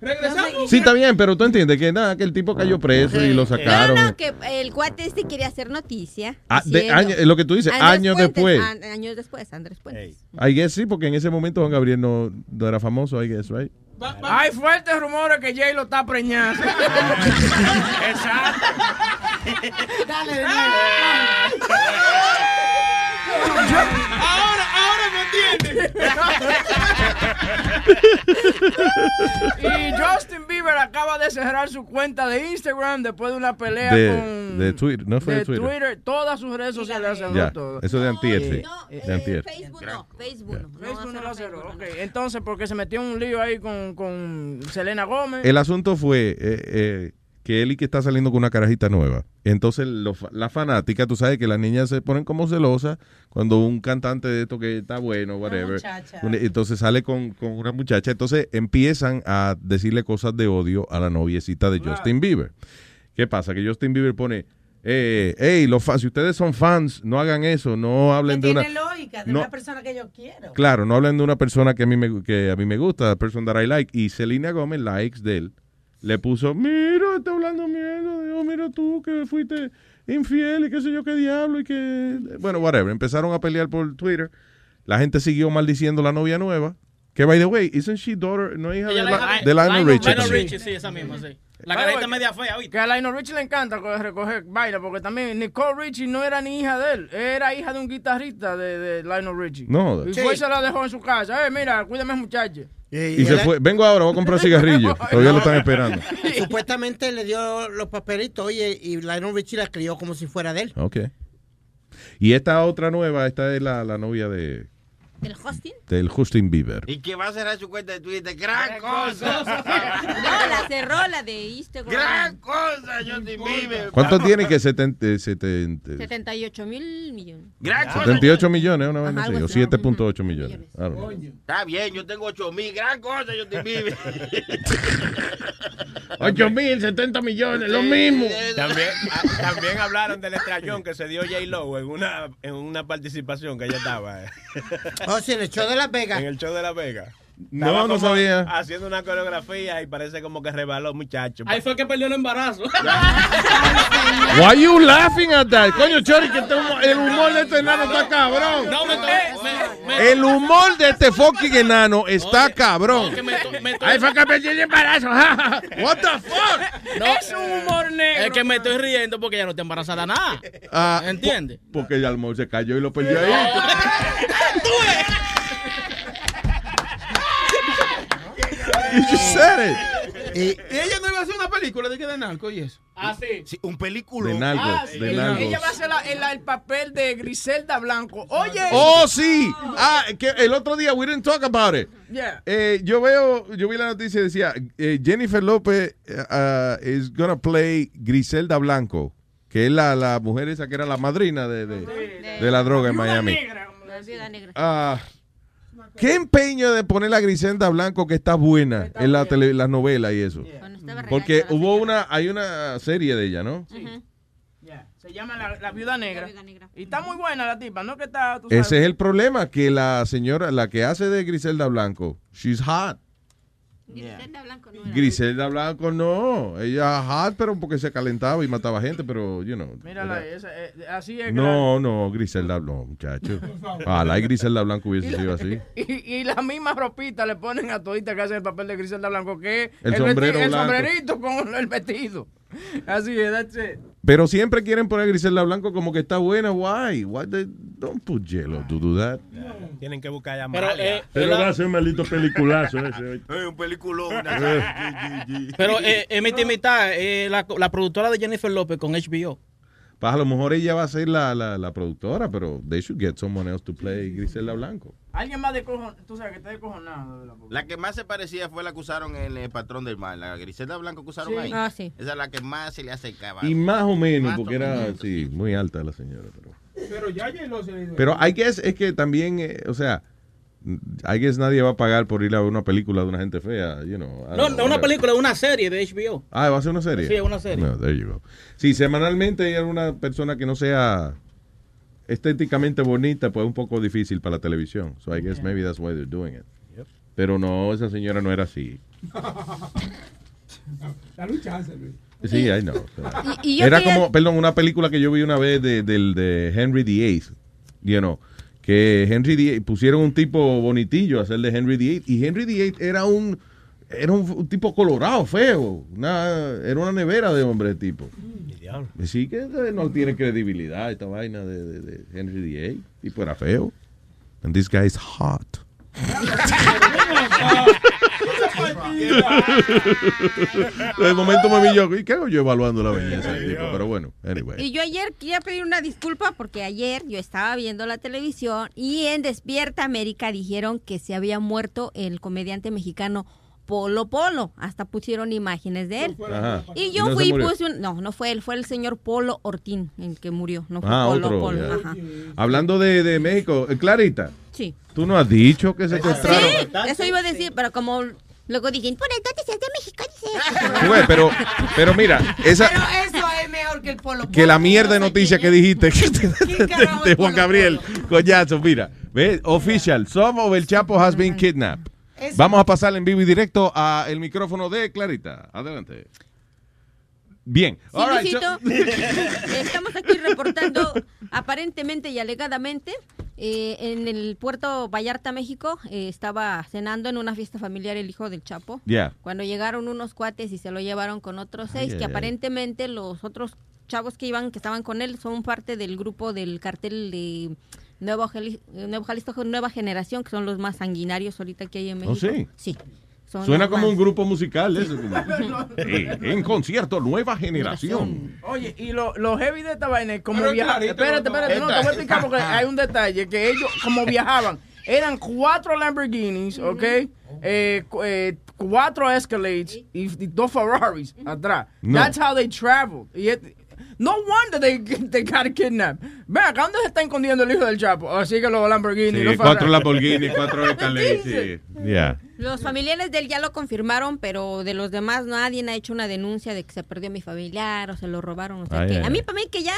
Sí, está bien, pero tú entiendes que nada, que el tipo cayó preso y lo sacaron. No, no, que el cuate este quería hacer noticia. Ah, de año- lo que tú dices, Andrés años Puentes, después. an- años después, Andrés Puentes. I guess sí, porque en ese momento Juan Gabriel no, no era famoso, I guess, right? Hay fuertes rumores que Jay lo está preñando. Exacto. Dale, de Ahora, y Justin Bieber acaba de cerrar su cuenta de Instagram después de una pelea De, con de Twitter, no fue de, de Twitter. Twitter. Todas sus redes sociales cerró Ya, todo. eso de antier, sí. Eh, de antier. Facebook no, Facebook no. Facebook no lo cerró. Ok, entonces porque se metió en un lío ahí con, con Selena Gómez. El asunto fue eh, eh, que Eli que está saliendo con una carajita nueva. Entonces la fanática, tú sabes que las niñas se ponen como celosas cuando un cantante de esto que está bueno, whatever. muchacha. un- entonces sale con, con una muchacha. Entonces empiezan a decirle cosas de odio a la noviecita de Justin Bieber. ¿Qué pasa? Que Justin Bieber pone... Eh, hey, los fans, si ustedes son fans, no hagan eso, no hablen de una... Tiene lógica, de no- una persona que yo quiero. Claro, no hablen de una persona que a mí me, que a mí me gusta, the person that I like. Y Selena Gómez, la ex de él, le puso, mira, está hablando mierda, Dios, mira tú que fuiste infiel y qué sé yo qué diablo y que... Bueno, whatever. Empezaron a pelear por Twitter. La gente siguió maldiciendo a la novia nueva. Que, by the way, isn't she daughter, no hija de, la- la- de Lionel Richie. Lionel? Richie, sí, esa misma, sí. La carita way, media fea, ¿oíste? Que a Lionel Richie le encanta co- recoger vaina, porque también Nicole Richie no era ni hija de él, era hija de un guitarrista de, de Lionel Richie. No. Y Sí. fue y se la dejó en su casa. Eh, mira, cuídame muchacha. Y se fue. Vengo ahora, voy a comprar cigarrillos. Todavía lo están esperando. Supuestamente le dio los papelitos oye, y Lionel Richie la crió como si fuera de él. Ok. Y esta otra nueva, esta es la, la novia de, ¿Del hosting? del Justin Bieber. Y que va a cerrar su cuenta de Twitter. ¡Gran cosa! No, la cerró, la de Instagram. ¡Gran cosa, Justin Bieber! ¿Cuánto tiene que 70, 70, 78 mil millones. ¡Gran cosa! 78 millones, una Ajá, así, o así. 7.8 millones? Know. Está bien, yo tengo 8 mil. ¡Gran cosa, Justin Bieber! 8 mil, 70 millones, lo mismo. También, ah, también hablaron del estrellón que se dio J-Lo en una, en una participación que ella estaba. eh. Oh, sí, en el show de Las Vegas. En el show de La Vega. No, Estaba no sabía. Haciendo una coreografía y parece como que rebaló, muchacho. Ahí fue que perdió el embarazo. Why you laughing at that? Coño, Chori, que este humo- el humor de este enano está cabrón. No, me, me, me, El humor de este fucking enano está cabrón. Ahí fue que perdí el embarazo. What the fuck? No, es un humor negro. Es que me estoy riendo porque ya no está embarazada nada. Ah, ¿Entiendes? po- Porque el amor se cayó y lo perdió ahí. You just said it. Y ella no iba a hacer una película de que de narco y eso. Ah, sí. un película. De nalgos, Ah, de ella, va a hacer la- el, el papel de Griselda Blanco. Oye. Oh, sí. Ah, que el otro día we didn't talk about it. Yeah. Eh, yo veo, yo vi la noticia y decía, eh, Jennifer López uh, is gonna play Griselda Blanco, que es la, la mujer esa que era la madrina de, de, de la droga en Miami. La viuda negra. Ah, qué empeño de poner a Griselda Blanco que está buena en la tele, las novelas y eso. Porque hubo una, hay una serie de ella, ¿no? Yeah. Se llama la, la viuda negra. Y está muy buena la tipa, ¿no? Que está, tú sabes. Ese es el problema, que la señora, la que hace de Griselda Blanco, she's hot. Griselda Blanco no era. Griselda Blanco no, ella hot, pero porque se calentaba y mataba gente, pero, you know. Mírala, era- esa, eh, así es. No, no, Griselda no, muchacho. Ojalá y Griselda Blanco hubiese sido así. Y, y la misma ropita le ponen a todita que hace el papel de Griselda Blanco, que es El sombrero el blanco. sombrerito con el vestido. Así es, that's it. Pero siempre quieren poner a Griselda Blanco como que está buena. Why? Why they don't put Jello to do that? Tienen que buscar a Pero, Amalia. eh, Pero la- va a ser un maldito peliculazo ese. un peliculón. Pero eh, eh, la, la productora de Jennifer López con HBO. Pues a lo mejor ella va a ser la, la, la productora, pero they should get someone else to play Griselda Blanco. Alguien más de cojon, tú sabes que está descojonado. de la La que más se parecía fue la que usaron en El Patrón del Mal. La Griselda Blanco que usaron Sí. ahí. Ah, sí. Esa es la que más se le acercaba. Y más o menos, Más porque era, sí, muy alta la señora. Pero, Pero ya J-Lo se le dio. pero I guess es que también, eh, o sea, I guess nadie va a pagar por ir a ver una película de una gente fea, you know. No, no una whatever. película, una serie de HBO. Ah, ¿va a ser una serie? Sí, una serie. No, there you go. Sí, semanalmente ir a una persona que no sea estéticamente bonita, pues es un poco difícil para la televisión. So I guess maybe that's why they're doing it. Pero no, esa señora no era así. Dale un chance, Luis. Sí, I know. Y- y yo Era quería- como, perdón, una película que yo vi una vez de Henry VIII, you know, que Henry VIII, pusieron un tipo bonitillo a hacer de Henry VIII, y Henry VIII era un, era un, un tipo colorado, feo, una, era una nevera de hombre de tipo. Sí que no tiene credibilidad esta vaina de, de- de Henry VIII, tipo era feo. And this guy is hot. De momento me vi yo, ¿y qué hago yo evaluando la belleza del tipo? Pero bueno, anyway. Y yo ayer quería pedir una disculpa porque ayer yo estaba viendo la televisión y en Despierta América dijeron que se había muerto el comediante mexicano Polo Polo. Hasta pusieron imágenes de él. Ajá. Y ¿Y yo no se fui y puse un... No, no fue él, fue el señor Polo Ortín el que murió. No fue Ah, Polo otro. Polo. Ajá. Hablando de, de México, eh, Clarita, Sí. tú no has dicho que secuestraron. Sí, eso iba a decir, pero como luego dicen, por entonces es de México, dice. Güey, pero, pero mira, esa, Pero eso es mejor que el polo. que la mierda de noticia que dijiste de, Juan Polo Gabriel Collazo, mira, ve, official, some of el Chapo has been kidnapped. Vamos a pasar en vivo y directo a el micrófono de Clarita. Adelante. Bien. Sí, All right, Luisito, so- estamos aquí reportando aparentemente y alegadamente eh, en el puerto Vallarta, México, eh, estaba cenando en una fiesta familiar el hijo del Chapo. Yeah. Cuando llegaron unos cuates y se lo llevaron con otros seis, que aparentemente los otros chavos que iban, que estaban con él, son parte del grupo del cartel de Nuevo, Nuevo Jalisco Nueva Generación, que son los más sanguinarios ahorita que hay en ¿Oh, México. sí? Sí. son Suena como más- un grupo musical eso. como- Sí, en concierto, nueva generación. Oye, y lo, lo heavy de esta vaina es como Pero viajaban. Espérate, no, no. espérate, no, te voy a explicar porque hay un detalle, que ellos como viajaban. eran cuatro Lamborghinis, ¿ok? Eh, eh, cuatro Escalades y, y dos Ferraris atrás. No. That's how they traveled. Y no wonder they, they got kidnapped. Ven acá, ¿dónde se está escondiendo el hijo del Chapo? Así que los Lamborghini. Sí, los cuatro. Lamborghini, cuatro Escalade, sí. Yeah. Los familiares de él ya lo confirmaron, pero de los demás nadie ha hecho una denuncia de que se perdió mi familiar o se lo robaron. O sea Ay, que ay, a mí, para mí que ya,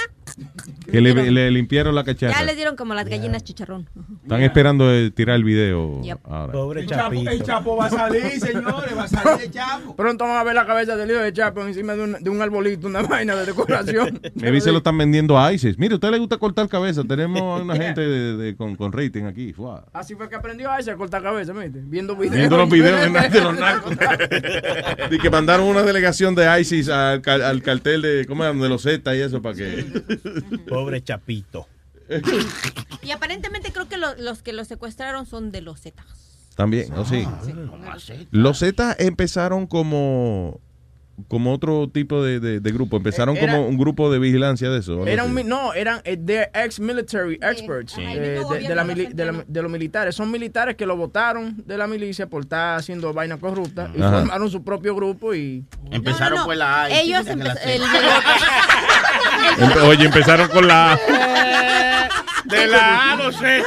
Que le, le limpiaron la cacharra. ya les dieron como las gallinas chicharrón. Están esperando tirar el video Yep. ahora. Pobre El Chapo, el Chapo va a salir, señores, va a salir el Chapo. Pronto vamos a ver la cabeza del hijo de Chapo encima de un, de un arbolito, una vaina de decoración. Maybe se lo están vendiendo a ISIS. Mire, a usted le gusta cortar cabeza. Tenemos una gente de, de- con, con rating aquí. Fua. Así fue que aprendió a ese a cortar cabeza, ¿viste? Viendo videos. Viendo los videos de, de los narcos. Y que mandaron una delegación de ISIS al, al cartel de, ¿cómo de los Z y eso para que... Pobre Chapito. Y aparentemente creo que lo- los que lo secuestraron son de los Zetas. También, ¿no? Sí. Los Z empezaron como como otro tipo de, de- de grupo. Empezaron Era- como un grupo de vigilancia de eso. Era un, no, eran eh, they're ex-military experts eh, de, de la de, la- de los militares. Son militares que lo votaron de la milicia por estar haciendo vaina corrupta y Ajá. formaron su propio grupo y... Empezaron no. por la A. Ellos siguen en la empe- C. el- Oye, empezaron con la... De la A no sé.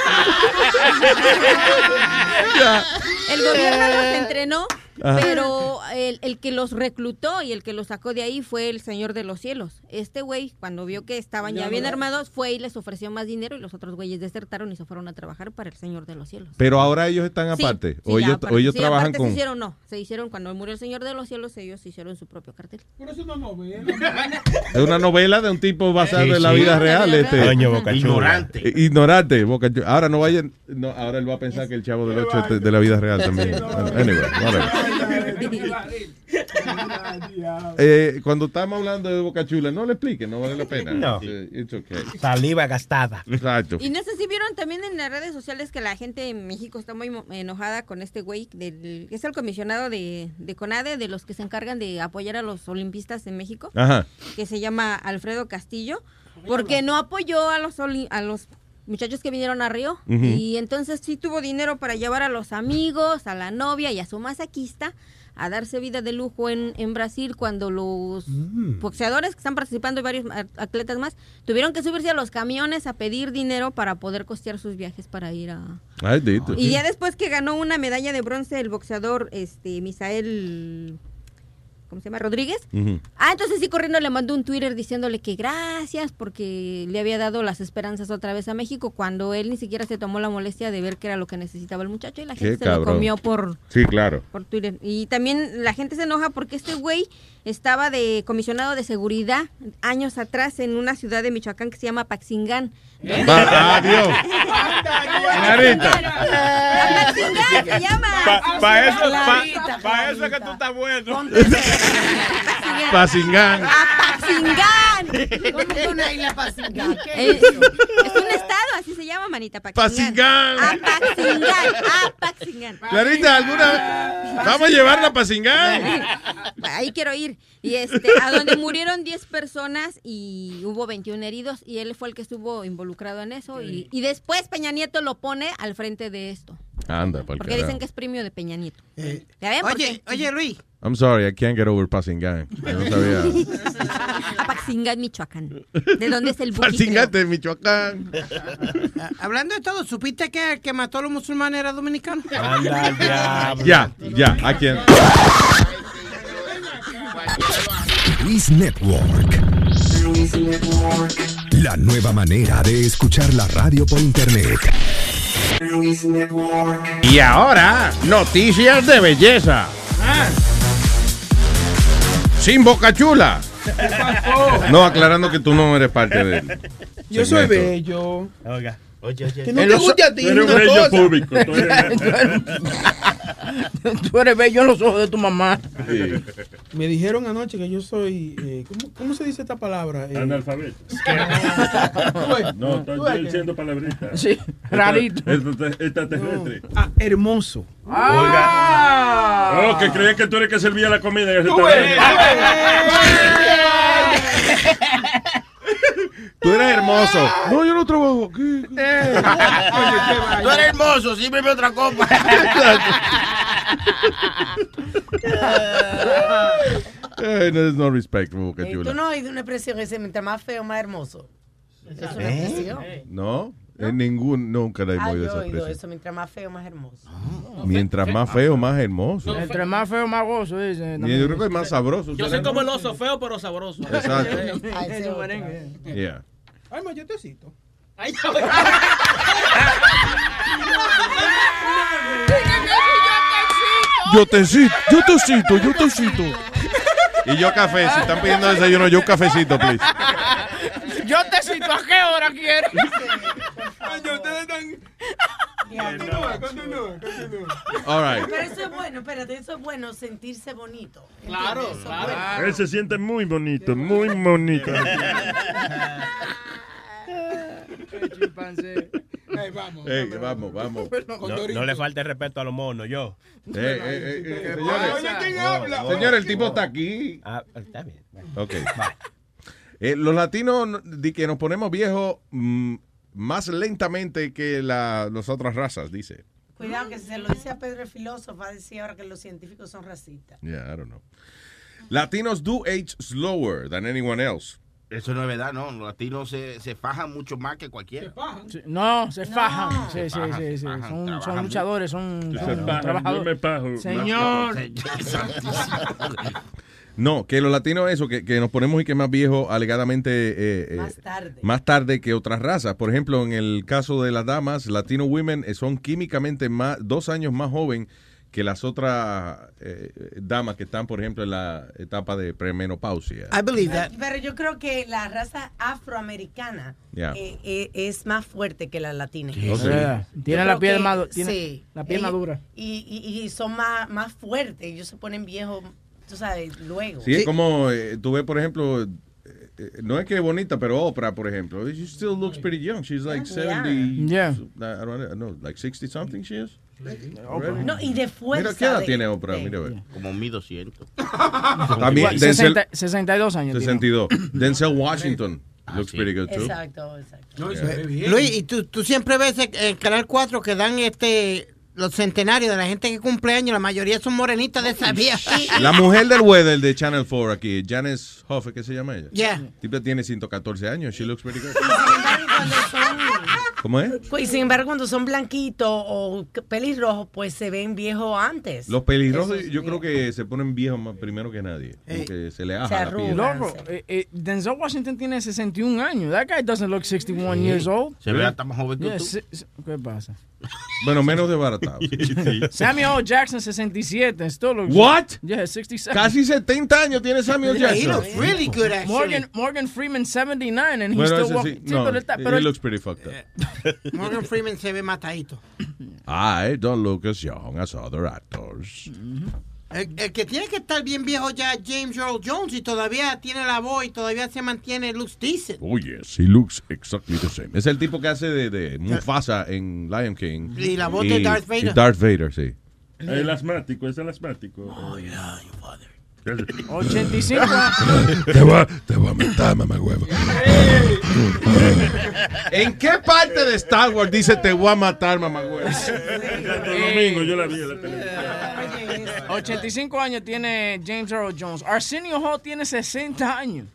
El gobierno los entrenó, Ajá. pero el, el que los reclutó y el que los sacó de ahí fue el Señor de los Cielos. Este güey, cuando vio que estaban ya Ya, bien armados, fue y les ofreció más dinero y los otros güeyes desertaron y se fueron a trabajar para el Señor de los Cielos. Pero ahora ellos están Sí, aparte. sí, o ya ellos, aparte. o ellos Sí, trabajan aparte con... Se hicieron, no, se hicieron cuando murió el Señor de los Cielos, ellos hicieron su propio cartel. Pero es una novela. Es una novela de un tipo basado Sí, en la sí. vida real. Este. Ignorante. Ignorante, Boca. Ahora no vayan. No, ahora él va a pensar que el chavo del 8 es de la vida real también. Anyway. Eh, cuando estamos hablando de Boca Chula, no le explique, no vale la pena. No. It's okay. Saliva gastada. Exacto. Y no sé si vieron también en las redes sociales que la gente en México está muy enojada con este güey, del, que es el comisionado de, de CONADE, de los que se encargan de apoyar a los olimpistas en México, Ajá. que se llama Alfredo Castillo, porque no apoyó a los, a los muchachos que vinieron a Río. Y entonces sí tuvo dinero para llevar a los amigos, a la novia y a su masaquista a darse vida de lujo en, en Brasil cuando los boxeadores que están participando y varios atletas más tuvieron que subirse a los camiones a pedir dinero para poder costear sus viajes para ir a... Ay. Y ya después que ganó una medalla de bronce el boxeador este Misael ¿cómo se llama? Rodríguez. Ah, entonces sí corriendo le mandó un Twitter diciéndole que gracias porque le había dado las esperanzas otra vez a México cuando él ni siquiera se tomó la molestia de ver qué era lo que necesitaba el muchacho y la gente Qué se lo cabrón. comió por Sí, claro. por Twitter. Y también la gente se enoja porque este güey estaba de comisionado de seguridad años atrás en una ciudad de Michoacán que se llama Paxingán. Adiós. Clarita. Apaxingán se llama. Para eso, Clarita, pa, pa eso es que tú estás bueno. Pasingán. Apaxingán. ¿Cómo que una isla Paxingán? ¿Qué Es, es es un estado, así se llama, manita. Paxingán. Apaxingán. Apaxingán. Clarita, ¿alguna? Vamos a llevarla a Pasingán. Ahí quiero ir. Y este, a donde murieron 10 personas y hubo 21 heridos y él fue el que estuvo involucrado en eso. Y, y después Peña Nieto lo pone al frente de esto. Anda, por Porque dicen que es premio de Peña Nieto. ¿Ya ven? Oye, oye, Luis. I'm sorry, I can't get over Pasingán. No sabía. Apaxingán, Michoacán. ¿De dónde es el buquitreo? Pasingate, Michoacán. Ah, Hablando de todo, ¿supiste que el que mató a los musulmanes era dominicano? Anda. Ya, ya, ¿a quién? Luis Network. La nueva manera de escuchar la radio por internet. Y ahora, noticias de belleza. Sin boca chula. ¿Qué pasó? No, aclarando que tú no eres parte de él. Yo soy bello. Oiga. Oye, oye. Que no te guste a ti tú eres una bello cosa. público, tú eres- tú, bello en los ojos de tu mamá. Me dijeron anoche que yo soy. eh, ¿cómo, cómo se dice esta palabra? Eh, Analfabeto. No, tú estoy diciendo palabritas. Sí, rarito. Extra- Extraterrestre. Ah, hermoso. Ah. Oh, que creían que tú eres que servía la comida en ese Tú eres hermoso. No, yo no trabajo aquí. Tú eres hermoso, sírveme otra copa. Eh, no, no respect, Boca Chula. Tú no has oído una expresión ese, mientras más feo, más hermoso. Eso es una ¿Eh? expresión. No, en ningún, nunca le hemos Ah, oído yo he esa oído expresión. eso, mientras más feo, más hermoso. Mientras más feo, más hermoso. Entre más feo, más gozo, dice. Y yo creo que es más sabroso. Yo soy como el oso, feo pero sabroso. Exacto. Ay, ese. Yeah. Ay, ma, yo te cito. Ay, Yo te cito, yo te cito, yo te cito. Y yo café, si están pidiendo desayuno, yo un cafecito, please. Yo te cito a qué hora quieres. Coño, ustedes están. Continúa, continúa, continúa. All right. Pero eso es bueno, espérate, eso es bueno, sentirse bonito. Claro, ¿entiendes? Eso es claro. bueno. Él se siente muy bonito, muy bonito. Ey, vamos. Ey, vamos, vamos. No, no le falte respeto a los monos, yo. Eh, eh, eh, eh, Oye, señores, ¿quién habla? señores, el tipo está aquí. Ah, está bien. Ok. Eh, los latinos no- di que nos ponemos viejos mm, más lentamente que la, las otras razas, dice. Cuidado, que si se lo dice a Pedro el filósofo, va a decir ahora que los científicos son racistas. Yeah, I don't know. Latinos do age slower than anyone else. Eso no es verdad, no. Los latinos se, se fajan mucho más que cualquiera. Sí, No, se No. fajan. Sí, Se sí, fajan, sí, se sí. fajan, Son, son luchadores, son, Se son fajan, trabajadores. yo me pajo. Señor. No, que los latinos eso, que, que nos ponemos y que más viejos alegadamente eh, eh, Más tarde. más tarde que otras razas. Por ejemplo, en el caso de las damas, latino women eh, son químicamente más, dos años más joven que las otras eh, damas que están, por ejemplo, en la etapa de premenopausia. I believe that. Pero yo creo que la raza afroamericana Yeah. eh, eh, es más fuerte que la latina. Sí. Ok. Yeah. Yo Tiene la piel que- tiene sí. la piel madura. Y, y, y son más, más fuertes. Ellos se ponen viejos, tú sabes, luego. Sí, es como eh, tú ves, por ejemplo, eh, eh, no es que es bonita, pero Oprah, por ejemplo, she still looks pretty young. She's like Yeah. 70, Yeah. I don't know, like 60 something she is. No, y de fuerza. Mira, ¿qué edad de- tiene Oprah? de- Mira, a ver. Como 1200. También Denzel, 60 62 años. tiene. 62. Denzel Washington looks sí. pretty good too. Exacto, exacto. No, y se ve bien. Luis, y tú, tú siempre ves en el Canal 4 que dan este los centenarios de la gente que cumple años, la mayoría son morenitas de esa vieja. La mujer del weather de Channel 4 aquí, Janice Hoff, ¿qué se llama ella? Yeah. Tipo tiene 114 años, she looks pretty good. ¿Cómo es? Y sin embargo, cuando son blanquitos o pelirrojos, pues se ven viejos antes. Los pelirrojos sí. yo creo que se ponen viejos más primero que nadie. Como que se le Se aja la piel. arrugan. Loco, eh, eh, Denzel Washington tiene 61 años. That guy doesn't look 61 years old. Se ve hasta más joven que Yeah, tú. ¿Qué pasa? Bueno, menos desbaratado. Samuel. Jackson, 67. and Still looks. What? Yeah, 67. Casi 70 años tiene Samuel He Jackson. looks really good, actually. Morgan, Morgan Freeman, 79, and he's Bueno, still walking. sí. Sí, No, pero está- he pero- looks pretty fucked up. Morgan Freeman se ve matadito. I don't look as young as other actors. El, el que tiene que estar bien viejo ya es James Earl Jones y todavía tiene la voz y todavía se mantiene, looks decent. Oh, yes, he looks exactly the same. Es el tipo que hace de, de Mufasa en Lion King. Y la voz de Darth Vader. y Darth Vader, sí. El asmático, es el asmático. Oh, yeah, your father. 85. te, voy a, te voy a meter, mamá huevo. ¿En qué parte de Star Wars dice te voy a matar, mamá huevo? Domingo, yo la vi en la televisión. 85 años tiene James Earl Jones. Arsenio Hall tiene 60 años.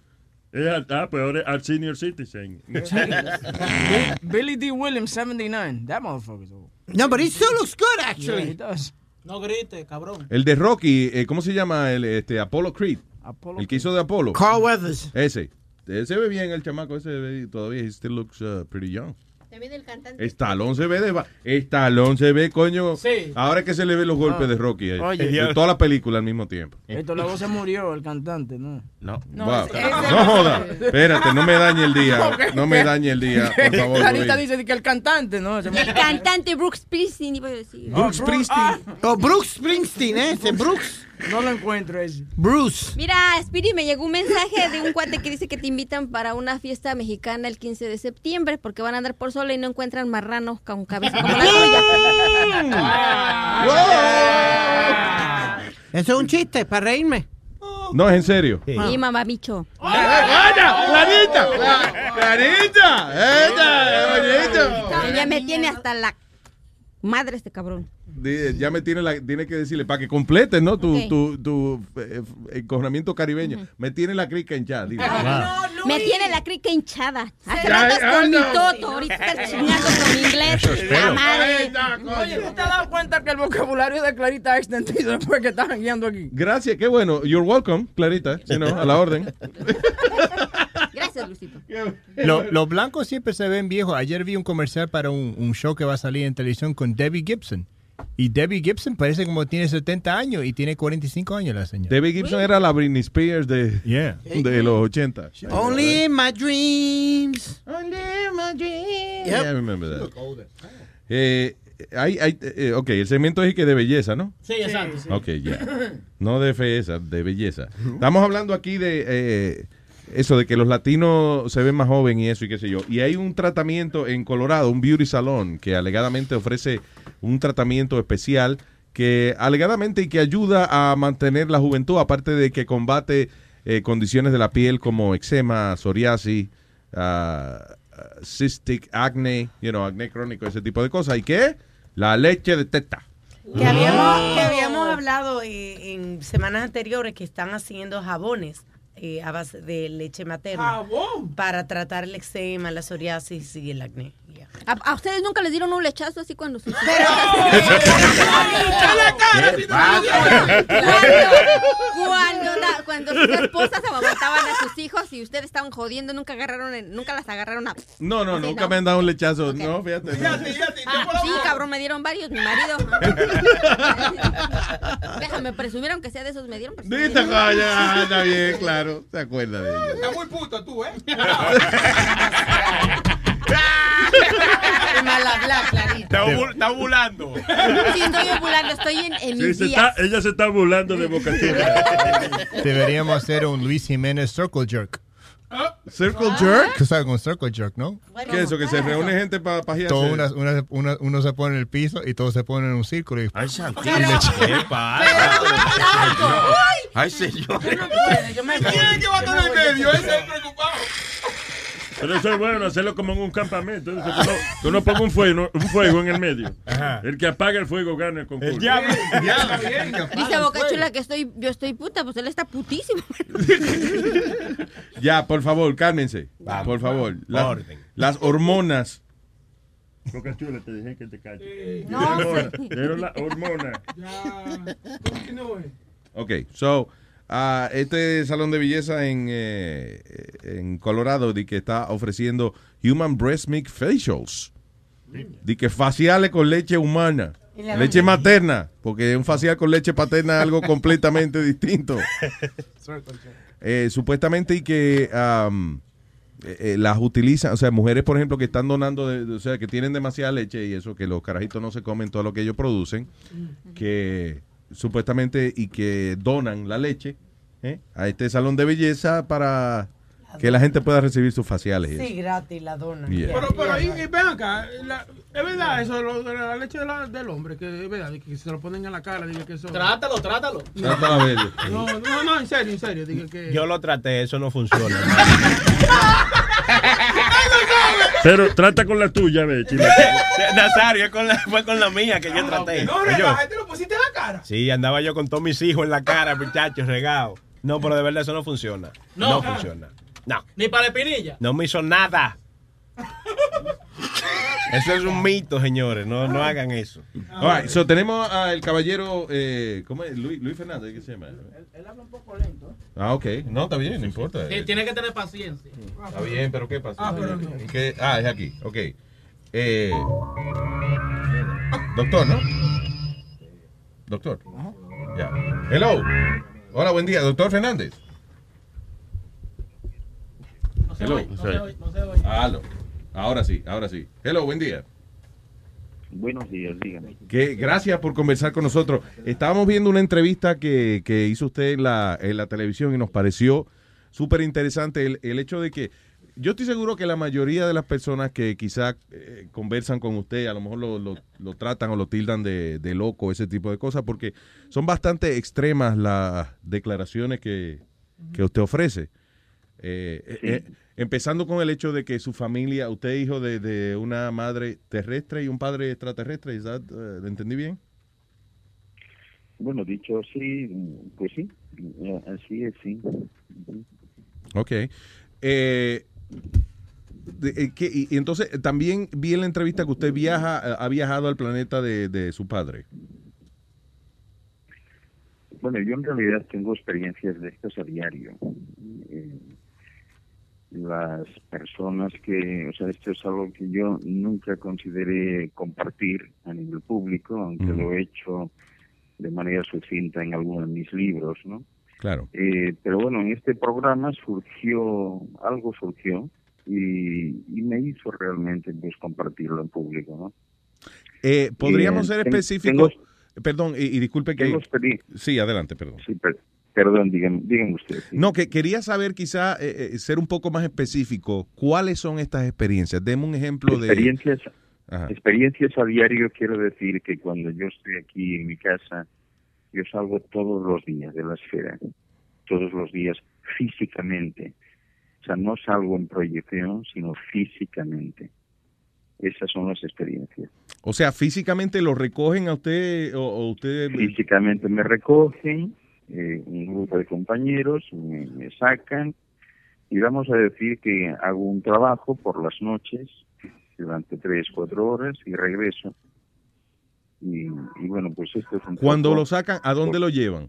Es al- ah, pues ahora es al senior citizen. Bill- Billy D. Williams, 79. That motherfucker's old. No, but he still looks good, Yeah, he actually. does. No grites, cabrón. El de Rocky, eh, ¿cómo se llama? El, este, Apollo Creed. Apollo El que hizo de Apollo. Carl Weathers. Ese. Ese se ve bien el chamaco, ese ve todavía, he still looks uh, pretty young. También el cantante. Estalón se ve de... Estalón se ve, coño. Sí. Ahora es que se le ven los golpes Ah. de Rocky ahí. Oye. de toda la película al mismo tiempo. Esto luego se murió, el cantante, ¿no? No. Wow. No no joda. se- Espérate, no me dañe el día. No me dañe el día, por favor. Clarita dice que el cantante, ¿no? Se El cantante Brooks Springsteen, iba a decir. Brooks Oh, Springsteen. Oh, Bruce Springsteen, ¿eh? Ese Brooks. No lo encuentro ese. Bruce. Mira, Spirit, me llegó un mensaje de un cuate que dice que te invitan para una fiesta mexicana el 15 de septiembre porque van a andar por sola y no encuentran marranos con cabeza como la tuya. Eso es un chiste, para reírme. No, es en serio. Sí, mamá bicho. ¡Vaya! ¡Clarita! ¡Clarita! ¡Esta! bonito! Ella me tiene hasta la madre este cabrón. Ya me tiene, la, tiene que decirle, para que complete, ¿no? Tu, Ok. tu, tu eh, encojonamiento caribeño. Me tiene la crica hinchada. dile. Me tiene la crica hinchada. Hace rato con mi no. toto. Ahorita estás chingando con inglés. La madre. Oye, ¿tú te has dado cuenta que el vocabulario de Clarita ha extendido después que estaban guiando aquí? Gracias, qué bueno. You're welcome, Clarita. You know, a la orden. Gracias, Lucito. Lo- los blancos siempre se ven viejos. Ayer vi un comercial para un, un show que va a salir en televisión con Debbie Gibson. Y Debbie Gibson parece como tiene 70 años y tiene 45 años la señora. Debbie Gibson era la Britney Spears de, de los 80. Only in my dreams. Only in my dreams. Yep. Yeah, I remember that. Eh, hay, hay, eh, ok, el segmento es que de belleza, ¿no? Sí, exacto. sí. Ok, ya. No de feza, de belleza. Estamos hablando aquí de eh, eso, de que los latinos se ven más joven y eso y qué sé yo. Y hay un tratamiento en Colorado, un beauty salon, que alegadamente ofrece un tratamiento especial que alegadamente y que ayuda a mantener la juventud, aparte de que combate eh, condiciones de la piel como eczema, psoriasis, ah, cystic acne, you know, acné crónico, ese tipo de cosas. ¿Y qué? La leche de teta. Que habíamos, que habíamos hablado eh, en semanas anteriores que están haciendo jabones eh, a base de leche materna. Para tratar el eczema, la psoriasis y el acné. ¿A, a ustedes nunca les dieron un lechazo así cuando sus cuando, la- cuando sus esposas amamantaban a sus hijos y ustedes estaban jodiendo, nunca agarraron, nunca las agarraron a... No, no, nunca ¿no? me han dado un lechazo. No, fíjate. no. Ah, sí, cabrón, me dieron varios, mi marido. Déjame presumir, aunque sea de esos, me dieron. pues, Dita, coño, está bien, claro. Se acuerda de ellos. Está muy puto tú, ¿eh? Mal hablar, Clarita. Está, bu- está burlando. Sí, estoy ovulando, estoy en, en Sí, mis se días. está- ella se está burlando de Boca Chica. Deberíamos hacer un Luis Jiménez Circle Jerk. ¿Circle jerk? ¿Tú sabes con Circle Jerk, no? ¿Qué es eso? Que se reúne gente para pajearse. Todo una, una- una- uno se pone en el piso y todos se ponen en un círculo. Y, Ay, ¿Qué Ay, señor. Yo me ¿Quién lleva todo en medio? Ese es el preocupado. Pero eso es bueno, hacerlo como en un campamento. Entonces, que uno, que uno ponga un fuego, un fuego en el medio. El que apaga el fuego gana el concurso. Dice Boca Chula que estoy, yo estoy puta, pues él está putísimo. Ya, por favor, cálmense. por favor. Las, Orden. las hormonas. Boca Chula, te dije que te calles. No. Pero la hormona. Ok, so, ah, este salón de belleza en, eh, en Colorado di que está ofreciendo Human Breast Milk Facials. Di que faciales con leche humana. Leche materna, porque un facial con leche paterna es algo completamente distinto. Eh, supuestamente y que eh, eh, las utilizan, o sea, mujeres, por ejemplo, que están donando, de- de- o sea, que tienen demasiada leche y eso, que los carajitos no se comen todo lo que ellos producen, que supuestamente y que donan la leche ¿eh? a este salón de belleza para que la gente pueda recibir sus faciales. Sí, gratis la dona. Yeah. Pero, pero ahí, y ven acá, la- es verdad eso lo de la leche de la- del hombre, que es verdad, que se lo ponen en la cara, diga que eso... Trátalo, trátalo. Trátalo a ver. No, no, no, en serio, en serio, diga que... Yo lo traté, eso no funciona. Pero trata con la tuya, ve, chile. Nazario, es con la- fue con la mía que yo traté. No, te lo pusiste en la cara. Sí, andaba yo con todos mis hijos en la cara, muchachos, regados. No, pero de verdad eso no funciona. No. No, funciona. No, Ni para la espinilla. no me hizo nada. Eso es un mito, señores. No, no hagan eso. All right, so tenemos al caballero, eh, ¿cómo es? Luis, Luis Fernández, ¿qué se llama? Él habla un poco lento. Ah, ok. No, está bien, no importa. Sí, tiene que tener paciencia. Está bien, pero ¿qué pasa? Ah, pero no. ¿Y qué? Ah, es aquí, ok. Eh, doctor, ¿no? Doctor. Ya. Hello. Hola, buen día, doctor Fernández. Hello. Aló. Ahora sí, ahora sí. Hello, buen día. Buenos días, dígame. Que, gracias por conversar con nosotros. Estábamos viendo una entrevista que, que hizo usted en la, en la televisión y nos pareció súper interesante el, el hecho de que yo estoy seguro que la mayoría de las personas que quizá eh, conversan con usted, a lo mejor lo, lo- lo tratan o lo tildan de, de loco, ese tipo de cosas, porque son bastante extremas las declaraciones que, que usted ofrece. Eh, eh, Sí. eh, empezando con el hecho de que su familia, usted es hijo de, de una madre terrestre y un padre extraterrestre, ¿is that, eh, ¿lo entendí bien? Bueno, dicho así, pues sí, eh, así es, sí. Ok. Eh, de- ¿qué- y, entonces también vi en la entrevista que usted viaja, ha viajado al planeta de, de su padre. Bueno, yo en realidad tengo experiencias de estas a diario. Eh, las personas que, o sea, esto es algo que yo nunca consideré compartir a nivel público, aunque lo he hecho de manera sucinta en algunos de mis libros, ¿no? Claro. Eh, pero bueno, en este programa surgió, algo surgió y, y me hizo realmente pues compartirlo en público, ¿no? Eh, ¿Podríamos Eh, ser específicos? Perdón, y, y disculpe que... tengo Sí, adelante, perdón. Sí, per- perdón, díganme, díganme usted. sí. No, que quería saber quizá eh, eh, ser un poco más específico. ¿Cuáles son estas experiencias? Deme un ejemplo de... experiencias, Ajá. experiencias a diario quiero decir que cuando yo estoy aquí en mi casa, yo salgo todos los días de la esfera, todos los días físicamente. O sea, no salgo en proyección, sino físicamente. Esas son las experiencias. O sea, físicamente lo recogen a usted o, o usted... Físicamente me recogen, eh, un grupo de compañeros me, me sacan y vamos a decir que hago un trabajo por las noches durante tres, cuatro horas y regreso. Y, y bueno, pues esto es un Cuando lo sacan, ¿a dónde lo llevan?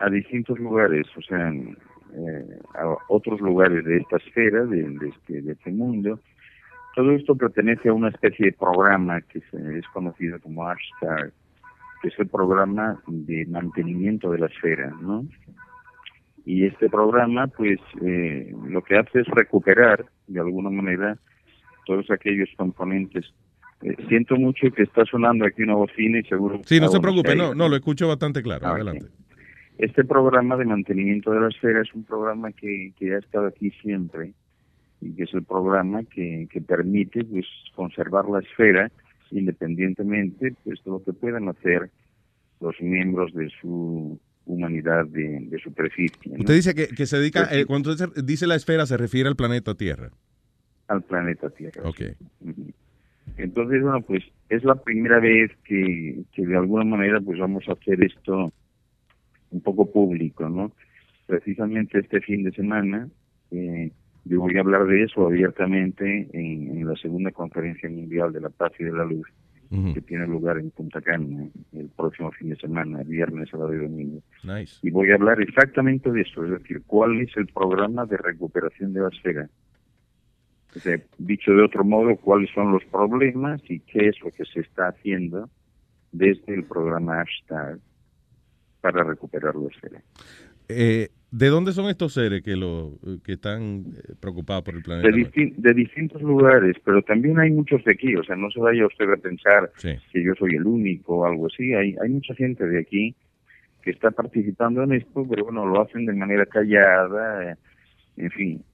a distintos lugares, o sea, eh, a otros lugares de esta esfera, de, de este, de este mundo. Todo esto pertenece a una especie de programa que se- es conocido como Ashtar, que es el programa de mantenimiento de la esfera, ¿no? Y este programa, pues, eh, lo que hace es recuperar, de alguna manera, todos aquellos componentes. Eh, siento mucho que está sonando aquí una bocina y seguro... Sí, no se preocupe, no, no, lo escucho bastante claro. Ah. Adelante. Este programa de mantenimiento de la esfera es un programa que, que ha estado aquí siempre y que es el programa que, que permite pues conservar la esfera independientemente pues de lo que puedan hacer los miembros de su humanidad de, de superficie. ¿no? Usted dice que, que se dedica, Pues eh, cuando usted dice la esfera, se refiere al planeta Tierra. al planeta Tierra. Ok. Entonces, bueno, pues es la primera vez que, que de alguna manera pues vamos a hacer esto un poco público, ¿no? Precisamente este fin de semana eh, yo voy a hablar de eso abiertamente en, en la segunda conferencia mundial de la paz y de la luz que tiene lugar en Punta Cana el próximo fin de semana, viernes, sábado y domingo. Nice. Y voy a hablar exactamente de eso, es decir, cuál es el programa de recuperación de la esfera. O sea, dicho de otro modo, cuáles son los problemas y qué es lo que se está haciendo desde el programa hashtag para recuperar la esfera. Eh, ¿De dónde son estos seres que, lo, que están eh, preocupados por el planeta? De, distin- de distintos lugares, pero también hay muchos de aquí, o sea, no se vaya usted a pensar Sí. que yo soy el único o algo así, hay, hay mucha gente de aquí que está participando en esto, pero bueno, lo hacen de manera callada, eh, en fin.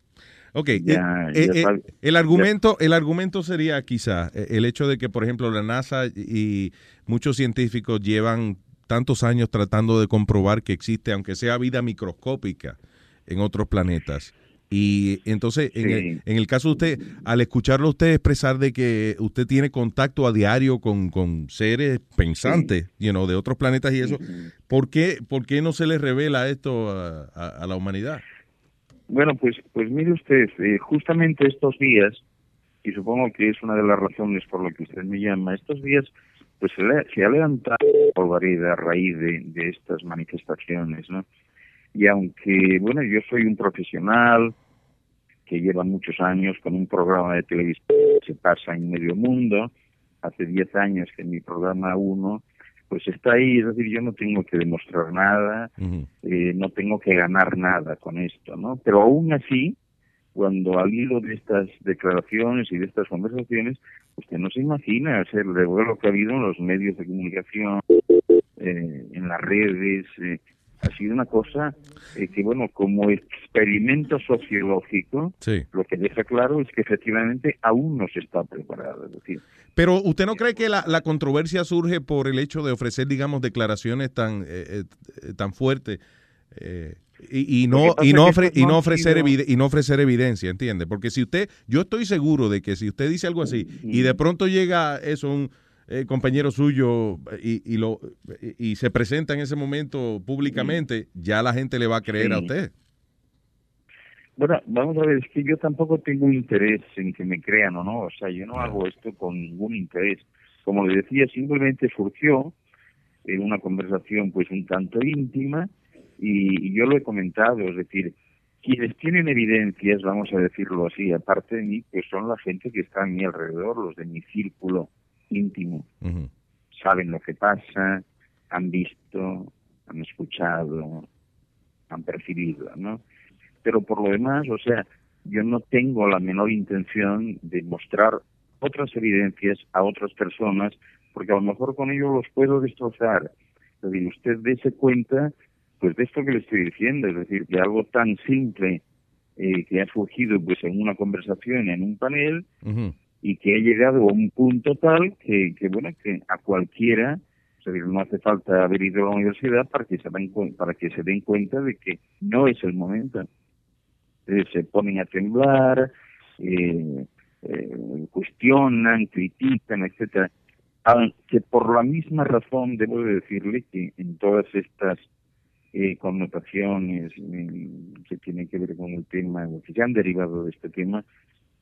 Ok, Ya- eh, ya eh, el argumento, el argumento sería quizá el hecho de que, por ejemplo, la NASA y muchos científicos llevan tantos años tratando de comprobar que existe, aunque sea vida microscópica, en otros planetas. Y entonces, en, el, Sí. en el caso de usted, al escucharlo usted expresar de que usted tiene contacto a diario con, con seres pensantes, you know, de otros planetas y eso, ¿por qué, por qué no se le revela esto a- a- a la humanidad? Bueno, pues, pues mire usted, eh, justamente estos días, y supongo que es una de las razones por lo que usted me llama, estos días pues se, le- se ha levantado polvareda a raíz de, de estas manifestaciones, ¿no? Y aunque, bueno, yo soy un profesional que lleva muchos años con un programa de televisión que se pasa en medio mundo, hace 10 años que mi programa 1 pues está ahí, es decir, yo no tengo que demostrar nada, eh, no tengo que ganar nada con esto, ¿no? Pero aún así, cuando al hilo de estas declaraciones y de estas conversaciones, usted no se imagina hacer el revuelo que ha habido en los medios de comunicación, eh, en las redes, eh, ha sido una cosa eh, que, bueno, como experimento sociológico, Sí. lo que deja claro es que efectivamente aún no se está preparado. Es decir, Pero ¿usted no cree que la, la controversia surge por el hecho de ofrecer, digamos, declaraciones tan, eh, eh, tan fuertes? eh, Y, no y no, ofre- y no ofrecer evide- y no ofrecer evidencia, ¿entiende? Porque si usted, yo estoy seguro de que si usted dice algo así y de pronto llega eso un eh, compañero suyo y, y lo y, se presenta en ese momento públicamente, ya la gente le va a creer a usted. Bueno, vamos a ver, es que yo tampoco tengo interés en que me crean o no, o sea, yo no hago esto con ningún interés. Como le decía, simplemente surgió en una conversación pues un tanto íntima y, y yo lo he comentado, es decir, quienes tienen evidencias, vamos a decirlo así, aparte de mí, pues son la gente que está a mi alrededor, los de mi círculo íntimo. Saben lo que pasa, han visto, han escuchado, han percibido, ¿no? pero por lo demás, o sea, yo no tengo la menor intención de mostrar otras evidencias a otras personas, porque a lo mejor con ello los puedo destrozar. Es decir, usted dése cuenta, pues de esto que le estoy diciendo, es decir, que algo tan simple eh, que ha surgido pues en una conversación, en un panel, y que ha llegado a un punto tal que, que bueno, que a cualquiera, es decir, no hace falta haber ido a la universidad para que se den, para que se den cuenta de que no es el momento. Eh, se ponen a temblar, eh, eh, cuestionan, critican, etcétera. Aunque por la misma razón debo de decirle que en todas estas eh, connotaciones eh, que tienen que ver con el tema, o que se han derivado de este tema,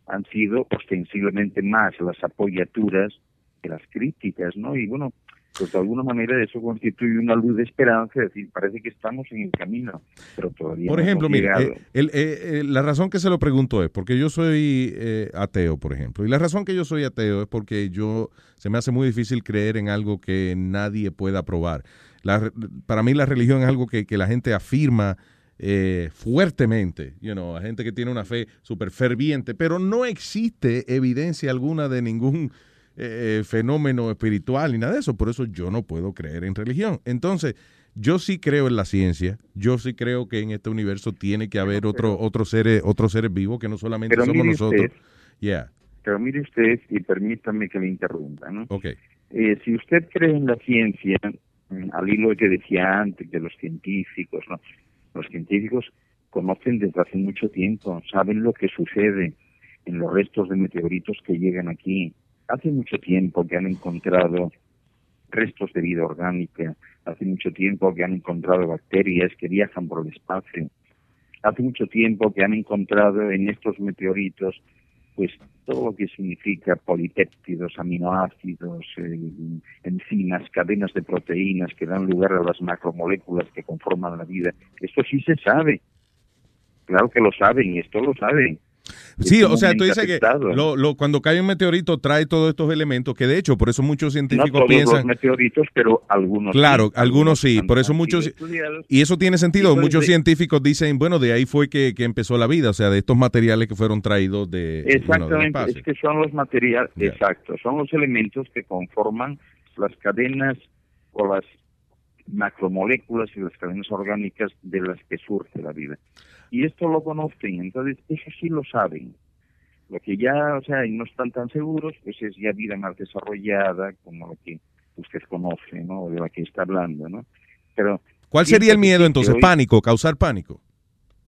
han sido ostensiblemente más las apoyaturas que las críticas, ¿no? Y bueno, pues de alguna manera eso constituye una luz de esperanza, es decir, parece que estamos en el camino, pero todavía Por no ejemplo, hemos mire, llegado. eh, el- eh, eh, la razón que se lo pregunto es porque yo soy eh, ateo, por ejemplo. Y la razón que yo soy ateo es porque yo se me hace muy difícil creer en algo que nadie pueda probar. La para mí la religión es algo que, que la gente afirma eh, fuertemente, you know, a gente que tiene una fe súper ferviente, pero no existe evidencia alguna de ningún eh, fenómeno espiritual ni nada de eso. Por eso yo no puedo creer en religión. Entonces, yo sí creo en la ciencia. Yo sí creo que en este universo tiene que haber otro, otros seres, otros seres vivos que no solamente Pero somos nosotros. usted, Yeah. pero mire usted, y permítame que le interrumpa, ¿no? Ok. Eh, si usted cree en la ciencia, mm, al hilo de que decía antes, de los científicos, ¿no? Los científicos conocen desde hace mucho tiempo, saben lo que sucede en los restos de meteoritos que llegan aquí. Hace mucho tiempo que han encontrado restos de vida orgánica, hace mucho tiempo que han encontrado bacterias que viajan por el espacio, hace mucho tiempo que han encontrado en estos meteoritos pues todo lo que significa polipéptidos, aminoácidos, eh, enzimas, cadenas de proteínas que dan lugar a las macromoléculas que conforman la vida. Esto sí se sabe. Claro que lo saben, y esto lo saben. Sí, o sea, tú dices que lo, lo- cuando cae un meteorito trae todos estos elementos que de hecho por eso muchos no científicos todos piensan los meteoritos, pero algunos Claro, sí. algunos sí, por eso muchos... Y eso tiene sentido, Entonces, muchos científicos dicen, bueno, de ahí fue que, que empezó la vida, o sea, de estos materiales que fueron traídos de, bueno, Exactamente, es que son los materiales, exacto, son los elementos que conforman las cadenas o las macromoléculas y las cadenas orgánicas de las que surge la vida. Y esto lo conocen, entonces eso sí lo saben. Lo que ya, o sea, y no están tan seguros, pues es ya vida más desarrollada, como lo que usted conoce, ¿no? De la que está hablando, ¿no? Pero ¿Cuál sería el miedo entonces? hoy- Pánico, causar pánico.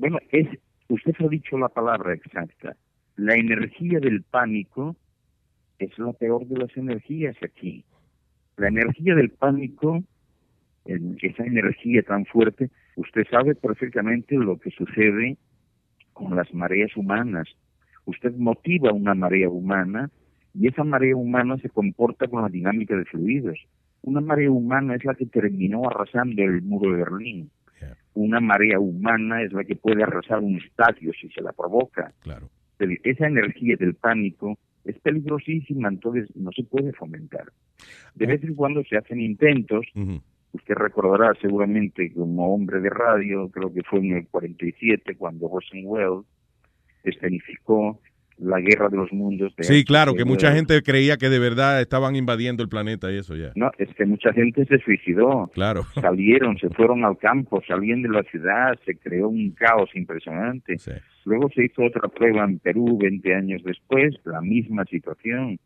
Bueno, es, usted ha dicho la palabra exacta. La energía del pánico es la peor de las energías aquí. La energía del pánico esa energía tan fuerte, usted sabe perfectamente lo que sucede con las mareas humanas. Usted motiva una marea humana y esa marea humana se comporta con la dinámica de fluidos. Una marea humana es la que terminó arrasando el muro de Berlín. Una marea humana es la que puede arrasar un estadio si se la provoca. Claro. Esa energía del pánico es peligrosísima, entonces no se puede fomentar. De vez en cuando se hacen intentos, usted recordará seguramente como hombre de radio, creo que fue en el 47 cuando Orson Welles escenificó la guerra de los mundos. De Sí, claro, que mucha gente creía que de verdad estaban invadiendo el planeta y eso ya. No, es que mucha gente se suicidó. Claro. Salieron, se fueron al campo, salían de la ciudad, se creó un caos impresionante. Luego se hizo otra prueba en Perú 20 años después, la misma situación.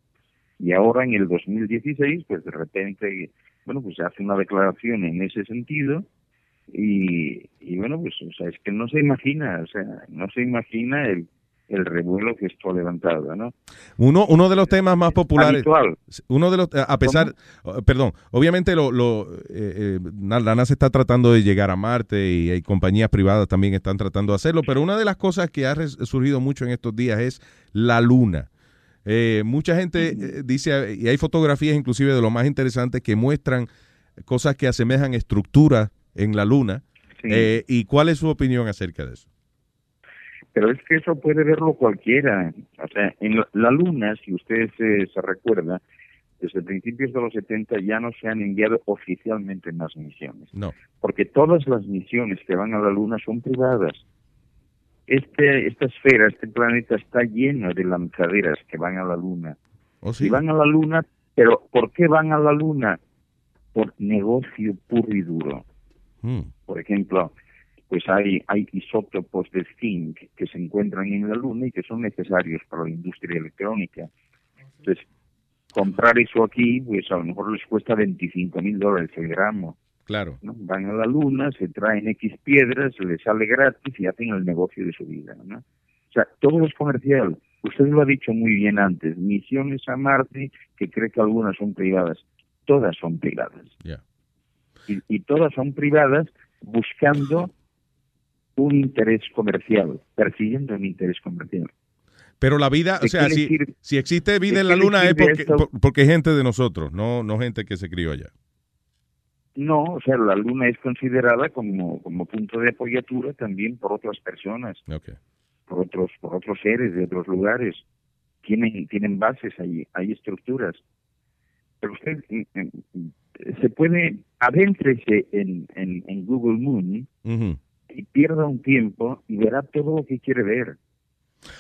Y ahora en el 2016, pues de repente, bueno, pues se hace una declaración en ese sentido. Y, y bueno, pues o sea, es que no se imagina, o sea, no se imagina el, el revuelo que esto ha levantado, ¿no? Uno, uno de los temas más populares. habitual. Uno de los, a pesar, oh, perdón, obviamente lo, lo, eh, eh, la NASA está tratando de llegar a Marte y hay compañías privadas también están tratando de hacerlo, pero una de las cosas que ha surgido mucho en estos días es la Luna. Eh, mucha gente eh, dice, y hay fotografías inclusive de lo más interesantes que muestran cosas que asemejan estructuras en la Luna. Eh, ¿Y cuál es su opinión acerca de eso? Pero es que eso puede verlo cualquiera. O sea, en la, la Luna, si usted se, se recuerda, desde principios de los 70 ya no se han enviado oficialmente más misiones. No. Porque todas las misiones que van a la Luna son privadas. Este, esta esfera, este planeta está lleno de lanzaderas que van a la Luna. Y van a la Luna, pero ¿por qué van a la Luna? Por negocio puro y duro. Por ejemplo, pues hay, hay isótopos de zinc que se encuentran en la Luna y que son necesarios para la industria electrónica. Entonces, comprar eso aquí, pues a lo mejor les cuesta 25 mil dólares el gramo. Claro. ¿no? Van a la Luna, se traen X piedras, les sale gratis y hacen el negocio de su vida. ¿no? O sea, todo es comercial. Usted lo ha dicho muy bien antes. Misiones a Marte, que cree que algunas son privadas. Todas son privadas. Y, y todas son privadas buscando un interés comercial, persiguiendo un interés comercial. Pero la vida, o ¿Qué sea, si, decir- si existe vida en la Luna es porque, esto? porque es gente de nosotros, no, no gente que se crió allá. No, o sea, la Luna es considerada como, como punto de apoyatura también por otras personas, por otros por otros seres de otros lugares. Tienen tienen bases ahí, hay estructuras. Pero usted mm, mm, se puede adéntrese en, en, en Google Moon y pierda un tiempo y verá todo lo que quiere ver.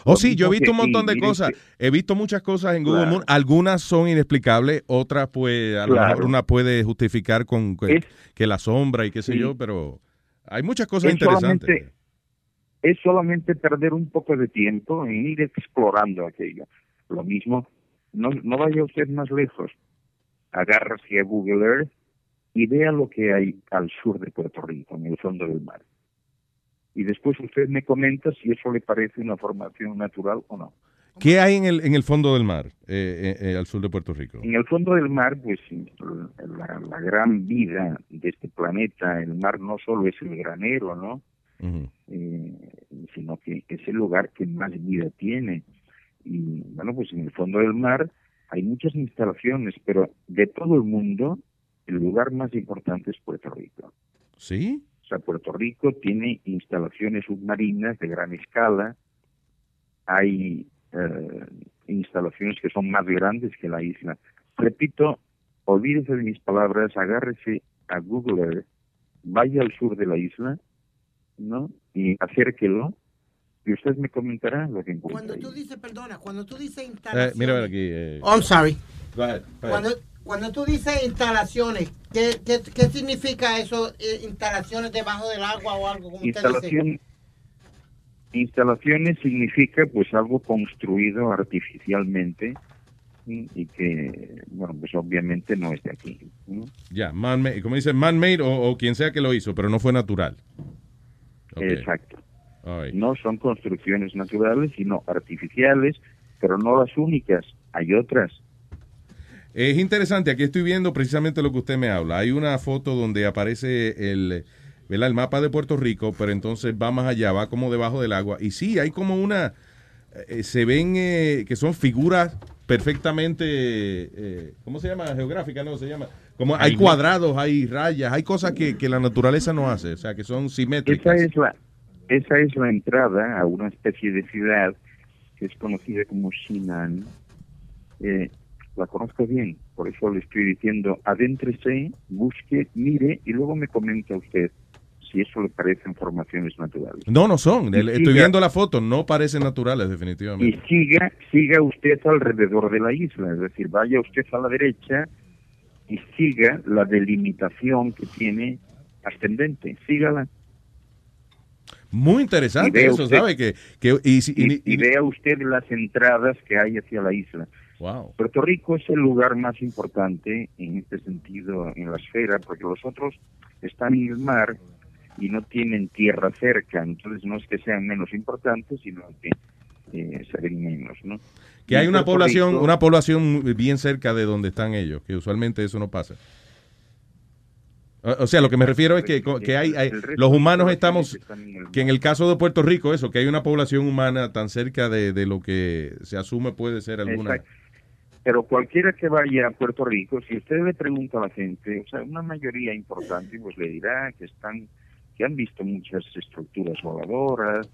Oh, sí, yo he visto un montón de cosas. He visto muchas cosas en Google Claro. Moon. Algunas son inexplicables, otras, pues, a lo Claro. mejor una puede justificar con que, Es- que la sombra y qué sé Sí. yo, pero hay muchas cosas es interesantes. solamente, es solamente perder un poco de tiempo en ir explorando aquello. Lo mismo, no, no vaya usted más lejos. Agárrese a Google Earth y vea lo que hay al sur de Puerto Rico, en el fondo del mar. Y después usted me comenta si eso le parece una formación natural o no. ¿Qué hay en el, en el fondo del mar, eh, eh, eh, al sur de Puerto Rico? En el fondo del mar, pues la, la gran vida de este planeta, el mar no solo es el granero, ¿no? Eh, sino que es el lugar que más vida tiene. Y bueno, pues en el fondo del mar hay muchas instalaciones, pero de todo el mundo, el lugar más importante es Puerto Rico. ¿Sí? Sea, Puerto Rico tiene instalaciones submarinas de gran escala, hay eh, instalaciones que son más grandes que la isla. Repito, olvídese de mis palabras, agárrese a Google Earth, vaya al sur de la isla, ¿no? Y acérquelo, y usted me comentará lo que encuentra. Cuando tú dices, perdona, cuando tú dices Eh, instalaciones. mira aquí. eh. Oh, I'm sorry. Go ahead, go ahead. Cuando, cuando tú dices instalaciones, ¿qué, qué, qué significa eso? eh, instalaciones debajo del agua o algo, como usted dice. Instalación, instalaciones significa pues algo construido artificialmente ¿sí? y que, bueno, pues obviamente no es de aquí. ¿no? Ya, man-made, como dice, man-made o, o quien sea que lo hizo, pero no fue natural. Exacto. Right. No son construcciones naturales, sino artificiales, pero no las únicas. Hay otras. Es interesante, aquí estoy viendo precisamente lo que usted me habla. Hay una foto donde aparece el, ¿verdad? el mapa de Puerto Rico, pero entonces va más allá, va como debajo del agua. Y sí, hay como una, eh, se ven eh, que son figuras perfectamente, eh, ¿cómo se llama? Geográfica, no, se llama. Como hay cuadrados, hay rayas, hay cosas que, que la naturaleza no hace, o sea, que son simétricas. Esa es la, esa es la entrada a una especie de ciudad que es conocida como Shinan. Eh, la conozco bien, por eso le estoy diciendo, adéntrese, busque, mire y luego me comenta usted si eso le parecen formaciones naturales. No, no son. Y Estoy siga- viendo la foto, no parecen naturales, Y definitivamente. siga, siga usted alrededor de la isla, es decir, vaya usted a la derecha y siga la delimitación que tiene ascendente, sígala. Muy Y interesante eso, usted- ¿sabe? Que, que, y, y- y, y vea usted las entradas que hay hacia la isla. Wow. Puerto Rico es el lugar más importante en este sentido en la esfera, porque los otros están en el mar y no tienen tierra cerca, entonces no es que sean menos importantes, sino que eh, se ven menos, ¿no? que hay una población, Rico- una población bien cerca de donde están ellos, que usualmente eso no pasa. O o sea, lo que me refiero es que, que hay, hay- los humanos estamos, que en el caso de Puerto Rico, eso, que hay una población humana tan cerca de, de lo que se asume puede ser alguna. Exacto. Pero cualquiera que vaya a Puerto Rico, si usted le pregunta a la gente, o sea, una mayoría importante, pues le dirá que están, que han visto muchas estructuras voladoras,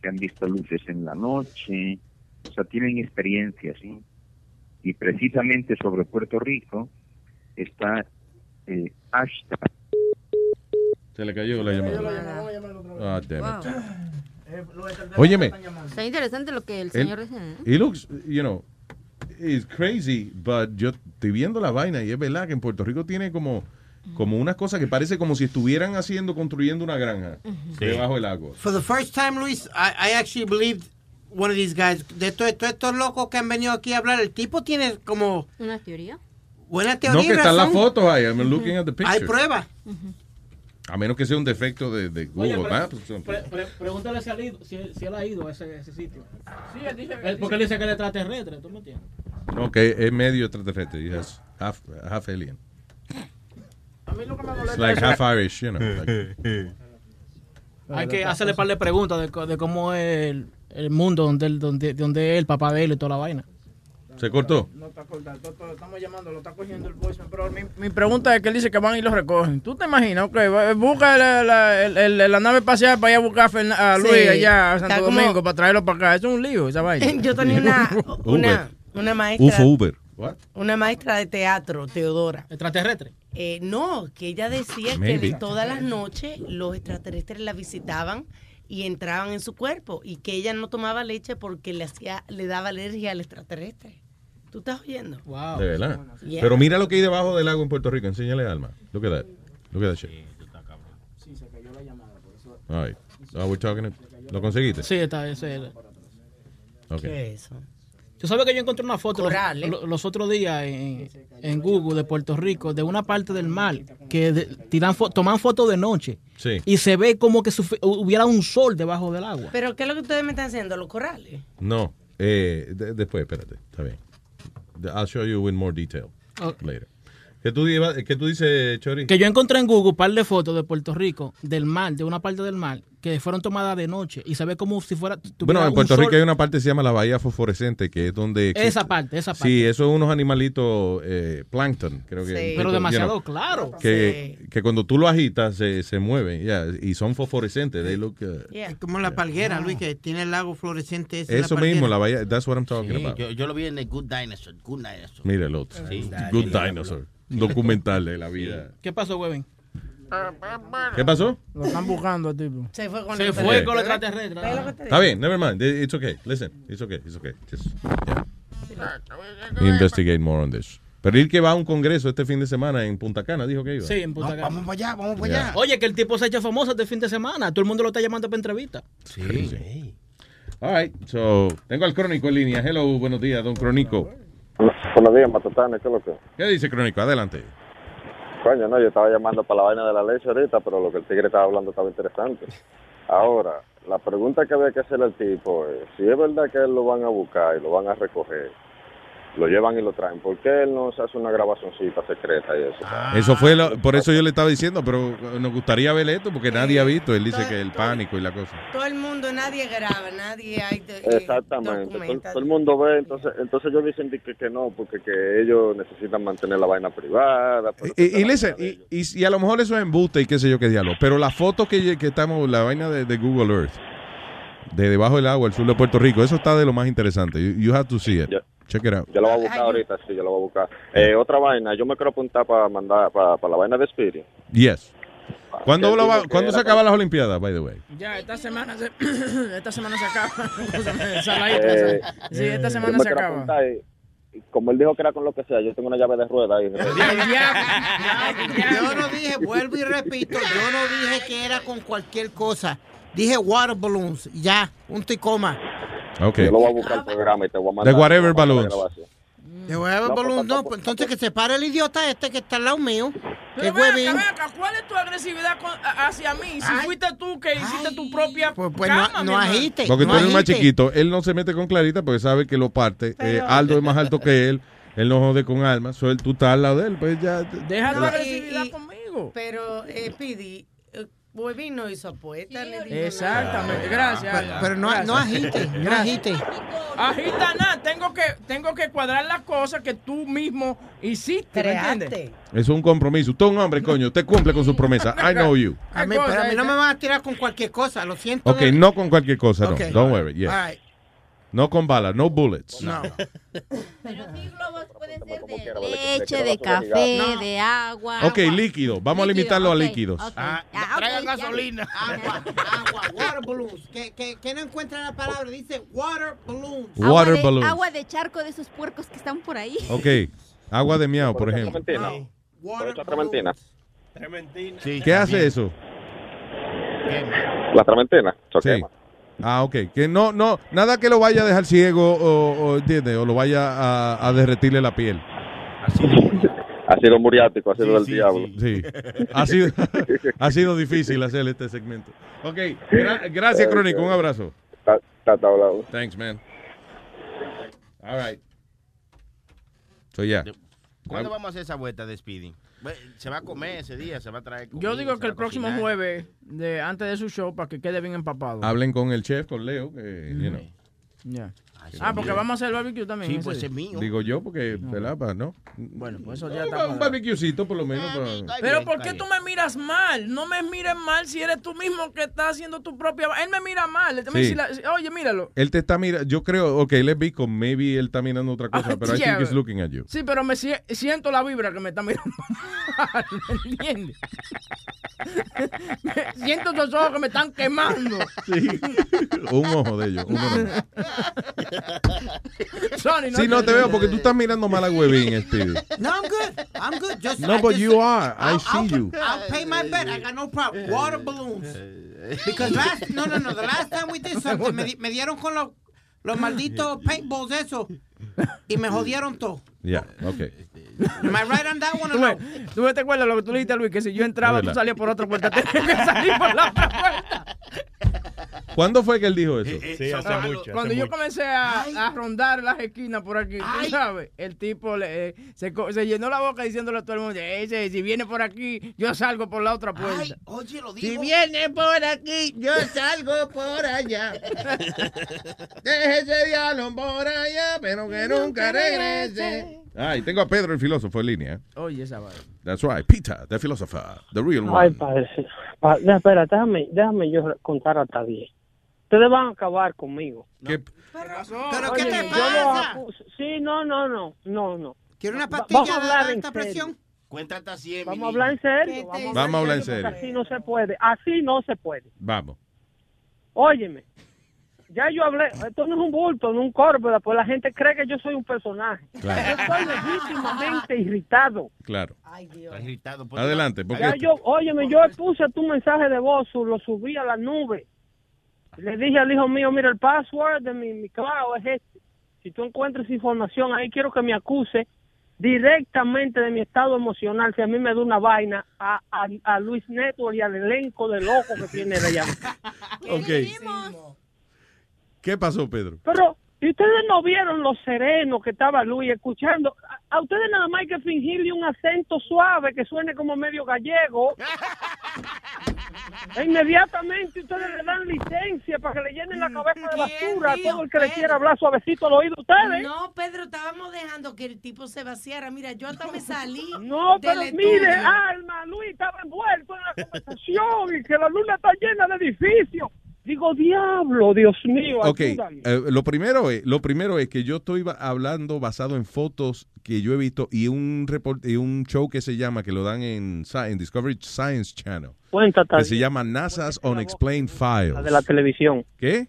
que han visto luces en la noche, o sea, tienen experiencias, ¿sí? Y precisamente sobre Puerto Rico está eh, Ashta. Se le cayó la llamada. Ah, damn it. Wow. Óyeme, Está interesante lo que el señor dice. ¿eh? It looks, you know, it's crazy, but yo estoy viendo la vaina y es verdad que en Puerto Rico tiene como, como unas cosas que parece como si estuvieran haciendo, construyendo una granja debajo del agua. For the first time, Luis, I, I actually believed one of these guys. De todos estos locos que han venido aquí a hablar, el tipo tiene como ¿Una teoría? buena teoría. No, que están las fotos ahí, I'm looking at the Hay pictures. pruebas. A menos que sea un defecto de, de Oye, Google pre- Maps. pre- pre- pregúntale si, él ha ido- si, si él ha ido a ese, ese sitio. Sí, él dice, Él- porque él dice que él es extraterrestre, ¿tú me entiendes? No, que es medio extraterrestre. y es half, half alien. A mí lo que me It's molesta like es- half Irish, you know. like- Hay que hacerle par de preguntas de, co- de cómo es el, el mundo donde, él- donde, donde es el papá de él y toda la vaina. ¿Se cortó? No está to- estamos llamando, lo está cogiendo el voicemail. Pero mi, mi pregunta es que él dice que van y lo recogen. ¿Tú te imaginas? Ok, busca la, la, el- el- la nave espacial para ir a buscar a, a Sí, Luis allá a Santo como- Domingo para traerlo para acá. Eso es un lío, esa vaina. Yo tenía una, una, una maestra. UFO Uber. What? Una maestra de teatro, Teodora. ¿Extraterrestre? Eh, no, que ella decía Maybe. que todas las noches los extraterrestres la visitaban y entraban en su cuerpo y que ella no tomaba leche porque le hacía, le daba alergia al extraterrestre. ¿Tú estás oyendo? Wow. De verdad. Yeah. Pero mira lo que hay debajo del agua en Puerto Rico. Enséñale, Alma. Look at that. Look at that shit. Sí, se cayó la llamada. Por eso. All right. So we're talking ¿Lo conseguiste? Sí, está ese. ¿Qué es eso? Tú sabes que yo encontré una foto los, los otros días en, en Google de Puerto Rico, de una parte del mar, que de- tiran fo- toman fotos de noche Sí. y se ve como que hubiera un sol debajo del agua. ¿Pero qué es lo que ustedes me están haciendo? ¿Los corales? No. Eh, de- después, espérate. Está bien. I'll show you in more detail Ok. later. ¿Qué tú, qué tú dices, Chori? Que yo encontré en Google un par de fotos de Puerto Rico, del mar, de una parte del mar, que fueron tomadas de noche y se ve como si fuera. Bueno, en Puerto sol- Rico hay una parte que se llama la bahía fosforescente, que es donde... Esa parte, esa parte. Sí, eso es unos animalitos eh, plancton, creo que. Sí. Pero you demasiado know, claro. Que, que cuando tú lo agitas se, se mueven, ya, y son fosforescentes. They look, uh, Es como la palguera, Luis, que tiene el lago fluorescente. eso la mismo, la bahía, that's what I'm talking Sí, about. yo, yo lo vi en el Good Dinosaur. Good Dinosaur. Mira el otro. Sí. Good Dinosaur. Documental de la vida. ¿Qué pasó, Webin? ¿Qué pasó? Lo están buscando al tipo. Se fue con Se el fue con los extraterrestres. ¿Ves lo que te Está bien, never mind. It's okay. Listen, it's okay, it's okay. Just, yeah. Investigate more on this. Pero el que va a un congreso este fin de semana en Punta Cana, dijo que iba. Sí, en Punta No, Cana. vamos para allá, vamos para Yeah. allá. Oye, que el tipo se ha hecho famoso este fin de semana. Todo el mundo lo está llamando para entrevista. Crazy. All right, so, tengo al Crónico en línea. Hello, buenos días, don Crónico. Buenos días, Matutane, ¿qué es lo que? ¿Qué dice Crónico? Adelante. Coño, no, yo estaba llamando para la vaina de la leche ahorita, pero lo que el tigre estaba hablando estaba interesante. Ahora, la pregunta que había que hacerle al tipo es, si es verdad que él lo van a buscar y lo van a recoger, lo llevan y lo traen. ¿Por qué él no se hace una grabacioncita secreta y eso? Ah. Eso fue, lo- por eso yo le estaba diciendo, pero nos gustaría ver esto porque nadie ha visto. Él dice que el pánico y la cosa. Todo el mundo, nadie graba, nadie hay. eh, Exactamente. Todo, el mundo ve, entonces entonces ellos dicen que, que no, porque que ellos necesitan mantener la vaina privada. Y, y listen, y, y- y a lo mejor eso es embuste y qué sé yo qué diablo. Pero la foto que, que estamos, la vaina de, de Google Earth, de debajo del agua, el sur de Puerto Rico, eso está de lo más interesante. You, you have to see it. Check it out. Yo lo voy a buscar ahorita, sí, yo lo voy a buscar. Eh, otra vaina, yo me quiero apuntar para mandar para, para la vaina de Spirit. Yes. ¿Cuándo, lo va- digo que ¿cuándo se acaban las Olimpiadas, by the way? Ya, esta semana se, esta semana se acaba. Eh, sí, esta semana se acaba. como él dijo que era con lo que sea, yo tengo una llave de rueda ahí. Yo no dije, vuelvo y repito, yo no dije que era con cualquier cosa. Dije water balloons, ya, punto y coma. Ok. Yo lo voy a buscar el programa y te voy a mandar. The whatever balloons. la grabación. De water No, balloons, no, pues entonces que se pare el idiota este que está al lado mío. Que Pero ven acá, huevín. ven acá, ¿cuál es tu agresividad con- hacia mí? Si fuiste tú que hiciste tu propia pues cama, no- no agite. Porque tú no eres el más agite. chiquito. Él no se mete con Clarita porque sabe que lo parte. Eh, Aldo es más alto que él. Él no jode con alma. So, él, tú estás al lado de él. Pues ya. Deja y- agresividad y- conmigo. Pero, eh, Pidi, eh, Huevín no hizo apuesta. le dijo Exactamente, gracias. Pero, pero no, no agite, no agite. Agita nada, tengo que, tengo que cuadrar las cosas que tú mismo hiciste, ¿me entiendes? Es un compromiso. Usted es un hombre, coño. Usted cumple con su promesa. I know you. A mí, pero a mí no me van a tirar con cualquier cosa, lo siento. Ok, no con cualquier cosa, no. Ok. Don't worry. yes. All right. No con balas, no bullets. No. Pero sí, globos pueden ser de leche, de café, de agua. Ok, líquido. Vamos a limitarlo a ok, líquidos. ok. Ah, Ah, traigan gasolina. Agua, agua, water balloons. Que, que, que no encuentra la palabra, dice water balloons. Agua Water de, balloons. agua de charco de esos puercos que están por ahí. Ok. Agua de miau, por ejemplo. Trementina. ¿Por esa trementina? Trementina. ¿Qué hace eso? La trementina. eso Sí. Ah, ok. Que no, no, nada que lo vaya a dejar ciego o, o, lo vaya a, a derretirle la piel. Ha sido muriático, ha sido del diablo. Sí. Ha sido, ha sido difícil hacer este segmento. Ok. gra- gracias, Crónico. Un abrazo. Está hablado. Thanks, man. All right. So, yeah. ¿Cuándo vamos a hacer esa vuelta de speeding? Se va a comer ese día, se va a traer Yo comida, digo se que el próximo jueves, de, antes de su show, para que quede bien empapado. Hablen con el chef, con Leo, que, you know. Ya. Ah, porque vamos a hacer el barbecue también. Sí, ese pues es mío. Digo yo, porque, ¿verdad? Pa- ¿no? Bueno, pues eso ya Un, está. un barbecuecito, por lo menos. Pero ¿por qué tú me miras mal? No me mires mal si eres tú mismo que estás haciendo tu propia... Él me mira mal. Oye, míralo. Él te está mirando, yo creo, ok, él es bico, maybe él está mirando otra cosa, Ah, pero I yeah. think he's looking at you. Sí, pero me sie- siento la vibra que me está mirando mal, ¿me entiendes? Me- siento esos ojos que me están quemando. Sí. Un ojo de ellos, uno nomás. Sonny, Sí, no te veo porque tú estás mirando mal a Huevín, Speedy. No, I'm good. I'm good. Just, No, I but just- you are. I I'll- see I'll, you. I'll pay my bet. I got no problem. Water balloons. Because last, no, no, no. The last time we did something, me, di- me dieron con los, los malditos paintballs eso y me jodieron todo. Ya, ok. Am I right on that one or ¿Tú, no? tú me te acuerdas lo que tú le dijiste a Luis, que si yo entraba, tú salías por otra puerta, tenías que salir por la otra puerta. ¿Cuándo fue que él dijo eso? Sí, hace Ah, mucho. Cuando hace yo mucho. comencé a, a rondar las esquinas por aquí, tú sabes, el tipo le, eh, se, llenó la boca diciéndole a todo el mundo, "Ese, si viene por aquí, yo salgo por la otra puerta. Oye, lo Si viene por aquí, yo salgo por allá. Déjese diablo por allá, pero que nunca regrese. Ah, y tengo a Pedro, el filósofo, en línea. Oye, esa vaina. That's right, Peter, the philosopher, the real Ay, one. padre. Pa- no, espera, déjame, déjame yo contar hasta 10. Ustedes van a acabar conmigo. ¿Qué? ¿Pero qué Oye, te yo los pasa? acuso- Sí, no, no, no, no, no. ¿Quiere una pastilla vamos a de hablar en alta serio. presión? Cuenta hasta 100. Vamos a hablar en serio. Vamos a hablar en serio. Así no se puede. Así no se puede. Vamos. Óyeme, ya yo hablé, esto no es un bulto, no un córpora, pues la gente cree que yo soy un personaje. Claro. Yo estoy legítimamente irritado. Claro. Está irritado. por- Adelante, porque Ya yo, óyeme, yo puse tu mensaje de voz, lo subí a la nube. Le dije al hijo mío, mira, el password de mi, mi cloud es este. Si tú encuentras información ahí, quiero que me acuse directamente de mi estado emocional. Si a mí me da una vaina, a, a, a Luis Network y al elenco de loco que tiene de allá. Ok. ¿Qué pasó, Pedro? Pero, Y ustedes no vieron lo sereno que estaba Luis escuchando. A, a ustedes nada más hay que fingirle un acento suave que suene como medio gallego. E inmediatamente ustedes le dan licencia para que le llenen la cabeza de basura a todo el que le quiera hablar suavecito al oído a ustedes. No, Pedro, estábamos dejando que el tipo se vaciara. Mira, yo hasta me salí. No, pero del mire, estudio. Alma, Luis estaba envuelto en la conversación y que la luna está llena de edificios. Digo, diablo, Dios mío, Ok, eh, lo primero es, lo primero es que yo estoy hablando basado en fotos que yo he visto y un report, y un show que se llama que lo dan en Discovery Science Channel Cuéntate. que se llama NASA's Unexplained Files. La de la televisión. ¿Qué?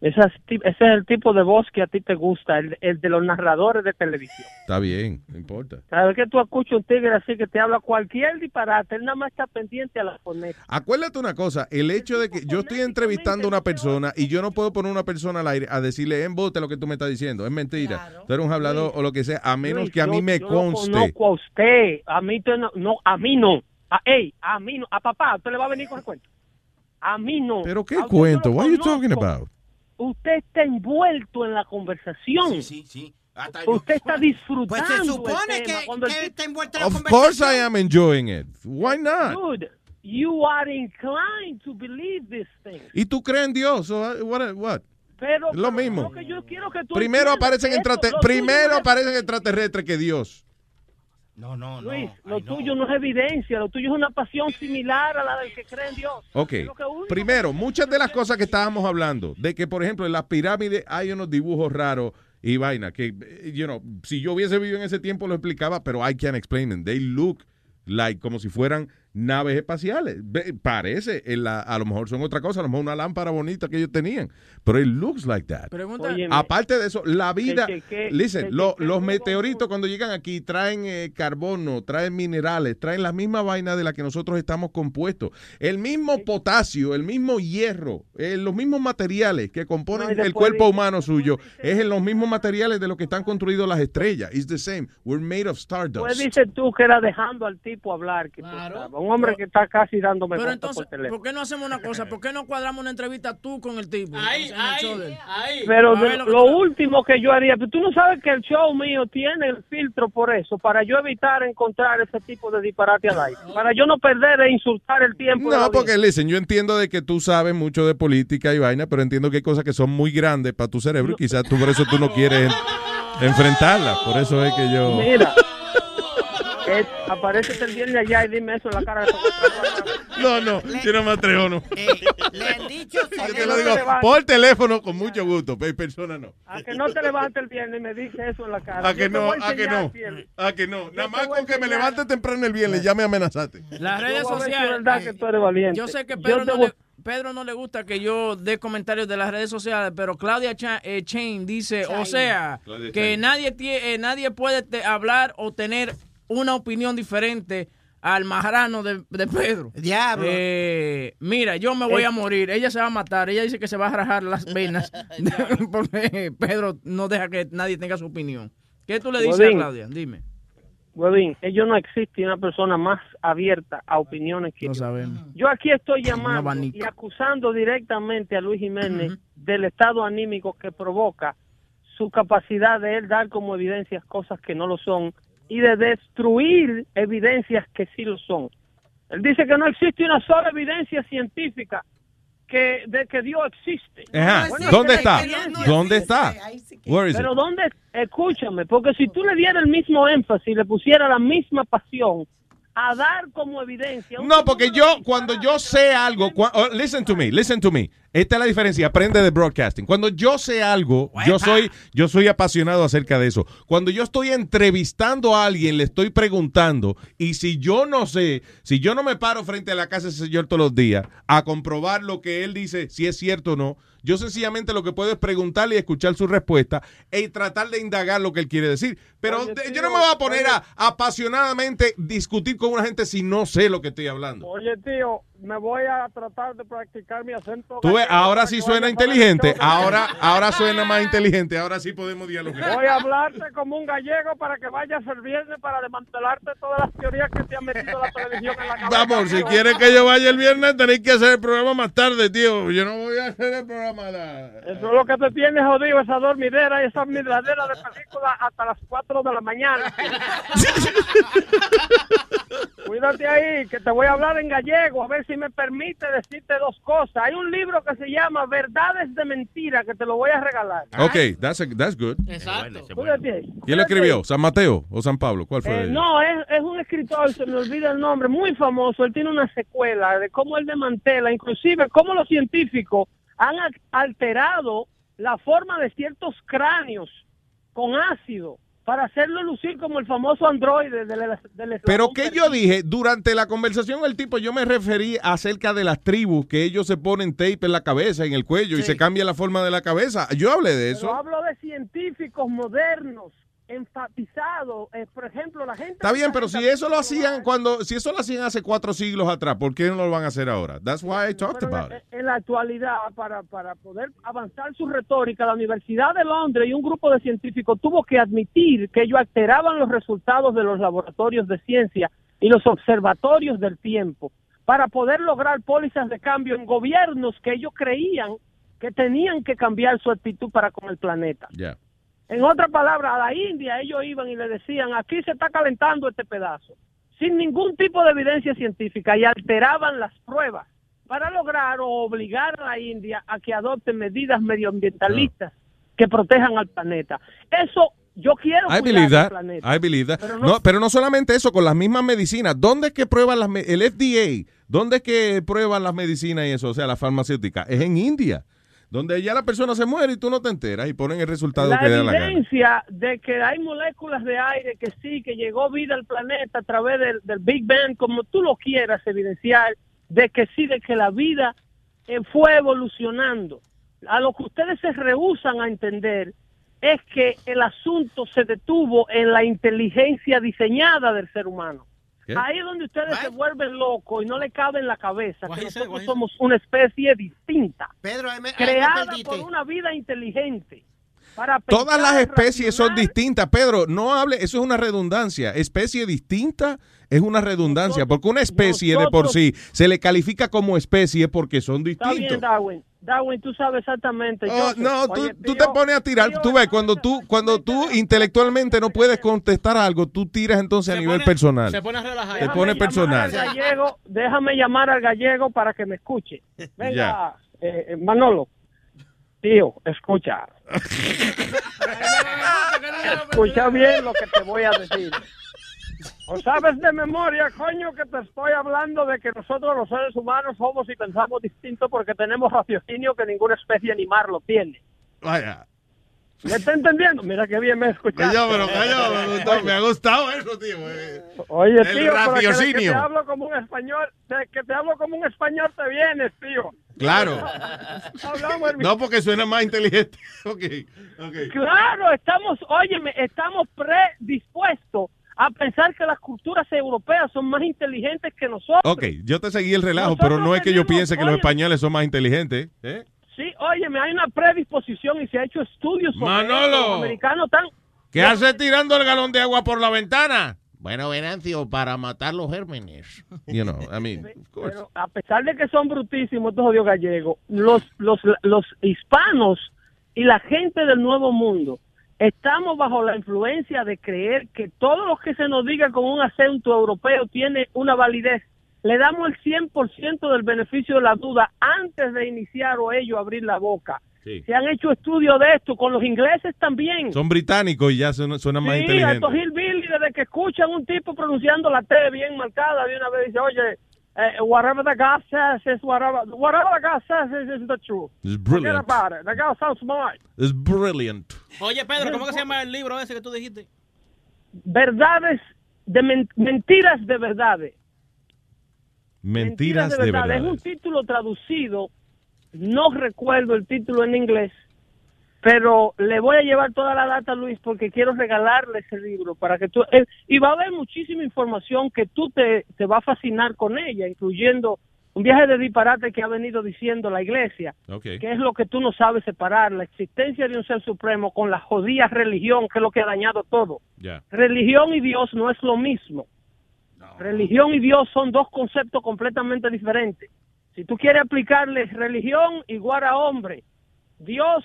Ese es el tipo de voz que a ti te gusta, el, el de los narradores de televisión. Está bien, no importa. Cada vez que tú escuchas un tigre así que te habla cualquier disparate, él nada más está pendiente a la fonética. Acuérdate una cosa, el hecho de que yo estoy entrevistando a una persona y yo no puedo poner una persona al aire a decirle embote lo que tú me estás diciendo, es mentira. Tú eres un hablador o lo que sea, a menos Luis, que a mí yo- me yo conste. conozco a usted, a mí no, no, a mí no. A, ey, a mí no, a papá, usted le va a venir con el cuento. A mí no. Pero qué cuento, yo lo what are Usted está envuelto en la conversación. Sí, sí, sí. Usted está disfrutando. Pues se el supone tema. que, Cuando el que tipo- está envuelto en la Of course I am enjoying it. Why not? Dude, you are inclined to believe this thing. ¿Y tú crees en Dios? So, uh, what, what? Pero Es lo mismo. lo que yo quiero que tú Primero aparecen, esto- lo primero aparecen extraterrestres que Dios. No, no, Luis, lo tuyo no es evidencia, lo tuyo es una pasión similar a la del que cree en Dios. Ok. Primero, muchas de las cosas que estábamos hablando, de que, por ejemplo, en las pirámides hay unos dibujos raros y vaina, que, eh, you know, si yo hubiese vivido en ese tiempo lo explicaba, pero I can't explain them. They look like como si fueran naves espaciales. Parece, en la- a lo mejor son otra cosa, a lo mejor una lámpara bonita que ellos tenían, pero it looks like that. Pregunta, Óyeme, Aparte de eso, la vida, que- que- listen, que- lo- que- los meteoritos cuando llegan aquí traen eh, carbono, traen minerales, traen la misma vaina de la que nosotros estamos compuestos. El mismo potasio, el mismo hierro, eh, los mismos materiales que componen No, el cuerpo dice- humano suyo, es en los mismos materiales de los que están construidos las estrellas. It's the same. We're made of Pues stardust. dices tú que era dejando al tipo hablar, que sabes, un hombre que está casi dándome Pero entonces, por teléfono. ¿por qué no hacemos una cosa? ¿Por qué no cuadramos una entrevista tú con el tipo? Ahí, ahí, Pero de- lo, último que yo haría, pero tú no sabes que el show mío tiene el filtro por eso, para yo evitar encontrar ese tipo de disparate al aire, para yo no perder e insultar el tiempo. No, porque, listen, yo entiendo de que tú sabes mucho de política y vaina, pero entiendo que hay cosas que son muy grandes para tu cerebro y quizás tú por eso tú no quieres en- enfrentarlas. Por eso es que yo... Mira, eh, aparece el viernes allá y dime eso en la cara de No, no, yo no me atrevo, no. Le han dicho Yo te lo digo por teléfono con mucho gusto, pero en persona no. A que no te levantes el viernes y me dices eso en la cara. A que no, a que no, a que no. Nada más con que me levante temprano el viernes ya me amenazaste. Las redes sociales. verdad que tú eres valiente. Yo sé que Pedro no, voy- le, Pedro no le gusta que yo dé comentarios de las redes sociales, pero Claudia Cha- eh, Chain dice, o sea, Claudia que Chain. nadie, tie- eh, nadie puede te- hablar o tener una opinión diferente al majarano de, de Pedro. Diablo. Eh, mira, yo me voy a morir. Ella se va a matar. Ella dice que se va a rajar las venas porque Pedro no deja que nadie tenga su opinión. ¿Qué tú le dices a. Claudia? Dime. Huevín, ellos no existe una persona más abierta a opiniones que No yo. sabemos. Yo aquí estoy llamando y acusando directamente a Luis Jiménez del estado anímico que provoca su capacidad de él dar como evidencias cosas que no lo son y de destruir evidencias que sí lo son. Él dice que no existe una sola evidencia científica que de que Dios existe. Ajá. Bueno, ¿Dónde está? ¿Dónde está? Where is Pero? ¿dónde? Escúchame, porque si tú le dieras el mismo énfasis, le pusiera la misma pasión a dar como evidencia. No, porque yo, cuando yo sé algo, cua- oh, listen to me, listen to me. Esta es la diferencia, aprende de broadcasting. Cuando yo sé algo, yo soy, yo soy apasionado acerca de eso. Cuando yo estoy entrevistando a alguien, le estoy preguntando, y si yo no sé, si yo no me paro frente a la casa de ese señor todos los días a comprobar lo que él dice, si es cierto o no, yo sencillamente lo que puedo es preguntarle y escuchar su respuesta y tratar de indagar lo que él quiere decir. Pero Oye, yo no me voy a poner oye. a apasionadamente discutir con una gente si no sé lo que estoy hablando. Oye, tío, me voy a tratar de practicar mi acento. Tú ves, ahora sí suena inteligente. Ahora, ahora suena más inteligente. Ahora sí podemos dialogar. Voy a hablarte como un gallego para que vayas el viernes para desmantelarte todas las teorías que te han metido la televisión en la cabeza. Vamos, si quieres que yo vaya el viernes, tenéis que hacer el programa más tarde, tío. Yo no voy a hacer el programa. la- Eso es lo que te tiene jodido, esa dormidera y esa miradera de película hasta las 4 de la mañana. Cuídate ahí, que te voy a hablar en gallego, a ver si me permite decirte dos cosas. Hay un libro que se llama Verdades de Mentira, que te lo voy a regalar. Ok, that's, a- that's good. Exacto. Cuídate ahí. ¿Quién lo escribió? ¿San Mateo o San Pablo? ¿Cuál fue? Eh, no, es, es un escritor, se me olvida el nombre, muy famoso. Él tiene una secuela de cómo él desmantela, inclusive cómo los científicos han alterado la forma de ciertos cráneos con ácido para hacerlo lucir como el famoso androide del, del Pero que yo dije, durante la conversación el tipo, yo me referí acerca de las tribus, que ellos se ponen tape en la cabeza, en el cuello, y se cambia la forma de la cabeza. Yo hablé de Pero eso. hablo de científicos modernos, enfatizados. eh, por ejemplo, la gente... Está bien, pero si eso lo hacían cuando, si eso lo hacían hace cuatro siglos atrás, ¿por qué no lo van a hacer ahora? That's why I talked about en, it. en la actualidad, para, para poder avanzar su retórica, la Universidad de Londres y un grupo de científicos tuvo que admitir que ellos alteraban los resultados de los laboratorios de ciencia y los observatorios del tiempo para poder lograr pólizas de cambio en gobiernos que ellos creían que tenían que cambiar su actitud para con el planeta. Ya. En otras palabras, a la India ellos iban y le decían, aquí se está calentando este pedazo, sin ningún tipo de evidencia científica, y alteraban las pruebas para lograr o obligar a la India a que adopte medidas medioambientalistas que protejan al planeta. Eso yo quiero I believe el that. planeta. I believe that. Pero no, no- pero no solamente eso, con las mismas medicinas. ¿Dónde es que prueban las el FDA? ¿Dónde es que prueban las medicinas y eso? O sea, las farmacéuticas. Es en India. Donde ya la persona se muere y tú no te enteras y ponen el resultado la que da la evidencia de que hay moléculas de aire que sí, que llegó vida al planeta a través del, del Big Bang, como tú lo quieras evidenciar, de que sí, de que la vida eh, fue evolucionando. A lo que ustedes se rehusan a entender es que el asunto se detuvo en la inteligencia diseñada del ser humano. ¿Qué? Ahí es donde ustedes se vuelven locos y no le cabe en la cabeza que nosotros somos una especie distinta, Pedro, ahí me, ahí me creada por una vida inteligente. Para Todas las especies son distintas, Pedro. No hable, eso es una redundancia. Especie distinta es una redundancia, porque una especie de por sí se le califica como especie porque son Está bien, distintos. Darwin. Darwin, tú sabes exactamente. Oh, no, tú, Oye, tú tío, te pones a tirar, tú ves, cuando tú, cuando tú intelectualmente no puedes contestar algo, tú tiras entonces a nivel personal. Se pone a relajar. Te pone personal. al gallego, déjame llamar al gallego para que me escuche. Venga, eh, eh, Manolo. Tío, escucha. escucha bien lo que te voy a decir. ¿O sabes de memoria, coño, que te estoy hablando de que nosotros los seres humanos somos y pensamos distinto porque tenemos raciocinio que ninguna especie animal lo tiene? Vaya. ¿Me está entendiendo? Mira qué bien me escuchaste. Callao, pero callao, me, gustó, me ha gustado eso, tío. eh. Oye, El tío, pero que, te hablo como un español, que te hablo como un español te vienes, tío. Claro. Hablamos No, porque suena más inteligente. Ok, ok. Claro, estamos, óyeme, estamos predispuestos a pensar que las culturas europeas son más inteligentes que nosotros. Ok, yo te seguí el relajo, pero no es que yo piense que los españoles son más inteligentes. ¿eh? Sí, óyeme, hay una predisposición y se ha hecho estudios sobre Manolo. Los americanos están... ¿Qué hace tirando el galón de agua por la ventana? Bueno, Venancio, para matar los gérmenes. You know, I mean, Pero a pesar de que son brutísimos estos odios gallegos, los, los, los hispanos y la gente del Nuevo Mundo estamos bajo la influencia de creer que todo lo que se nos diga con un acento europeo tiene una validez. Le damos el 100% del beneficio de la duda antes de iniciar o ellos abrir la boca. Sí. Se han hecho estudios de esto, con los ingleses también. son británicos y ya suenan más Sí, inteligentes. estos hillbilly, desde que escuchan un tipo pronunciando la T bien marcada, de una vez dice, oye, eh, whatever the guy says is whatever, whatever the guy says is, is the truth. It's Forget brilliant. about it. The guy sounds smart. It's brilliant. Oye, Pedro, ¿cómo que se llama el libro ese que tú dijiste? Verdades, de men- mentiras de verdades. Mentiras de verdad. Es un título traducido, no recuerdo el título en inglés, pero le voy a llevar toda la data, Luis, porque quiero regalarle ese libro para que tú... eh, y va a haber muchísima información que tú te, te va a fascinar con ella, incluyendo un viaje de disparate que ha venido diciendo la iglesia, Ok. que es lo que tú no sabes separar, la existencia de un ser supremo con la jodida religión, que es lo que ha dañado todo. Religión y Dios no es lo mismo. Religión y Dios son dos conceptos completamente diferentes. Si tú quieres aplicarle religión igual a hombre, Dios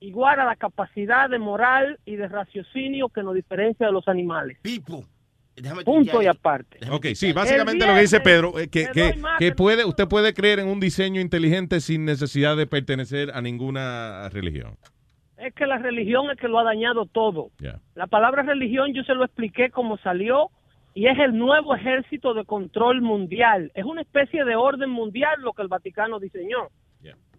igual a la capacidad de moral y de raciocinio que nos diferencia de los animales. Punto y aparte. Ok, sí, básicamente lo que dice Pedro, eh, que, que, que puede, usted puede creer en un diseño inteligente sin necesidad de pertenecer a ninguna religión. Es que la religión es que lo ha dañado todo. La palabra religión yo se lo expliqué cómo salió y es el nuevo ejército de control mundial. Es una especie de orden mundial lo que el Vaticano diseñó.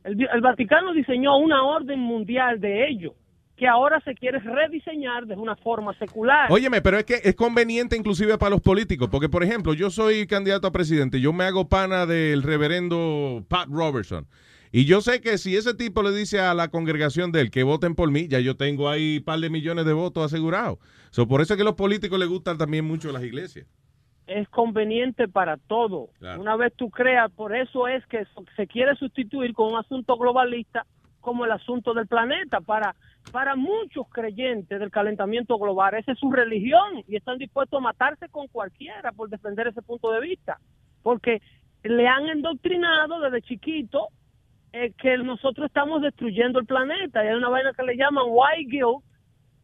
El, Vaticano diseñó una orden mundial de ello que ahora se quiere rediseñar de una forma secular. Óyeme, pero es que es conveniente inclusive para los políticos, porque por ejemplo, yo soy candidato a presidente, yo me hago pana del reverendo Pat Robertson. Y yo sé que si ese tipo le dice a la congregación de él que voten por mí, ya yo tengo ahí un par de millones de votos asegurados. So, por eso es que a los políticos les gustan también mucho las iglesias. es conveniente para todo. Claro. Una vez tú creas, por eso es que se quiere sustituir con un asunto globalista como el asunto del planeta. Para, para muchos creyentes del calentamiento global, esa es su religión y están dispuestos a matarse con cualquiera por defender ese punto de vista. Porque le han endoctrinado desde chiquito eh, que nosotros estamos destruyendo el planeta. Y hay una vaina que le llaman white guilt,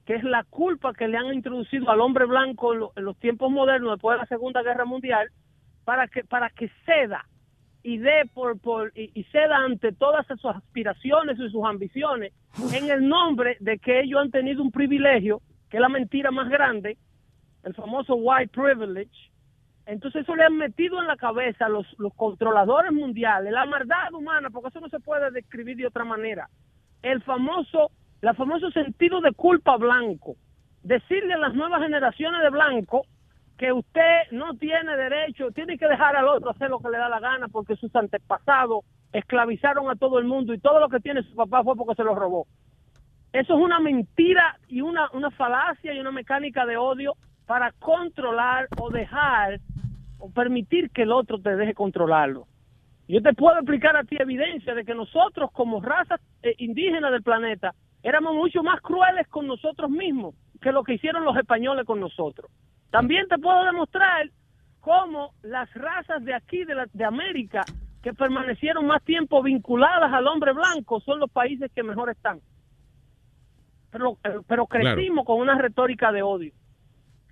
que es la culpa que le han introducido al hombre blanco en, lo- en los tiempos modernos después de la Segunda Guerra Mundial para que para que ceda y dé por, por y, y ceda ante todas sus aspiraciones y sus ambiciones en el nombre de que ellos han tenido un privilegio que es la mentira más grande el famoso white privilege entonces eso le han metido en la cabeza los, los controladores mundiales la maldad humana porque eso no se puede describir de otra manera el famoso el famoso sentido de culpa blanco decirle a las nuevas generaciones de blanco que usted no tiene derecho, tiene que dejar al otro hacer lo que le da la gana porque sus antepasados esclavizaron a todo el mundo y todo lo que tiene su papá fue porque se lo robó. Eso es una mentira y una, una falacia y una mecánica de odio para controlar o dejar o permitir que el otro te deje controlarlo. Yo te puedo explicar a ti evidencia de que nosotros como razas eh, indígenas del planeta éramos mucho más crueles con nosotros mismos que lo que hicieron los españoles con nosotros. También te puedo demostrar cómo las razas de aquí, de, la- de América, que permanecieron más tiempo vinculadas al hombre blanco, son los países que mejor están. Pero, eh, pero Claro. crecimos con una retórica de odio.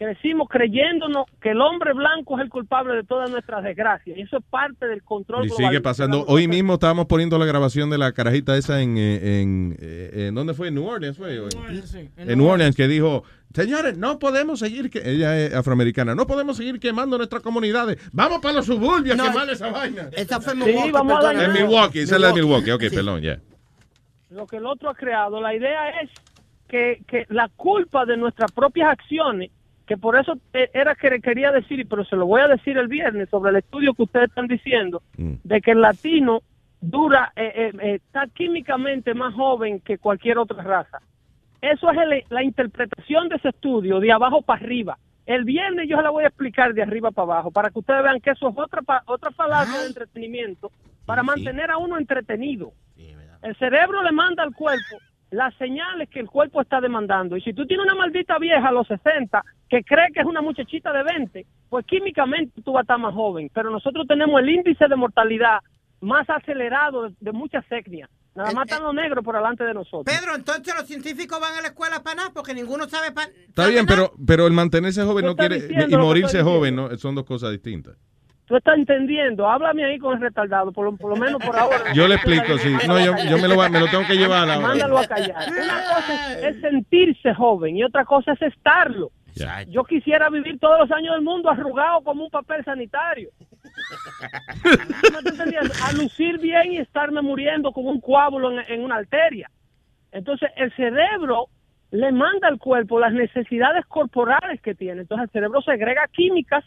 Crecimos creyéndonos que el hombre blanco es el culpable de todas nuestras desgracias. Y eso es parte del control Y sigue pasando. Hoy mismo estábamos poniendo la grabación de la carajita esa en, eh, en, eh, ¿en ¿dónde fue? ¿En New Orleans fue? ¿O en- en New Orleans que dijo, señores, no podemos seguir, que ella es afroamericana, no podemos seguir quemando nuestras comunidades. Vamos para los suburbios No, a quemar esa vaina. Esa fue en Sí, Milwaukee, vamos a perdóname. En Milwaukee, esa es la de Milwaukee. Ok, perdón, ya. lo que el otro ha creado. La idea es que, que la culpa de nuestras propias acciones, que por eso eh, era que quería decir, pero se lo voy a decir el viernes sobre el estudio que ustedes están diciendo, de que el latino dura, eh, eh, eh, está químicamente más joven que cualquier otra raza. Eso es el- la interpretación de ese estudio de abajo para arriba. El viernes yo se la voy a explicar de arriba para abajo para que ustedes vean que eso es otra, pa- otra falacia de entretenimiento para mantener a uno entretenido. El cerebro le manda al cuerpo las señales que el cuerpo está demandando. Y si tú tienes una maldita vieja a los 60 que cree que es una muchachita de 20, pues químicamente tú vas a estar más joven. Pero nosotros tenemos el índice de mortalidad más acelerado de, de muchas etnias. Nada más están los negros por delante de nosotros. Pedro, entonces los científicos van a la escuela para nada porque ninguno sabe para Está bien, pero, pero el mantenerse joven no quiere, y morirse joven no, son dos cosas distintas. Tú estás entendiendo. Háblame ahí con el retardado, por lo, por lo menos por ahora. Yo le explico, sí. No, yo, yo me, lo, me lo tengo que llevar ahora. Mándalo a callar. Una cosa es, es sentirse joven y otra cosa es estarlo. Yo quisiera vivir todos los años del mundo arrugado como un papel sanitario. A lucir bien y estarme muriendo como un coágulo en, en una arteria. Entonces, el cerebro le manda al cuerpo las necesidades corporales que tiene. Entonces, el cerebro segrega químicas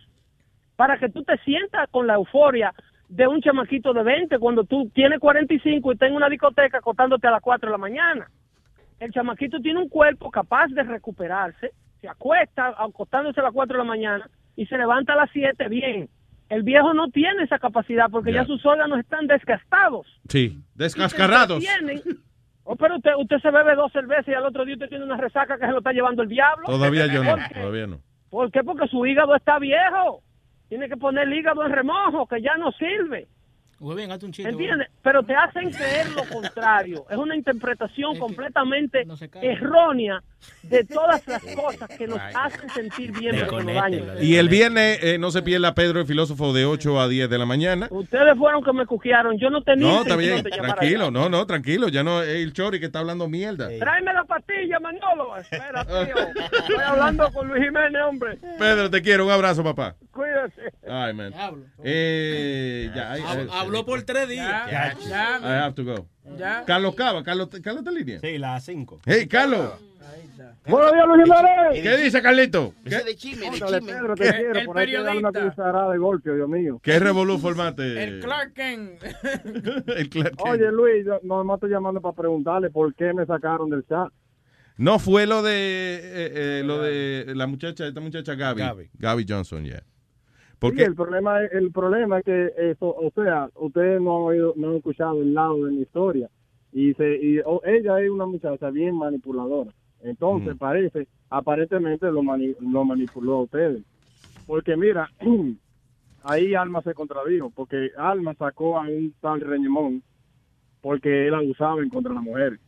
para que tú te sientas con la euforia de un chamaquito de 20 cuando tú tienes 45 y en una discoteca acostándote a las 4 de la mañana. El chamaquito tiene un cuerpo capaz de recuperarse, se acuesta acostándose a las 4 de la mañana y se levanta a las 7 bien. el viejo no tiene esa capacidad porque ya, Ya. sus órganos están desgastados. Sí, entretienen. Oh, pero usted, usted se bebe dos cervezas y al otro día usted tiene una resaca que se lo está llevando el diablo. Todavía yo no, todavía no. ¿Por qué? Porque su hígado está viejo. Tiene que poner el hígado en remojo, que ya no sirve. Hazte un chiste. ¿Entiendes? Pero te hacen creer lo contrario. Es una interpretación completamente errónea de todas las cosas que nos hacen sentir bien, pero que nos dañan. Y el viernes eh, no se pierda Pedro el filósofo de 8 a 10 de la mañana. Ustedes fueron que me cuquearon. Yo no tenía No, está bien, tranquilo, no, no, tranquilo, ya no es el Chori que está hablando mierda. Tráeme la pastilla, Manolo. Espera, tío. Estoy hablando con Luis Jiménez, hombre. Pedro, te quiero, un abrazo, papá. Cuídate. Ay, man. Eh, ya, eh, Habló por tres días. Ya, Ya. I have to go. Ya. Carlos Cava, Carlos, Carlos línea. Sí, las 5. Hey, Carlos. Buenos días, Luis Jiménez. ¿Qué dice Carlito? ¿Qué, de chisme, de chisme. Pedro, te quiero. Por ahí te dan una cucharada de golpe, Dios mío. qué revolú formate? El Clark Kent. El Clark Kent. Oye, Luis, yo no no estoy llamando para preguntarle por qué me sacaron del chat. No fue lo de eh, eh, lo de la muchacha, esta muchacha Gaby. Gaby, Johnson, ya. Sí, Porque el problema, es- el problema es que eso, o sea, ustedes no han oído, no han escuchado el lado de mi historia y se, y ella es una muchacha bien manipuladora. Entonces Mm. parece, aparentemente lo, mani- lo manipuló a ustedes. Porque mira, ahí Alma se contradijo, porque Alma sacó a un tal Reñemón porque él abusaba en contra de las mujeres.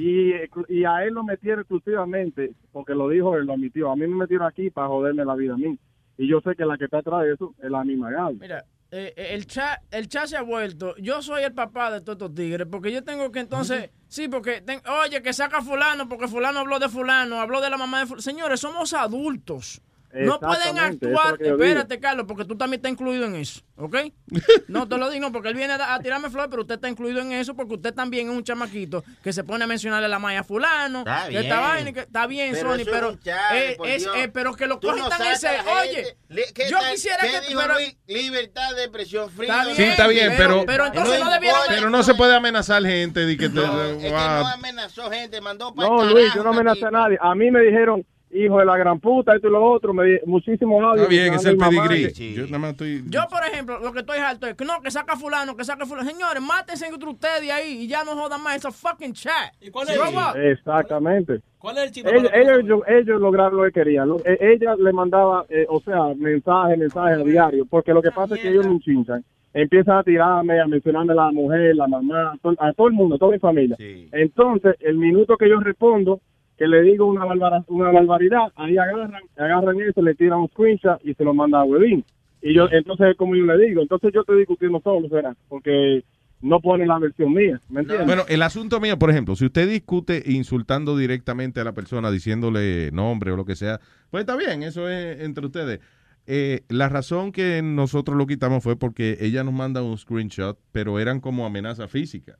Y, y a él lo metieron exclusivamente, porque lo dijo él, lo admitió. A mí me metieron aquí para joderme la vida a mí. Y yo sé que la que está atrás de eso es la misma Gaby. Mira, eh, eh, el chat el chat se ha vuelto. Yo soy el papá de todos estos tigres, porque yo tengo que entonces. Sí, porque. ten- oye, que saca Fulano, porque Fulano habló de Fulano, habló de la mamá de Fulano. Señores, somos adultos. No pueden es actuar. digo. Espérate, Carlos, porque tú también estás incluido en eso, ¿ok? No te lo digo porque él viene a, a tirarme flores, pero usted está incluido en eso porque usted también es un chamaquito que se pone a mencionarle la maya a fulano. Está esta bien. vaina y que- está bien, Pero Sony, es pero chale, eh, es, eh, pero que lo no tan sacas ese. a. Oye, Li- ¿qué yo tal- quisiera qué que dijo pero- Luis? Libertad de expresión fría. Está bien, Sí, está bien, pero, pero entonces no debieron- pero no se puede amenazar gente de que te, Es que ah, no amenazó gente, mandó para No, Luis, yo no amenacé a nadie. A mí me dijeron, hijo de la gran puta, esto y lo otro. Me di muchísimos audios. Está bien, es el pedigrí. Yo nada más estoy... Yo, por ejemplo, lo que estoy harto es que no, que saca fulano, que saca fulano. Señores, mátense entre ustedes ahí y ya no jodan más esa fucking chat. ¿Y cuál Exactamente. ¿Cuál es el chisme? Ellos, ellos, ellos lograron lo que querían. Lo- eh, Ella le mandaba, eh, o sea, mensajes, mensajes a diario, porque lo que pasa es que ellos me chinchan. Empiezan a tirarme, a mencionarme a la mujer, la mamá, a todo, a todo el mundo, a toda mi familia. Entonces, el minuto que yo respondo, que le digo una, barbara- una barbaridad, ahí agarran, agarran eso, le tiran un screenshot y se lo mandan a Webin. Y yo, entonces, como yo le digo, entonces yo estoy discutiendo solo, ¿será? Porque no ponen la versión mía, ¿me entiendes? Bueno, el asunto mío, por ejemplo, si usted discute insultando directamente a la persona, diciéndole nombre o lo que sea, pues está bien, eso es entre ustedes. Eh, la razón que nosotros lo quitamos fue porque ella nos manda un screenshot, pero eran como amenaza física.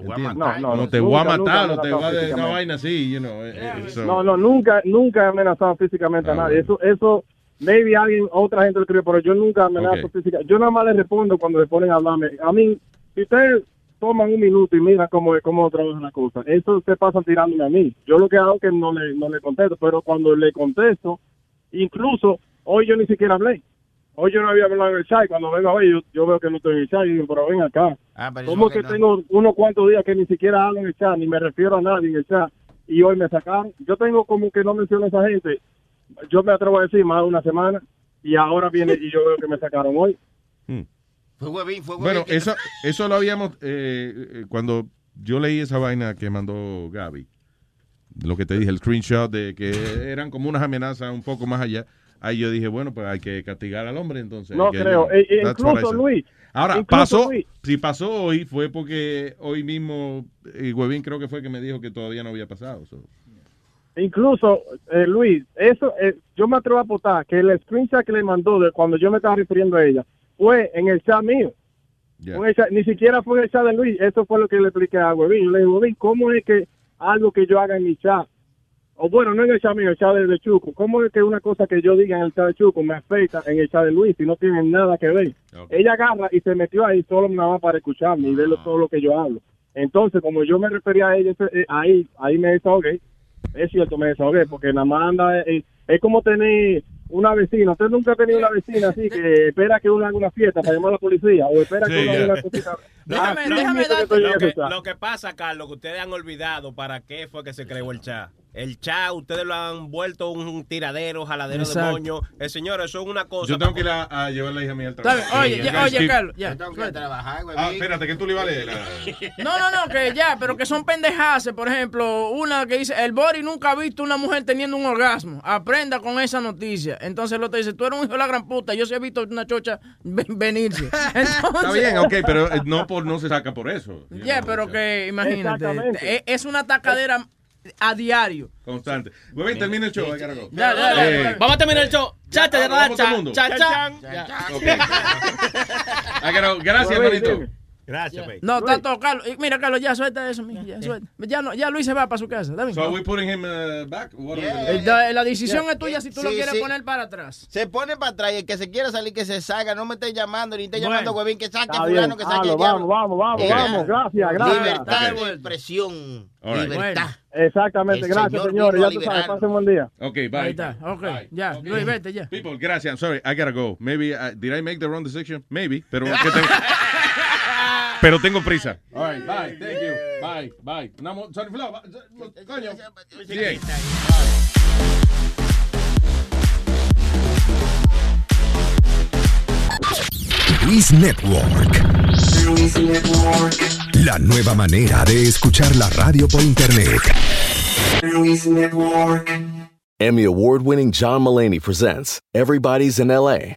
Te voy a matar. No, no, no, te voy a matar o te voy a de una vaina así, you know. eh, eh, so- No, no, nunca, nunca he amenazado físicamente a Ah, nadie. Eso, eso, maybe alguien, otra gente lo escribe, pero yo nunca amenazo Ok. físicamente. Yo nada más les respondo cuando se ponen a hablarme. A mí, si ustedes toman un minuto y miran cómo, cómo trabajan las cosas, eso se pasan tirándome a mí. Yo lo que hago es que no le, no le contesto, pero cuando le contesto, incluso hoy yo ni siquiera hablé. Hoy yo no había hablado en el chat y cuando vengo a ver, yo, yo veo que no estoy en el chat y digo, pero ven acá. Ah, pero ¿Cómo que no- tengo unos cuantos días que ni siquiera hablo en el chat, ni me refiero a nadie en el chat, y hoy me sacaron? Yo tengo como que no menciono a esa gente. Yo me atrevo a decir más de una semana, y ahora viene y yo veo que me sacaron hoy. Fue huevín, fue huevín. Bueno, eso, eso lo habíamos, eh, eh, cuando yo leí esa vaina que mandó Gaby, lo que te dije, el screenshot de que eran como unas amenazas un poco más allá, ahí yo dije, bueno, pues hay que castigar al hombre entonces. No creo. E- e incluso. Luis, Ahora, incluso, pasó, Luis. si pasó hoy fue porque hoy mismo, y Huevín creo que fue que me dijo que todavía no había pasado. so. Incluso, eh, Luis, eso, eh, yo me atrevo a apostar que el screenshot que le mandó de cuando yo me estaba refiriendo a ella fue en el chat mío. Fue en el chat- ni siquiera fue en el chat de Luis. Eso fue lo que le expliqué a Huevín. Yo le dije, Huevín, ¿cómo es que algo que yo haga en mi chat, o bueno, no en el chat mío, en el chat de, de Chuco, cómo es que una cosa que yo diga en el chat de Chuco me afecta en el chat de Luis y no tiene nada que ver? Ella agarra y se metió ahí solo nada más para escucharme y ver lo- todo lo que yo hablo. Entonces, como yo me refería a ella, eh, ahí, ahí me desahogué. Es cierto, me desahogué, porque nada más anda, eh, es como tener una vecina. Usted nunca ha tenido una vecina así que espera que uno haga una fiesta para llamar a la policía o espera que uno haga una cosita. Déjame, déjame darte lo que, lo que pasa, Carlos, que ustedes han olvidado para qué fue que se creó el chat. El chat, ustedes lo han vuelto un tiradero, jaladero Exacto. de moño. El señor, eso es una cosa. Yo tengo que ir a, a llevar a la hija mía al trabajo. Oye, Sí, ya- guys, oye, keep- Carlos, ya. Yo tengo que ir a trabajar, güey. Ah, espérate, que tú le ibas a leer. la- No, no, no, que ya, pero que son pendejadas. Por ejemplo, una que dice, el Bori nunca ha visto una mujer teniendo un orgasmo. Aprenda con esa noticia. Entonces el otro dice, tú eres un hijo de la gran puta. Yo sí he visto una chocha ven- venirse. Entonces, Está bien, ok, pero eh, no, por, no se saca por eso. Ya, pero que imagínate, Exactamente. es, es una atacadera a diario. Constante. Güey, termina el show. Gotta go. Dale, dale, Eh, dale. Vamos a terminar el show. Cha, cha, vamos, vamos todo el mundo. cha, cha, cha. Ok. Gracias, baby. No, está todo, Carlos. Y Mira, Carlos, ya suelta eso, mija, ya suelta. Ya, no, ya Luis se va para su casa. Dame. So are we putting him uh, back? What we doing? la, la decisión Yeah. es tuya si tú lo Sí, quieres sí. poner para atrás. Se pone para atrás y el que se quiera salir que se salga. No me esté llamando ni esté Bueno. llamando, huevín, que saque Está fulano, bien. que saque el vamos, vamos, vamos, Eh, vamos. Gracias, gracias. Libertad Ok. de expresión. Right. Libertad. Exactamente, El gracias, Señor señores. Ya tú sabes, pasen buen día. Ok, bye. Ahí está, ok, ya, Luis, vete ya. People, gracias. I'm sorry. I gotta go. Maybe, uh, did I make the wrong decision? Maybe, pero pero tengo prisa. All right, bye. Thank you. Bye, bye. No, mo- sorry, Flo, va- coño. Bien. Luis Network. La nueva manera de escuchar la radio por internet. Emmy award winning John Mullaney presents Everybody's in LA,